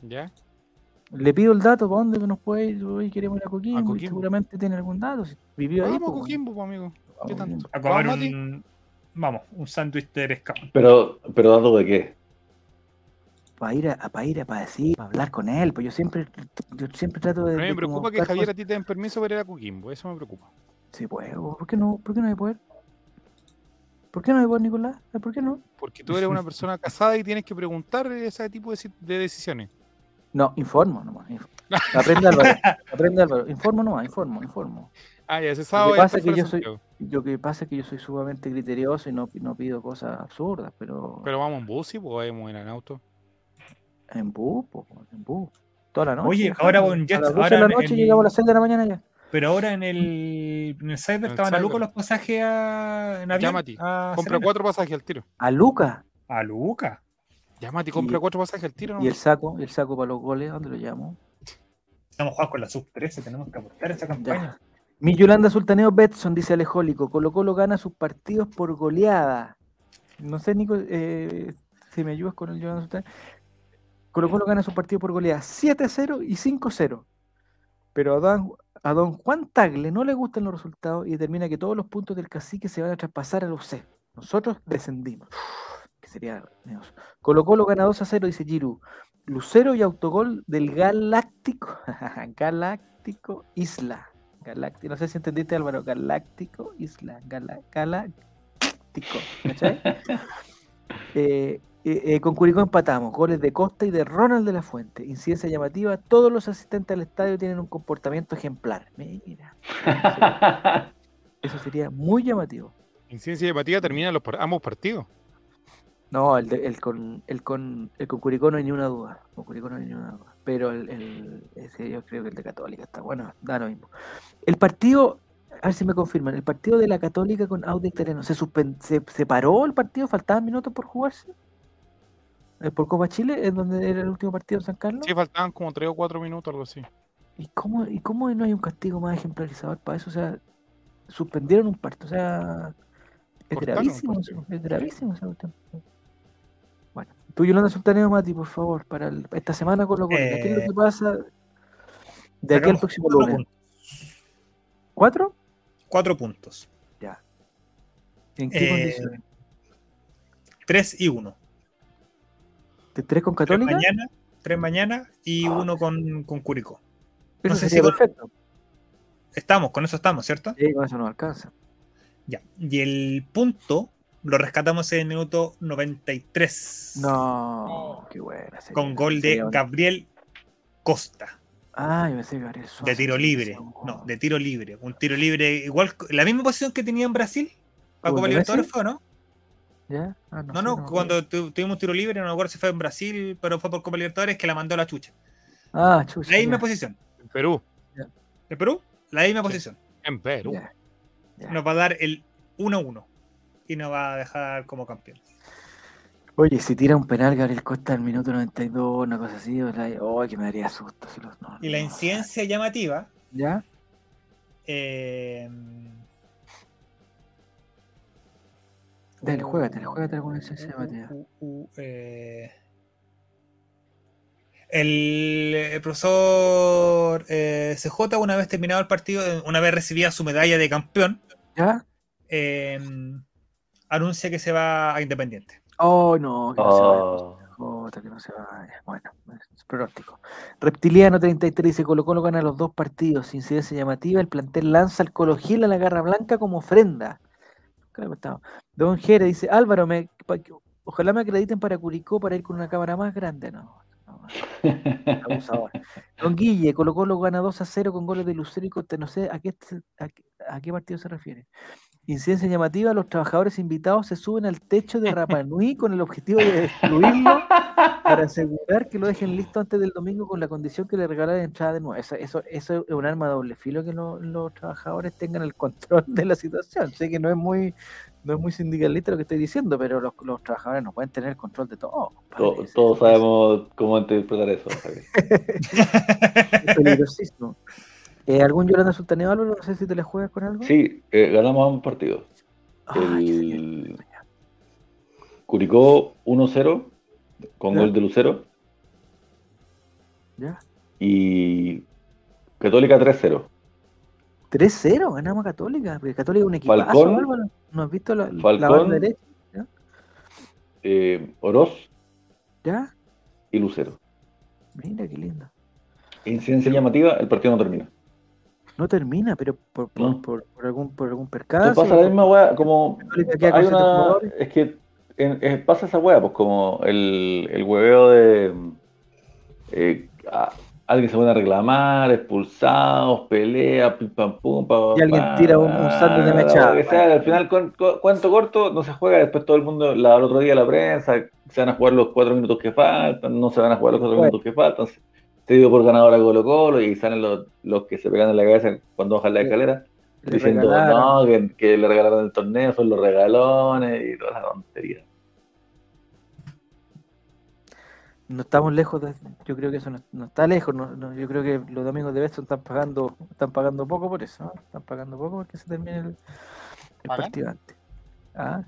Ya. Le pido el dato, ¿para dónde nos puede ir? Hoy queremos ir a Coquimbo, seguramente tiene algún dato. Si vivió ahí. Vamos a Coquimbo, amigo. ¿Qué tanto? A comer un, vamos, un sándwich de pescado. Pero, pero dato de qué? Para ir, a, para ir a, para decir, para hablar con él, pues yo siempre, yo siempre trato de. A mí me preocupa que Javier a ti te den permiso para ir a Coquimbo, eso me preocupa. Sí, pues, ¿por qué no? ¿Por qué no hay poder? ¿Por qué no hay poder, Nicolás? ¿Por qué no? Porque tú eres una persona casada y tienes que preguntar ese tipo de, de decisiones. No, informo nomás. Aprende Álvaro. Aprende Álvaro. Informo nomás, informo, informo. Ah, ya se sabe. Lo que pasa es que yo soy, lo que pasa es que yo soy sumamente criterioso y no, no pido cosas absurdas, pero. Pero vamos en bus y pues vamos en auto. En bus, pues, en bus. Toda la noche. Oye, ahora con Jet. A las 12 de la noche llegamos a las 6 de la mañana ya. Pero ahora en el, en el Cyber estaban a Luca los pasajes a, en avión. Mati. Compra cuatro pasajes al tiro. ¿A Luca? ¿A Luca? Mati, compra cuatro pasajes al tiro. ¿Y el saco? ¿Y el saco para los goles? ¿Dónde lo llamo? Estamos jugando con la sub-13, tenemos que aportar esta campaña. Mi Yolanda Sultaneo Betson, dice Alejólico. Colo Colo gana sus partidos por goleada. No sé, Nico, eh, si me ayudas con el Yolanda Sultaneo. Colo Colo gana sus partidos por goleada 7-0 y 5-0. Pero a don, a don Juan Tagle no le gustan los resultados y determina que todos los puntos del cacique se van a traspasar a los C. Nosotros descendimos. Que sería. Colo Colo gana 2 0, dice Giru. Lucero y autogol del Galáctico. Galáctico Isla. Galáctico. No sé si entendiste, Álvaro. Galáctico Isla. Galáctico. eh, eh, eh, con Curicó empatamos. Goles de Costa y de Ronald de la Fuente. Incidencia llamativa. Todos los asistentes al estadio tienen un comportamiento ejemplar. Mira. Eso sería muy llamativo. Incidencia llamativa termina los ambos partidos. No, el, el, con, el, con, el con Curicó no hay ni una duda. Con Curicó no hay ni una duda. Pero el, el ese yo creo que el de Católica está bueno, da lo mismo. El partido, a ver si me confirman, el partido de la Católica con Audi Terreno, ¿se, se, ¿se paró el partido? ¿Faltaban minutos por jugarse? ¿Eh, ¿Por Copa Chile? ¿En donde era el último partido en San Carlos? Sí, faltaban como 3 o 4 minutos, algo así. ¿Y cómo, ¿Y cómo no hay un castigo más ejemplarizador para eso? O sea, suspendieron un partido, o sea, es gravísimo, es gravísimo esa cuestión. Bueno, tú Yolanda Sultaneo Mati, por favor, para esta semana con lo ¿Qué es lo que eh, pasa de aquí al próximo lunes? ¿Cuatro? Cuatro puntos. Ya. ¿En qué eh, condiciones? Tres y uno. ¿De tres con Católica? Tres mañana, tres mañana y ah, uno con, con Curicó. no sé si perfecto. Estamos, con eso estamos, ¿cierto? Sí, con eso nos alcanza. Ya. Y el punto lo rescatamos en el minuto 93. No, qué buena. Con gol de Gabriel Costa. Ah, yo pensé Gabriel De tiro libre. No, de tiro libre. Un tiro libre igual, la misma posición que tenía en Brasil. Para Copa Libertadores fue, ¿no? ¿Ya? Ah, no, no, cuando tuvimos tiro libre, no me acuerdo si fue en Brasil, pero fue por Copa Libertadores que la mandó la chucha. Ah, chucha. La misma posición. En Perú. ¿En Perú? La misma posición. En Perú. Nos va a dar el 1-1 y nos va a dejar como campeón. Oye, si tira un penal Gabriel Costa al minuto 92, una cosa así, oh, que me daría susto. y la incidencia llamativa. ¿Ya? Eh, Dale, juégatela, juégatela con llamativa. Eh, el, profesor eh, CJ, una vez terminado el partido, una vez recibía su medalla de campeón, ¿Ya? Eh, anuncia que se va a Independiente. Oh, no, que no se vaya. Oh. que no se vaya. Bueno, es pronóstico. Reptiliano 33 dice: Colo Colo gana los dos partidos. Incidencia llamativa. El plantel lanza al Colo Gil a la Garra Blanca como ofrenda. Don Jere dice: Álvaro, me, ojalá me acrediten para Curicó para ir con una cámara más grande. No, Don Guille, Colo Colo gana 2 a 0 con goles de Lucero y Costa. No sé a qué, a qué partido se refiere. Incidencia llamativa, los trabajadores invitados se suben al techo de Rapanui con el objetivo de destruirlo para asegurar que lo dejen listo antes del domingo con la condición que le regalen entrada de nuevo. Eso, eso, es un arma de doble filo que los trabajadores tengan el control de la situación. Sé que no es muy no es muy sindicalista lo que estoy diciendo, pero los, trabajadores no pueden tener el control de todo. todos sabemos cómo interpretar eso. es peligrosísimo. Eh, ¿Algún Yolanda Sultaneo Álvaro? No sé si te le juegas con algo. Sí, eh, ganamos un partido. el... Curicó 1-0 con gol de Lucero. ¿Ya? Y Católica 3-0. 3-0, ganamos a Católica. Católica es un equipazo, Falcón, Álvaro. ¿No has visto la, Falcón, la derecha? Eh, Oroz. ¿Ya? Y Lucero. Mira qué lindo. Incidencia llamativa, el partido no termina. No termina, pero por, por, por, algún, por algún percance. pasa la misma weá, como. Hay una, es que pasa esa weá, pues como el, el hueveo de. Eh, alguien se pone a reclamar, expulsados, pelea, pim pam pum, pa, Y alguien tira un, un de mecha. al final, cuánto corto, no se juega, después todo el mundo, la, al otro día la prensa, se van a jugar los cuatro minutos que faltan, no se van a jugar los cuatro minutos que faltan se dio por ganador a Colo Colo y salen los, los que se pegan en la cabeza cuando bajan la escalera diciendo no, que, le regalaron el torneo, son los regalones y toda la tontería. No estamos lejos de, yo creo que eso no, está lejos, yo creo que los domingos de Besto están pagando, están pagando poco por eso, están pagando poco porque se termine el, el partido antes. ¿Ah?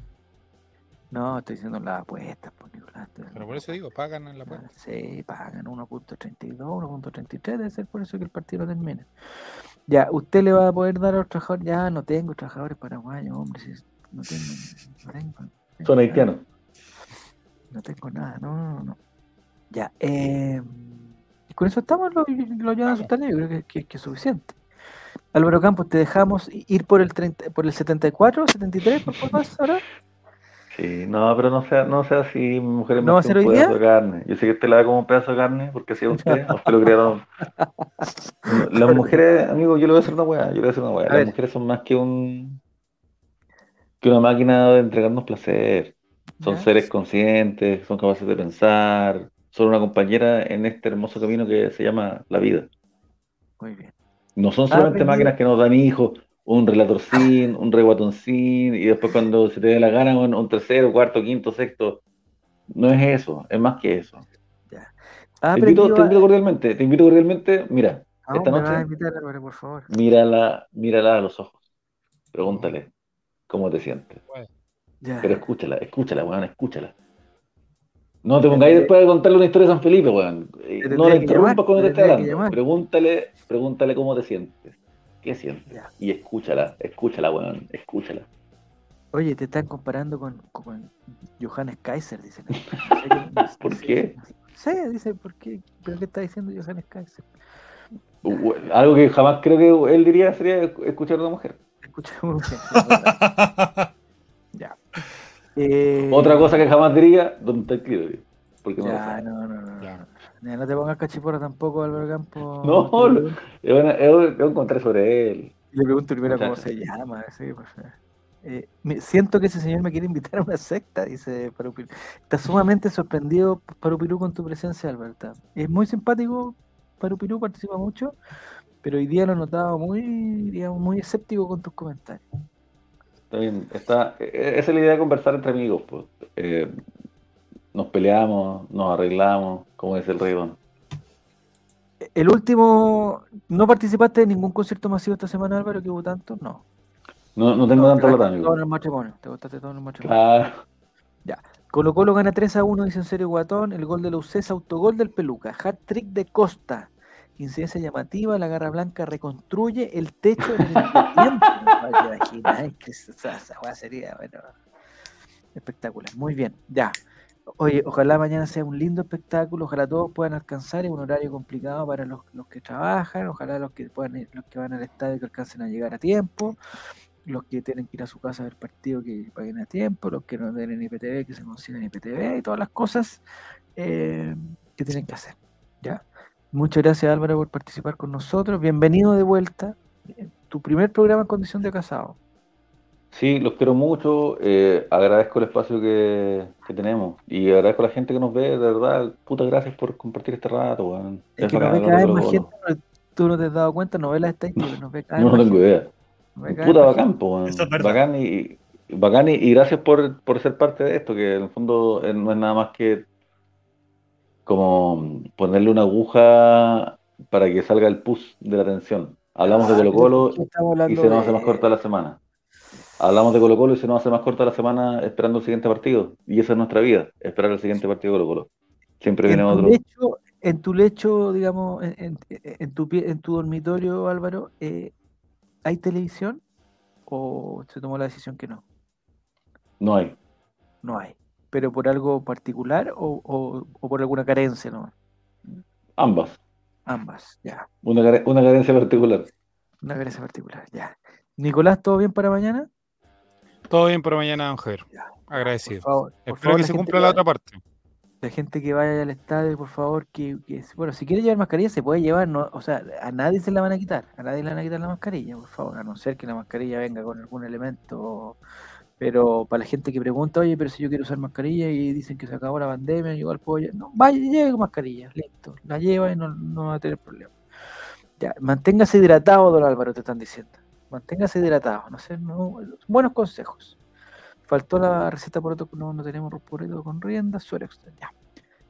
No, estoy diciendo las apuestas, pues, Nicolás. Pero por eso digo, pagan en la apuesta. Sí, pagan 1.32, 1.33, debe ser por eso que el partido no termina. Ya, ¿usted le va a poder dar a los trabajadores? Ya, no tengo trabajadores paraguayos, hombre, si no tengo, no tengo. Son haitianos. No tengo nada, no, no, no. Ya, eh, con eso estamos, lo, lo llevan a yo creo que, que, que, es suficiente. Álvaro Campos, te dejamos ir por el 30, por el 74, 73, por favor, ahora. Sí, no, pero no sea, no sea así, mi mujer ¿No va a ser hoy un pedazo de carne. Yo sé que usted la da como un pedazo de carne, porque así es usted, usted lo crearon. Las mujeres, amigo, yo le voy a hacer una weá, yo le voy a hacer una weá. Las mujeres son más que un que una máquina de entregarnos placer. Son seres conscientes, son capaces de pensar, son una compañera en este hermoso camino que se llama la vida. Muy bien. No son solamente máquinas que nos dan hijos, un relator sin, un reguatón sin, y después cuando se te dé la gana un, tercero, cuarto, quinto, sexto. No es eso, es más que eso. Ah, te, invito, cordialmente, te invito cordialmente, mira, ah, esta noche, por favor. Mírala, mírala a los ojos, pregúntale cómo te sientes. Pero escúchala, escúchala, weón, escúchala. No te pongáis después de contarle una historia de San Felipe, weón. No la interrumpas cuando te esté hablando. Pregúntale, pregúntale cómo te sientes. ¿Qué sientes? Y escúchala, escúchala, weón, escúchala. Oye, te están comparando con, con Johannes Kaiser, dicen. ¿Por qué? Sí, dice, ¿por qué? ¿Pero qué está diciendo Johannes Kaiser? algo que jamás creo que él diría sería escuchar a una mujer. Escuchar a una mujer. ya. Eh... Otra cosa que jamás diría, ¿dónde está escrito? Porque ya, no, no, no. no. No te pongas cachipora tampoco, Álvaro Campos. No, un contrato sobre él. Le pregunto primero cómo se llama. Eh, siento que ese señor me quiere invitar a una secta, dice Parupirú. Está sumamente sorprendido Parupirú con tu presencia, Alberta. Es muy simpático, Parupirú participa mucho, pero hoy día lo he notado muy, digamos, muy escéptico con tus comentarios. Está bien, está, e-, esa es la idea de conversar entre amigos. Pues. Eh, nos peleamos, nos arreglamos, como dice el rey El último, ¿no participaste en ningún concierto masivo esta semana, Álvaro, que hubo tanto? No. No, no tengo tanto plata, amigo. Todo en el matrimonio, te gustaste todo en el matrimonio. Claro. Ya. Colo Colo gana 3 a 1, dice en serio Guatón. El gol de la UCES, autogol del Peluca. Hat trick de Costa. Incidencia llamativa, la garra blanca reconstruye el techo en el tiempo. No que esa sería, bueno, espectacular. Muy bien, ya. Oye, ojalá mañana sea un lindo espectáculo, ojalá todos puedan alcanzar, es un horario complicado para los, que trabajan, ojalá los que puedan los que van al estadio que alcancen a llegar a tiempo, los que tienen que ir a su casa a ver partido que paguen a tiempo, los que no tienen IPTV que se consigan IPTV y todas las cosas eh, que tienen que hacer. ¿ya? Muchas gracias Álvaro por participar con nosotros, bienvenido de vuelta, tu primer programa en condición de casado. Sí, los quiero mucho, eh, agradezco el espacio que, tenemos y agradezco a la gente que nos ve, de verdad, putas gracias por compartir este rato, weón. Es, que nos ve cada vez más gente, tú no te has dado cuenta, no ves las estadísticas, nos ve cada vez No, no tengo idea. Puta bacán, weón. Bacán y, bacán y, gracias por, por ser parte de esto, que en el fondo eh, no es nada más que como ponerle una aguja para que salga el pus de la tensión Hablamos de ah, Colo Colo y se nos hace más corta la semana. Hablamos de Colo Colo y se nos hace más corta la semana esperando el siguiente partido. Y esa es nuestra vida, esperar el siguiente partido de Colo Colo. Siempre viene otro. en tu lecho, digamos, en, tu, en tu dormitorio, Álvaro, eh, ¿hay televisión? ¿O se tomó la decisión que no? No hay. No hay. ¿Pero por algo particular o, por alguna carencia? ¿no? Ambas. Ambas, ya. Una, una carencia particular. Una carencia particular, ya. Nicolás, ¿todo bien para mañana? Todo bien para mañana, Javier. Agradecido. Espero que se cumpla la otra parte. La gente que vaya al estadio, por favor, que, bueno, si quiere llevar mascarilla, se puede llevar, no, o sea, a nadie se la van a quitar, a nadie le van a quitar la mascarilla, por favor, a no ser que la mascarilla venga con algún elemento. Pero para la gente que pregunta, oye, pero si yo quiero usar mascarilla y dicen que se acabó la pandemia, igual puedo No, vaya, lleve con mascarilla, listo. La lleva y no, no va a tener problema. Ya, manténgase hidratado, don Álvaro, te están diciendo. Manténgase hidratado, no sé, no, buenos consejos. Faltó la receta por otro, no, no tenemos purito con rienda, suero extra. Ya.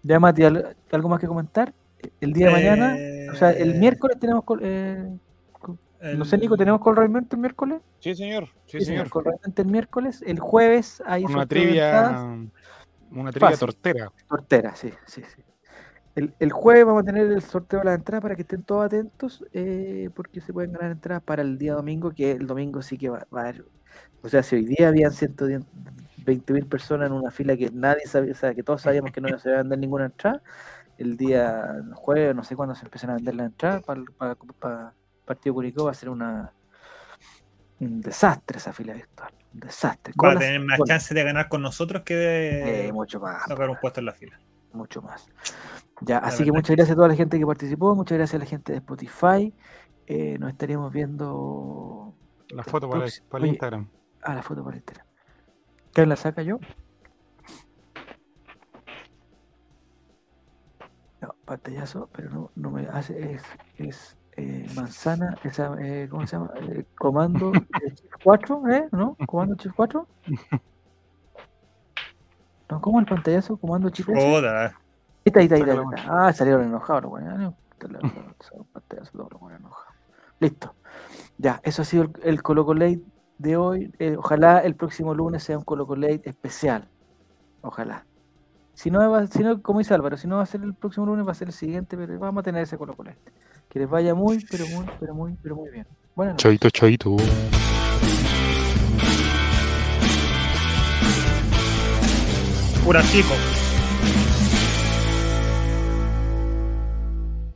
Ya, Mati, ¿algo más que comentar? El día de mañana, o sea, el eh, miércoles tenemos. Eh, no sé, Nico, ¿tenemos con el miércoles? Sí, señor. Sí, señor. el miércoles. El jueves hay una trivia. Una trivia tortera. Tortera, sí, sí, sí. El, jueves vamos a tener el sorteo de las entradas para que estén todos atentos, eh, porque se pueden ganar entradas para el día domingo, que el domingo sí que va, a haber. O sea, si hoy día habían 120 mil personas en una fila que nadie sabía, o sea, que todos sabíamos que no se iba a vender ninguna entrada, el día jueves, no sé cuándo se empiezan a vender las entradas para, para, Partido Curicó, va a ser una un desastre esa fila virtual. Un desastre. Va a tener más chance de ganar con nosotros que de eh, mucho más, sacar un puesto en la fila. Mucho más. Ya, así que muchas gracias a toda la gente que participó, muchas gracias a la gente de Spotify. Eh, nos estaríamos viendo. La foto para, el Instagram. Ah, la foto para Instagram. ¿Qué la saca yo? No, pantallazo, pero no, no me hace. Es, es eh, manzana, esa, eh, ¿cómo se llama? Comando 4, ¿eh? ¿No? Comando Chip 4. No, ¿cómo el pantallazo? Comando Chip 4. Joda. Ahí está, ahí está, Ah, salieron enojados los buenos. Listo. Ya, eso ha sido el, el Coloco Late de hoy. Eh, ojalá el próximo lunes sea un Coloco Late especial. Ojalá. Si no, si no, como dice Álvaro, si no va a ser el próximo lunes, va a ser el siguiente, pero vamos a tener ese Coloco Late. Que les vaya muy, pero muy, pero muy, pero muy bien. Bueno. Chaito, chaito. Pura chico.